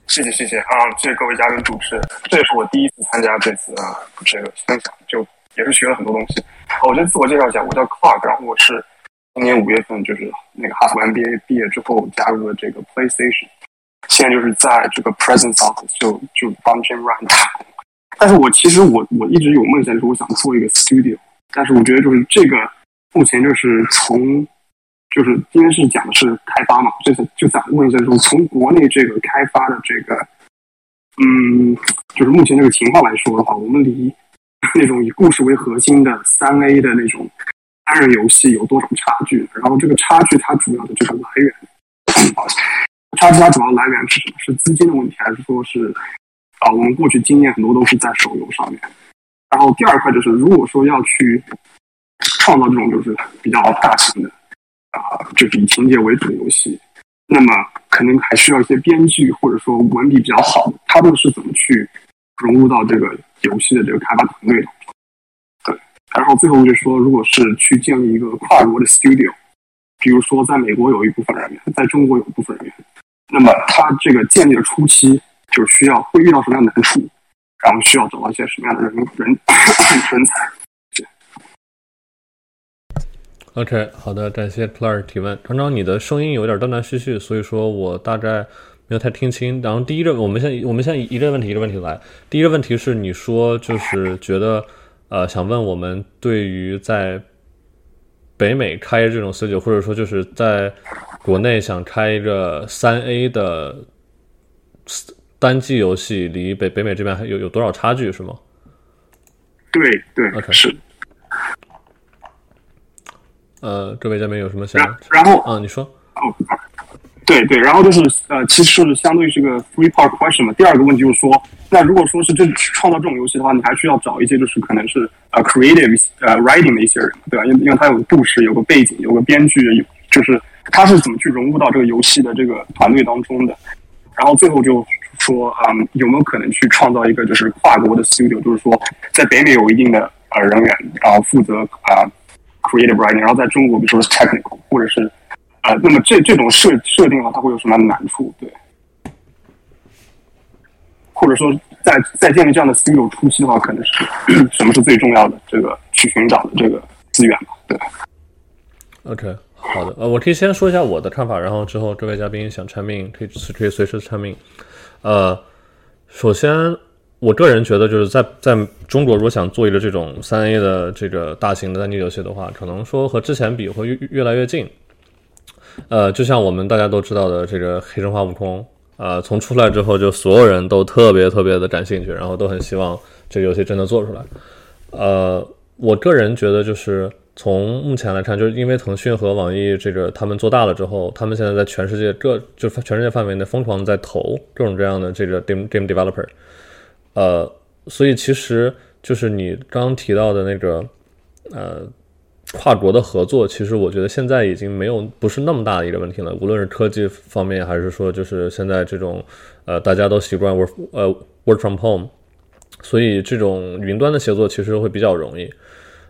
谢谢，谢谢啊！谢谢各位嘉宾主持，这也是我第一次参加这次啊这个分享，就也是学了很多东西。我先自我介绍一下，我叫 Clark，然后我是。今年五月份就是那个哈佛 MBA 毕业之后加入了这个 PlayStation，现在就是在这个 Presence Office 就就帮 Jim Ryan 打工。但是我其实我我一直有梦想，就是我想做一个 Studio。但是我觉得就是这个目前就是从就是今天是讲的是开发嘛，这次就想问一下，说从国内这个开发的这个嗯，就是目前这个情况来说的话，我们离那种以故事为核心的三 A 的那种。单人游戏有多少差距？然后这个差距它主要的这个来源，差距它主要来源是什么？是资金的问题，还是说是啊？我们过去经验很多都是在手游上面。然后第二块就是，如果说要去创造这种就是比较大型的啊，就是以情节为主的游戏，那么可能还需要一些编剧或者说文笔比较好的，他们是怎么去融入到这个游戏的这个开发团队的？对然后最后就是说，如果是去建立一个跨国的 studio，比如说在美国有一部分人员，在中国有一部分人员，那么他这个建立的初期就需要会遇到什么样的难处，然后需要找到一些什么样的人人人才。OK，好的，感谢 Clark 提问。张张，你的声音有点断断续续，所以说我大概没有太听清。然后第一个，我们先我们先一个问题一个问题来。第一个问题是你说就是觉得。呃，想问我们对于在北美开这种四九或者说就是在国内想开一个三 A 的单机游戏，离北北美这边还有有多少差距是吗？对对，OK 是。呃，各位嘉宾有什么想？然后啊，你说。哦，对对，然后就是呃，其实是相对于这个 three part question 嘛。第二个问题就是说。那如果说是这创造这种游戏的话，你还需要找一些就是可能是呃 creative 呃 writing 的一些人，对吧？因因为他有个故事，有个背景，有个编剧，有就是他是怎么去融入到这个游戏的这个团队当中的。然后最后就说，嗯，有没有可能去创造一个就是跨国的 studio，就是说在北美有一定的呃人员，然后负责啊 creative writing，然后在中国比如说 technical，或者是呃，那么这这种设设定的话，它会有什么样的难处？对。或者说，在在建立这样的 studio 初期的话，可能是 什么是最重要的？这个去寻找的这个资源嘛？对。OK，好的，呃，我可以先说一下我的看法，然后之后各位嘉宾想参命可以可以随时参命。呃，首先，我个人觉得就是在在中国，如果想做一个这种三 A 的这个大型的单机游戏的话，可能说和之前比会越越来越近。呃，就像我们大家都知道的这个《黑神话：悟空》。呃，从出来之后，就所有人都特别特别的感兴趣，然后都很希望这个游戏真的做出来。呃，我个人觉得，就是从目前来看，就是因为腾讯和网易这个他们做大了之后，他们现在在全世界各就全世界范围内疯狂的在投各种各样的这个 game game developer。呃，所以其实就是你刚刚提到的那个，呃，跨国的合作，其实我觉得现在已经没有不是那么大的一个问题了。无论是科技方面，还是说就是现在这种呃大家都习惯 work 呃 work from home，所以这种云端的协作其实会比较容易。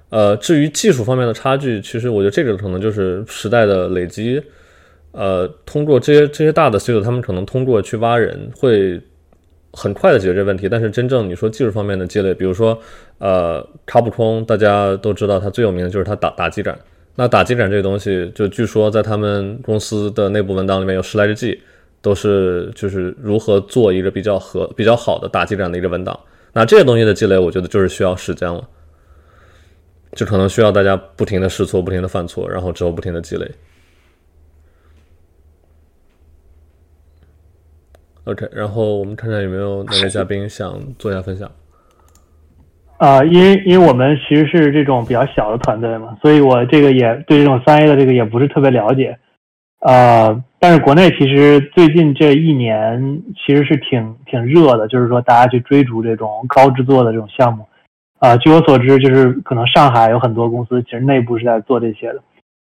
呃，至于技术方面的差距，其实我觉得这个可能就是时代的累积。呃，通过这些这些大的 C 组他们可能通过去挖人会。很快的解决这问题，但是真正你说技术方面的积累，比如说，呃，卡普空大家都知道，它最有名的就是它打打击感。那打击感这个东西，就据说在他们公司的内部文档里面有十来个 G，都是就是如何做一个比较合比较好的打击感的一个文档。那这些东西的积累，我觉得就是需要时间了，就可能需要大家不停的试错，不停的犯错，然后之后不停的积累。OK，然后我们看看有没有哪位嘉宾想做一下分享。啊，因为因为我们其实是这种比较小的团队嘛，所以我这个也对这种三 A 的这个也不是特别了解。呃，但是国内其实最近这一年其实是挺挺热的，就是说大家去追逐这种高制作的这种项目。啊，据我所知，就是可能上海有很多公司其实内部是在做这些的。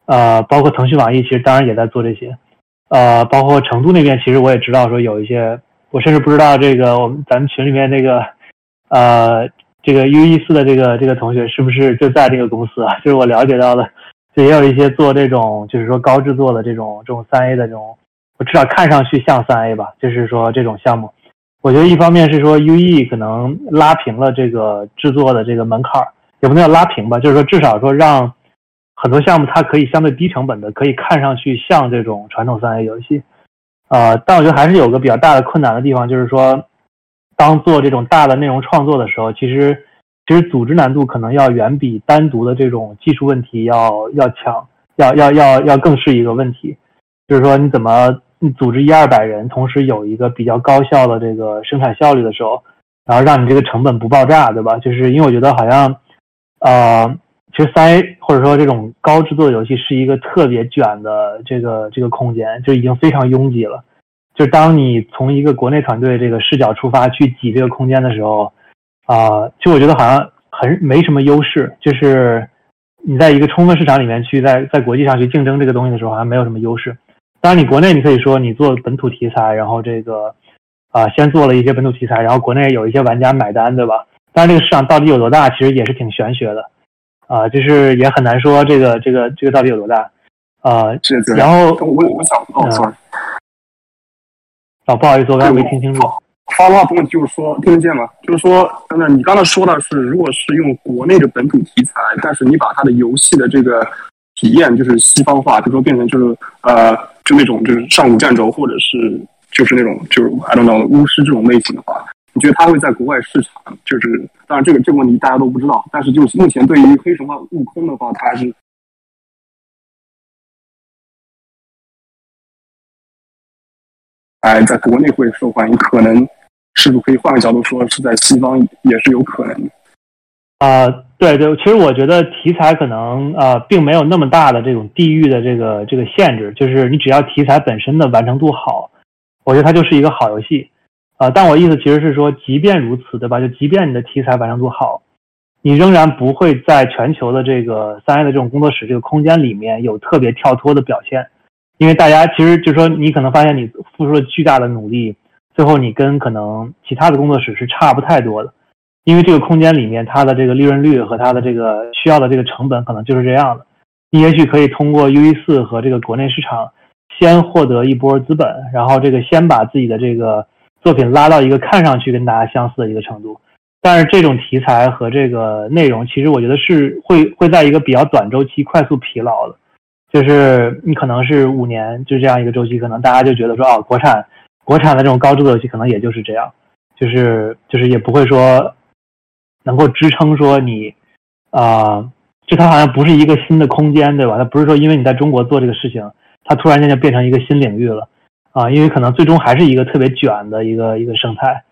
呃，包括腾讯、网易，其实当然也在做这些。呃，包括成都那边，其实我也知道说有一些，我甚至不知道这个我们咱们群里面那个，呃，这个 U 一四的这个这个同学是不是就在这个公司啊？就是我了解到的，就也有一些做这种就是说高制作的这种这种三 A 的这种，我至少看上去像三 A 吧，就是说这种项目，我觉得一方面是说 UE 可能拉平了这个制作的这个门槛儿，也不能叫拉平吧，就是说至少说让。很多项目它可以相对低成本的，可以看上去像这种传统三 A 游戏，呃，但我觉得还是有个比较大的困难的地方，就是说，当做这种大的内容创作的时候，其实其实组织难度可能要远比单独的这种技术问题要要强，要要要要更是一个问题。就是说，你怎么组织一二百人，同时有一个比较高效的这个生产效率的时候，然后让你这个成本不爆炸，对吧？就是因为我觉得好像，呃。其实三 A 或者说这种高制作游戏是一个特别卷的这个这个空间，就已经非常拥挤了。就当你从一个国内团队这个视角出发去挤这个空间的时候，啊，就我觉得好像很没什么优势。就是你在一个充分市场里面去在在国际上去竞争这个东西的时候，好像没有什么优势。当然，你国内你可以说你做本土题材，然后这个啊先做了一些本土题材，然后国内有一些玩家买单，对吧？但是这个市场到底有多大，其实也是挺玄学的。啊，就是也很难说这个这个这个到底有多大，啊，然后我我想哦，sorry，啊，不好意思，我刚才没听清楚。发的问题就是说听得见吗？就是说，那你刚才说的是，如果是用国内的本土题材，但是你把它的游戏的这个体验就是西方化，比如说变成就是呃，就那种就是上古战轴，或者是就是那种就是 I don't know 巫师这种类型的话。你觉得它会在国外市场，就是当然这个这个问题大家都不知道，但是就是目前对于黑神话悟空的话，它还是，哎，在国内会受欢迎，可能是不是可以换个角度说，是在西方也是有可能的。啊，对对，其实我觉得题材可能呃并没有那么大的这种地域的这个这个限制，就是你只要题材本身的完成度好，我觉得它就是一个好游戏。啊，但我意思其实是说，即便如此，对吧？就即便你的题材完成度好，你仍然不会在全球的这个三 A 的这种工作室这个空间里面有特别跳脱的表现，因为大家其实就是说，你可能发现你付出了巨大的努力，最后你跟可能其他的工作室是差不太多的，因为这个空间里面它的这个利润率和它的这个需要的这个成本可能就是这样的。你也许可以通过 U E 四和这个国内市场先获得一波资本，然后这个先把自己的这个。作品拉到一个看上去跟大家相似的一个程度，但是这种题材和这个内容，其实我觉得是会会在一个比较短周期快速疲劳的，就是你可能是五年就这样一个周期，可能大家就觉得说，哦，国产国产的这种高制作游戏可能也就是这样，就是就是也不会说能够支撑说你啊，就它好像不是一个新的空间，对吧？它不是说因为你在中国做这个事情，它突然间就变成一个新领域了。啊，因为可能最终还是一个特别卷的一个一个生态，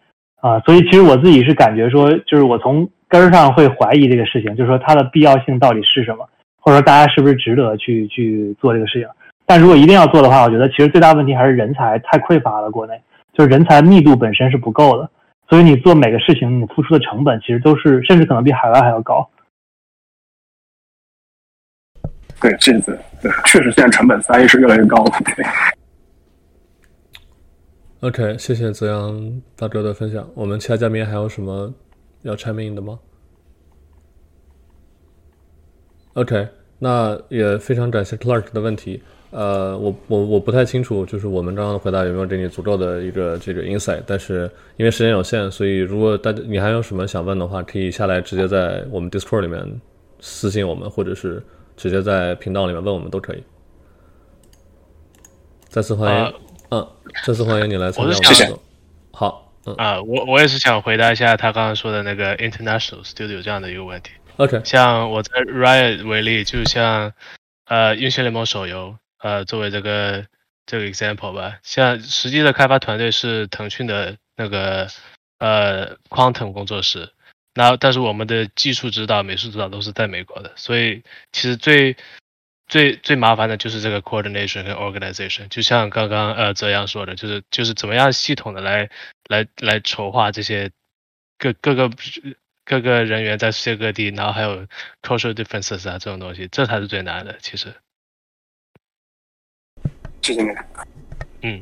啊，所以其实我自己是感觉说，就是我从根儿上会怀疑这个事情，就是说它的必要性到底是什么，或者说大家是不是值得去去做这个事情。但如果一定要做的话，我觉得其实最大问题还是人才太匮乏了，国内就是人才密度本身是不够的，所以你做每个事情，你付出的成本其实都是甚至可能比海外还要高。对，这次对，确实现在成本三 A 是越来越高了。对。OK，谢谢泽阳大哥的分享。我们其他嘉宾还有什么要 chime in 的吗？OK，那也非常感谢 Clark 的问题。呃，我我我不太清楚，就是我们刚刚的回答有没有给你足够的一个这个 insight。但是因为时间有限，所以如果大家你还有什么想问的话，可以下来直接在我们 Discord 里面私信我们，或者是直接在频道里面问我们都可以。再次欢迎。嗯，再次欢迎你来参加。谢谢。好，嗯啊，我我也是想回答一下他刚刚说的那个 international studio 这样的一个问题。OK，像我在 Riot 为例，就像呃英雄联盟手游，呃作为这个这个 example 吧，像实际的开发团队是腾讯的那个呃 Quantum 工作室，那但是我们的技术指导、美术指导都是在美国的，所以其实最。最最麻烦的就是这个 coordination 跟 organization，就像刚刚呃泽阳说的，就是就是怎么样系统的来来来筹划这些各各个各个人员在世界各地，然后还有 cultural differences 啊这种东西，这才是最难的。其实，谢谢你。嗯。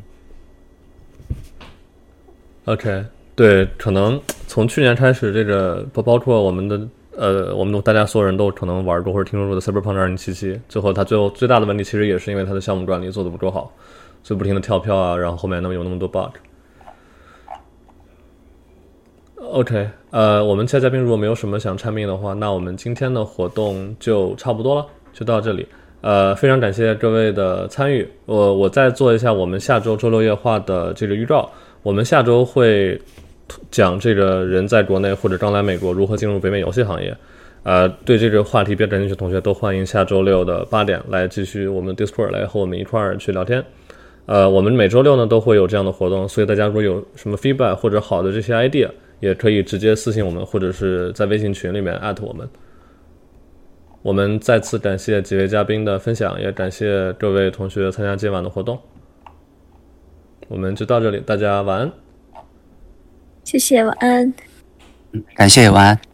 OK，对，可能从去年开始，这个不包括我们的。呃，我们大家所有人都可能玩过或者听说过的 Cyberpunk 二零七七最后它最后最大的问题其实也是因为它的项目管理做的不够好，所以不停的跳票啊，然后后面那么有那么多 bug。OK，呃，我们其他嘉宾如果没有什么想参与的话，那我们今天的活动就差不多了，就到这里。呃，非常感谢各位的参与。我我再做一下我们下周周六夜话的这个预告，我们下周会。讲这个人在国内或者刚来美国如何进入北美游戏行业，呃，对这个话题比较感兴趣的同学都欢迎下周六的八点来继续我们 Discord 来和我们一块儿去聊天。呃，我们每周六呢都会有这样的活动，所以大家如果有什么 feedback 或者好的这些 idea，也可以直接私信我们，或者是在微信群里面艾特我们。我们再次感谢几位嘉宾的分享，也感谢各位同学参加今晚的活动。我们就到这里，大家晚安。谢谢，晚安。感谢，晚安。